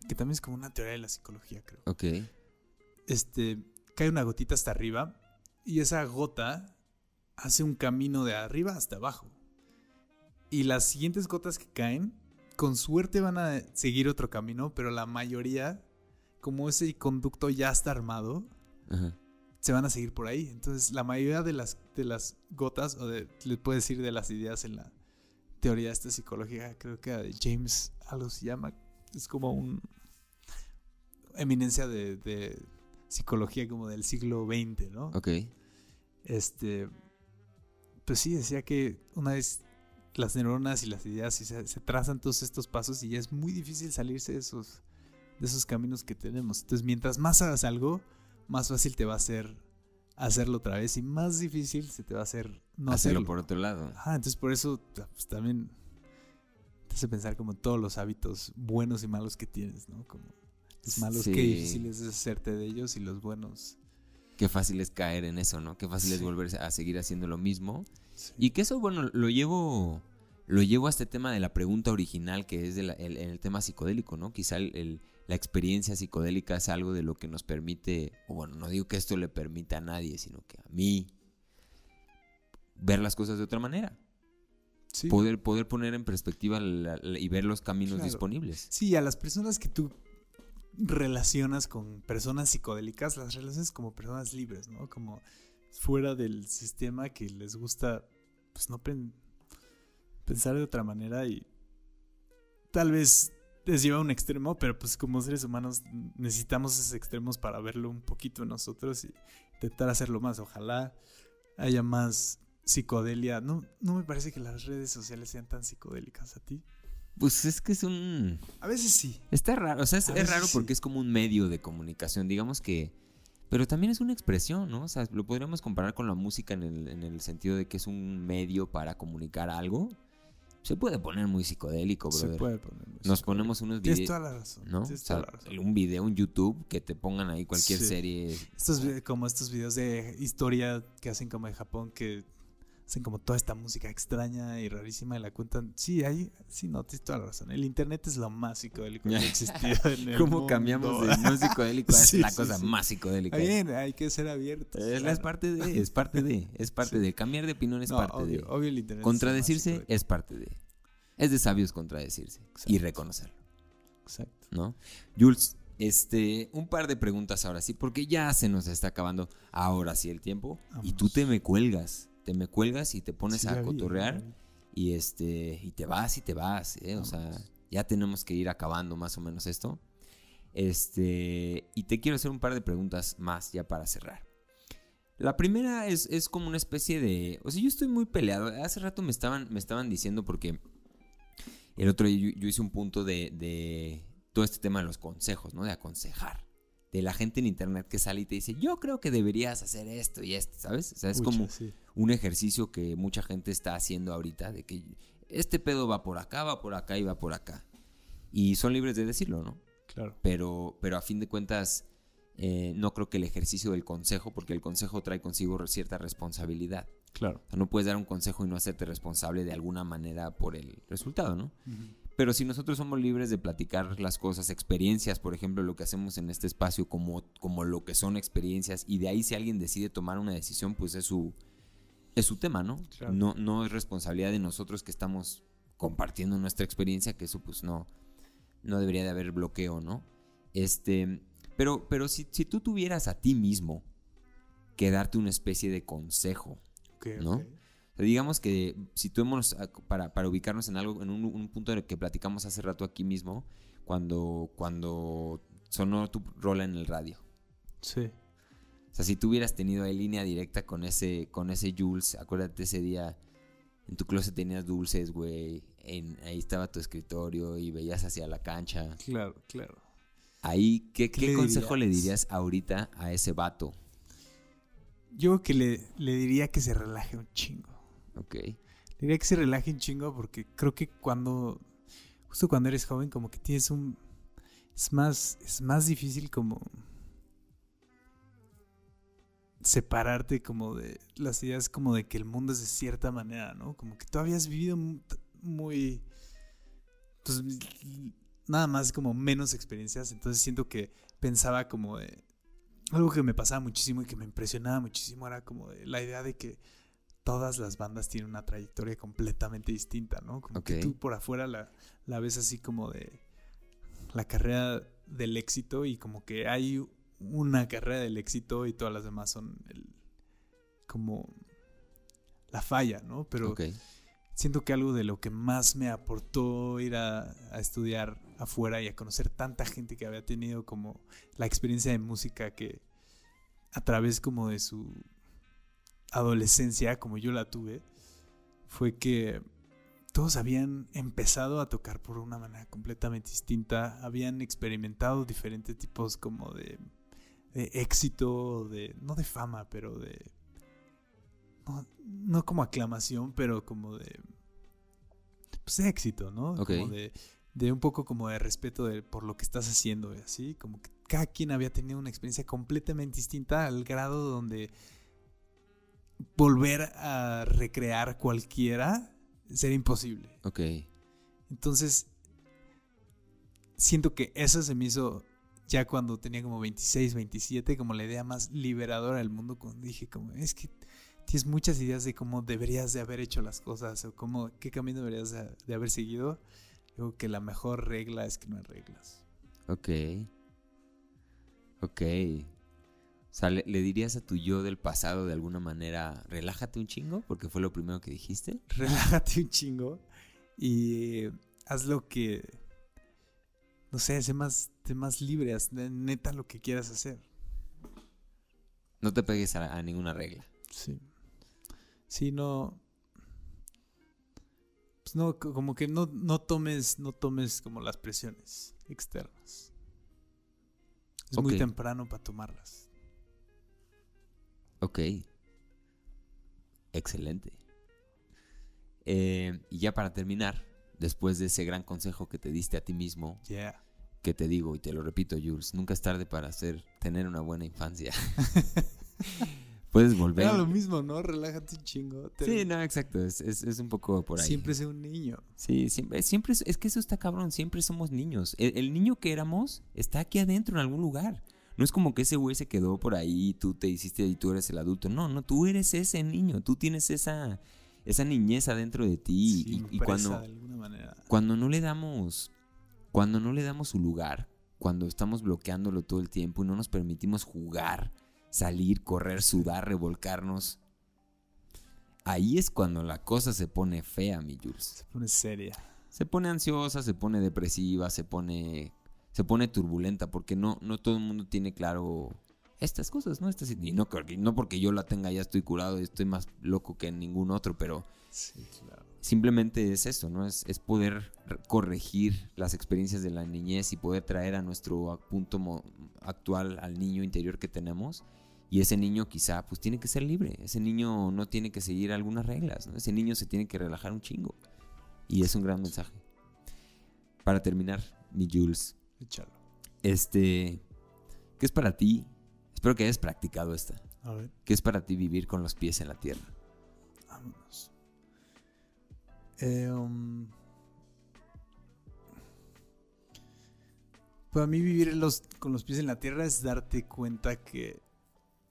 que también es como una teoría de la psicología, creo. Ok, Este, cae una gotita hasta arriba y esa gota hace un camino de arriba hasta abajo. Y las siguientes gotas que caen, con suerte van a seguir otro camino, pero la mayoría, como ese conducto ya está armado, ajá. se van a seguir por ahí. Entonces, la mayoría de las, de las gotas, o de, le puedes decir de las ideas en la teoría de esta psicología, creo que de James algo se llama, es como un eminencia de, de psicología como del siglo XX, ¿no? ok. Este, pues sí, decía que una vez las neuronas y las ideas y se, se trazan todos estos pasos y ya es muy difícil salirse de esos, de esos caminos que tenemos. Entonces, mientras más hagas algo, más fácil te va a ser hacerlo otra vez y más difícil se te va a hacer no Hacerlo hacerlo. por otro lado. Ajá, entonces por eso pues, también te hace pensar como todos los hábitos buenos y malos que tienes, ¿no? Como los malos, Sí. qué difícil es deshacerte de ellos y los buenos. Qué fácil es caer en eso, ¿no? Qué fácil es volver a seguir haciendo lo mismo. Sí. Y que eso, bueno, lo llevo, lo llevo a este tema de la pregunta original que es de la- el, el tema psicodélico, ¿no? Quizá el- el- la experiencia psicodélica es algo de lo que nos permite, o bueno, no digo que esto le permita a nadie, sino que a mí ver las cosas de otra manera. Sí. Poder, poder poner en perspectiva la- la- y ver los caminos Claro. disponibles. Sí, a las personas que tú relacionas con personas psicodélicas, las relacionas como personas libres, ¿no? Como fuera del sistema que les gusta, pues no pen- pensar de otra manera y tal vez les lleva a un extremo, pero pues como seres humanos necesitamos esos extremos para verlo un poquito en nosotros y intentar hacerlo más. Ojalá haya más psicodelia. No, no me parece que las redes sociales sean tan psicodélicas a ti. Pues es que es un... A veces sí. Está raro, o sea, es, raro sí. porque es como un medio de comunicación, digamos que... Pero también es una expresión, ¿no? O sea, lo podríamos comparar con la música en el, en el sentido de que es un medio para comunicar algo. Se puede poner muy psicodélico, Se brother. puede poner. muy Nos ponemos unos Tienes videos, toda la razón. ¿no? O Tienes sea, la razón. un video en YouTube que te pongan ahí cualquier Sí. serie. Estos, como estos videos de historia que hacen como de Japón que hacen como toda esta música extraña y rarísima y la cuentan. Sí, ahí, sí, no, tienes toda la razón. El internet es lo más psicodélico que ha existido en el *laughs* ¿Cómo mundo. cambiamos de *laughs* no psicodélico a Sí, la sí, cosa sí. más psicodélica? Bien, hay que ser abiertos. Es, claro. parte de, es parte de, es parte de. Cambiar de opinión es No, parte obvio, de. obvio el internet Contradecirse es parte de. Es de sabios contradecirse y reconocerlo, Exacto. ¿no? Jules, Este, un par de preguntas ahora sí, porque ya se nos está acabando ahora sí el tiempo. Y tú te me cuelgas, te me cuelgas y te pones Sí, a vi, cotorrear y este, y te vas y te vas, ¿eh? O sea, ya tenemos que ir acabando más o menos esto. Este, y te quiero hacer un par de preguntas más ya para cerrar. La primera es, es como una especie de. O sea, yo estoy muy peleado. Hace rato me estaban, me estaban diciendo porque el otro día yo, yo hice un punto de, de todo este tema de los consejos, ¿no? De aconsejar. De la gente en internet que sale y te dice, yo creo que deberías hacer esto y esto, ¿sabes? O sea, es como sí. un ejercicio que mucha gente está haciendo ahorita, de que este pedo va por acá, va por acá y va por acá. Y son libres de decirlo, ¿no? Claro. pero, pero a fin de cuentas eh, no creo que el ejercicio del consejo, porque el consejo trae consigo cierta responsabilidad. Claro. O sea, no puedes dar un consejo y no hacerte responsable de alguna manera por el resultado, ¿no? Pero si nosotros somos libres de platicar las cosas, experiencias, por ejemplo, lo que hacemos en este espacio como, como lo que son experiencias, y de ahí si alguien decide tomar una decisión, pues es su, es su tema, ¿no? Claro. No, no es responsabilidad de nosotros que estamos compartiendo nuestra experiencia, que eso pues no, no debería de haber bloqueo, ¿no? Este, pero, pero si, si tú tuvieras a ti mismo que darte una especie de consejo, ¿no? O sea, digamos que si tuviéramos, ah, para, para ubicarnos en algo, en un, un punto en el que platicamos hace rato aquí mismo, cuando, cuando sonó tu rola en el radio. Sí. O sea, si tú hubieras tenido ahí línea directa con ese, con ese Jules, acuérdate ese día, en tu closet tenías dulces, güey, ahí estaba tu escritorio y veías hacia la cancha. Claro, claro. Ahí, ¿qué, ¿Qué qué le consejo le dirías? ahorita a ese vato? Yo que le, le diría que se relaje un chingo. Ok. Diría que se relaje un chingo porque creo que cuando, justo cuando eres joven, como que tienes un, es más, es más difícil como separarte como de las ideas como de que el mundo es de cierta manera, ¿no? Como que tú habías vivido muy, pues nada más como menos experiencias, entonces siento que pensaba como de algo que me pasaba muchísimo y que me impresionaba muchísimo era como de la idea de que todas las bandas tienen una trayectoria completamente distinta, ¿no? Como que tú por afuera la, la ves así como de la carrera del éxito y como que hay una carrera del éxito y todas las demás son el, como la falla, ¿no? Pero siento que algo de lo que más me aportó ir a, a estudiar afuera y a conocer tanta gente que había tenido como la experiencia de música que a través como de su adolescencia, como yo la tuve, fue que todos habían empezado a tocar por una manera completamente distinta, habían experimentado diferentes tipos como de, de éxito, de no de fama, pero de no, no como aclamación, pero como de pues de éxito, ¿no? Como de, de un poco como de respeto de, por lo que estás haciendo así, como que cada quien había tenido una experiencia completamente distinta al grado donde volver a recrear cualquiera sería imposible. Ok. Entonces, siento que eso se me hizo ya cuando tenía como 26, 27, como la idea más liberadora del mundo, cuando dije como, es que tienes muchas ideas de cómo deberías de haber hecho las cosas o cómo, qué camino deberías de, de haber seguido. Digo que la mejor regla es que no hay reglas. Ok. Ok. O sea, ¿le, le dirías a tu yo del pasado de alguna manera, relájate un chingo? Porque fue lo primero que dijiste. *laughs* Relájate un chingo y haz lo que, no sé, sé más, sé más libre, haz neta lo que quieras hacer. No te pegues a, a ninguna regla. Sí. Sí, no. Pues no, co- como que no, no tomes, no tomes como las presiones externas. Es muy temprano para tomarlas. Ok. Excelente. Eh, y ya para terminar, después de ese gran consejo que te diste a ti mismo, Yeah. que te digo y te lo repito, Jules, nunca es tarde para hacer, tener una buena infancia. *laughs* Puedes volver. Era lo mismo, ¿no? Relájate un chingo. te- Sí, no, exacto, es, es- es un poco por ahí. Siempre sé un niño. Sí, siempre, siempre es, es que eso está cabrón, siempre somos niños. El, el niño que éramos está aquí adentro en algún lugar. No es como que ese güey se quedó por ahí y tú te hiciste y tú eres el adulto. No, no, tú eres ese niño, tú tienes esa, esa niñez adentro de ti. Sí, y, cuando, de alguna manera. cuando no le damos, cuando no le damos su lugar, cuando estamos bloqueándolo todo el tiempo y no nos permitimos jugar, salir, correr, sudar, revolcarnos. Ahí es cuando la cosa se pone fea, mi Jules. Se pone seria. Se pone ansiosa, se pone depresiva, se pone se pone turbulenta porque no no todo el mundo tiene claro estas cosas, ¿no? Estas, y no, no porque yo la tenga ya estoy curado y estoy más loco que ningún otro, pero Sí, claro. simplemente es eso, ¿no? Es, es poder re- corregir las experiencias de la niñez y poder traer a nuestro punto actual al niño interior que tenemos. Y ese niño quizá pues tiene que ser libre. Ese niño no tiene que seguir algunas reglas, ¿no? Ese niño se tiene que relajar un chingo. Y es un gran mensaje. Para terminar, mi Jules, Échalo. este, ¿qué es para ti? Espero que hayas practicado esta. A ver, ¿Qué es para ti vivir con los pies en la tierra? vámonos. Eh, um, para mí vivir los- con los pies en la tierra es darte cuenta que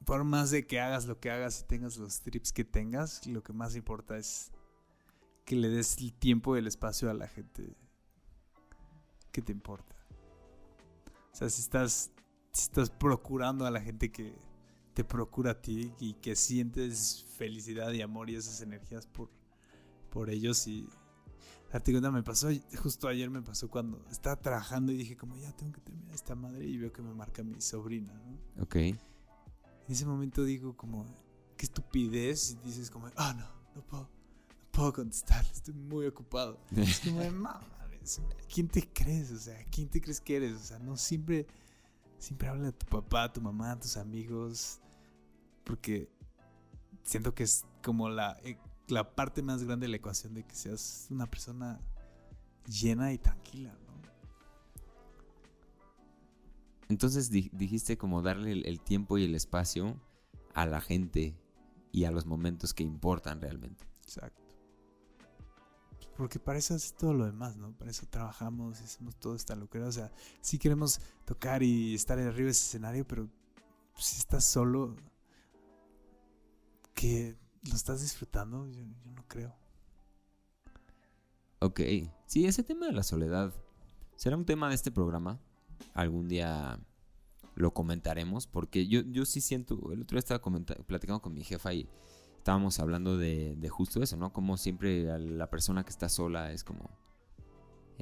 por más de que hagas lo que hagas y tengas los trips que tengas, lo que más importa es que le des el tiempo y el espacio a la gente que te importa. O sea, si estás, si estás procurando a la gente que te procura a ti y que sientes felicidad y amor y esas energías por, por ellos y darte cuenta me pasó justo ayer me pasó cuando estaba trabajando y dije como ya tengo que terminar esta madre y veo que me marca mi sobrina ¿no? Ok. en ese momento digo como qué estupidez y dices como ah no no puedo no puedo contestar estoy muy ocupado *laughs* es como de mames, ¿quién te crees? O sea, ¿quién te crees que eres? O sea, no siempre, siempre habla de tu papá, tu mamá, tus amigos, porque siento que es como la, eh, la parte más grande de la ecuación de que seas una persona llena y tranquila, ¿no? Entonces di- dijiste como darle el tiempo y el espacio a la gente y a los momentos que importan realmente. Exacto. Porque para eso es todo lo demás, ¿no? Para eso trabajamos y hacemos todo esta locura. O sea, sí queremos tocar y estar arriba de ese escenario, pero si estás solo, que lo estás disfrutando, yo, no creo. Ok. Sí, ese tema de la soledad será un tema de este programa. Algún día lo comentaremos porque yo, yo sí siento, el otro día estaba platicando con mi jefa y estábamos hablando de, de justo eso, ¿no? Como siempre a la persona que está sola es como,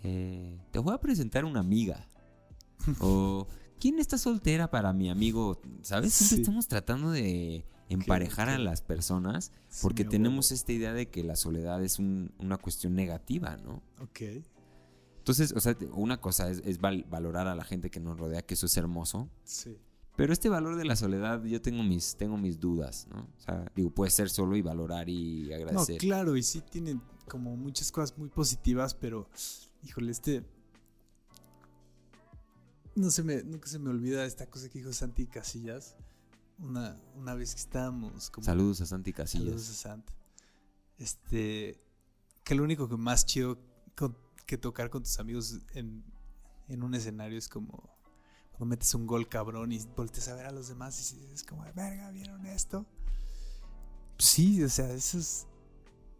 eh, te voy a presentar una amiga. *laughs* o, ¿quién está soltera para mi amigo? ¿Sabes? Siempre Sí. estamos tratando de emparejar a las personas porque tenemos esta idea de que la soledad es un- una cuestión negativa, ¿no? Ok. Entonces, o sea, una cosa es, es val- valorar a la gente que nos rodea, que eso es hermoso. Sí. Pero este valor de la soledad, yo tengo mis, tengo mis dudas, ¿no? O sea, digo, puedes ser solo y valorar y No, agradecer. claro, y sí tienen como muchas cosas muy positivas, pero, híjole, este... No se me, nunca se me olvida esta cosa que dijo Santi Casillas. Una, una vez que estábamos como... Saludos a Santi Casillas. Saludos a Sant. Este. Que lo único que más chido con- que tocar con tus amigos en, en un escenario es como. Cuando metes un gol cabrón y volteas a ver a los demás y es como, verga, ¿vieron esto? Sí, o sea, eso es.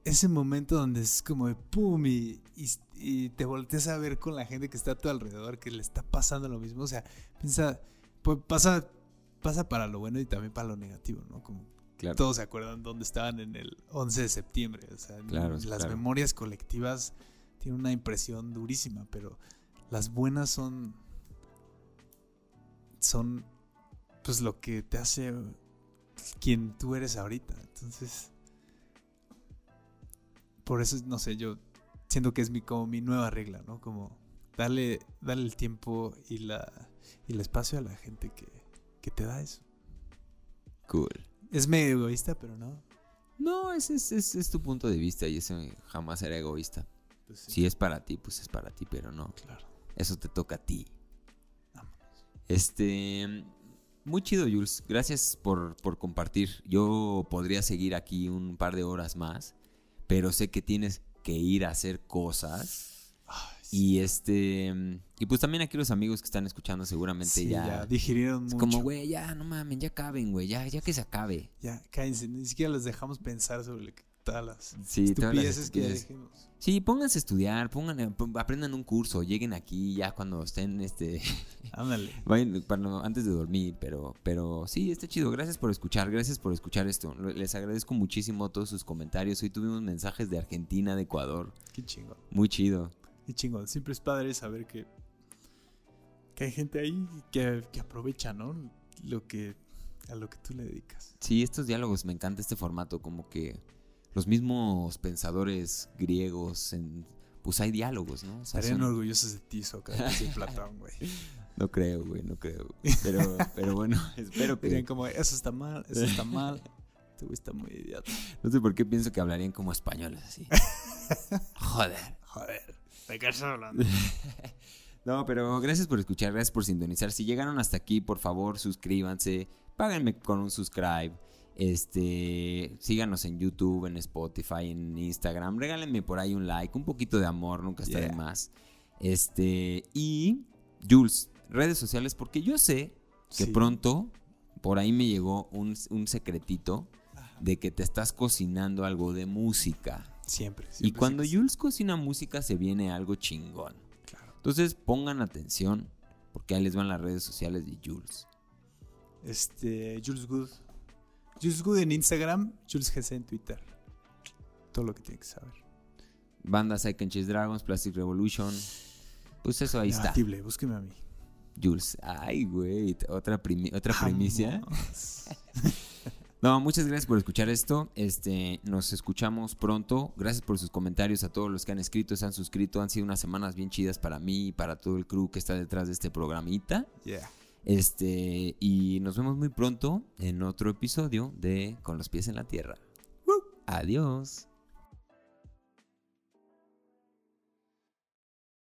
Ese momento donde es como de pum y, y, y te volteas a ver con la gente que está a tu alrededor, que le está pasando lo mismo. O sea, piensa, pues pasa, pasa para lo bueno y también para lo negativo, ¿no? Como Claro. todos se acuerdan dónde estaban en el 11 de septiembre. O sea, Claro, las claro. memorias colectivas tienen una impresión durísima, pero las buenas son. Son. pues lo que te hace quien tú eres ahorita. Entonces. Por eso, no sé, yo siento que es mi, como mi nueva regla, ¿no? Como darle, darle el tiempo y la y el espacio a la gente que, que te da eso. Cool. Es medio egoísta, pero no. No, ese es, es- es tu punto de vista y eso jamás será egoísta. Pues sí, Si es para ti, pues es para ti, pero no. claro. Eso te toca a ti. Este. Muy chido, Jules. Gracias por, por compartir. Yo podría seguir aquí un par de horas más, pero sé que tienes que ir a hacer cosas. Ay, Y este. Y pues también aquí los amigos que están escuchando seguramente sí, ya. ya digirieron es mucho. como, güey, ya no mamen, ya acaben, güey, ya, ya que se acabe. Ya, cállense, ni siquiera les dejamos pensar sobre lo que todas las Sí, todas las estupideces que estupideces. dijimos. Sí, pónganse a estudiar, pongan, eh, aprendan un curso, lleguen aquí ya cuando estén, este, Ándale. vayan cuando, antes de dormir, pero, pero sí, está chido. Gracias por escuchar, gracias por escuchar esto. Les agradezco muchísimo todos sus comentarios. Hoy tuvimos mensajes de Argentina, de Ecuador, Qué chingón. muy chido. Qué chingón. Siempre es padre saber que, que hay gente ahí que, que aprovecha, ¿no? Lo que, a lo que tú le dedicas. Sí, estos diálogos, me encanta este formato, como que los mismos pensadores griegos, en, pues hay diálogos, ¿no? O sea, Estarían son- orgullosos de ti, Sócrates y Platón, güey. *laughs* no creo, güey, no creo. Pero, *laughs* pero bueno, espero Dirían que... como, eso está mal, eso está mal. *laughs* Este güey está muy idiota. No sé por qué pienso que hablarían como españoles así. *laughs* Joder. Joder, ¿de qué estás hablando? No, pero gracias por escuchar, gracias por sintonizar. Si llegaron hasta aquí, por favor, suscríbanse, páganme con un subscribe. Este, síganos en YouTube, en Spotify, en Instagram. Regálenme por ahí un like, un poquito de amor, nunca está de más. Este, y Jules, redes sociales, porque yo sé que Sí. pronto por ahí me llegó un, un secretito de que te estás cocinando algo de música. Siempre. Y siempre, cuando siempre. Jules cocina música se viene algo chingón. Claro. Entonces pongan atención, porque ahí les van las redes sociales de Jules. Este, Jules Good. Jules Good en Instagram, Jules GC en Twitter. Todo lo que tiene que saber. Banda Second Chase Dragons, Plastic Revolution. Pues eso ahí está. Negatible, búsqueme a mí. Jules. Ay, güey. Otra, primi- otra primicia. *laughs* No, muchas gracias por escuchar esto. Este, nos escuchamos pronto. Gracias por sus comentarios a todos los que han escrito, se han suscrito. Han sido unas semanas bien chidas para mí y para todo el crew que está detrás de este programita. Yeah. Este, y nos vemos muy pronto en otro episodio de Con los pies en la tierra. Adiós.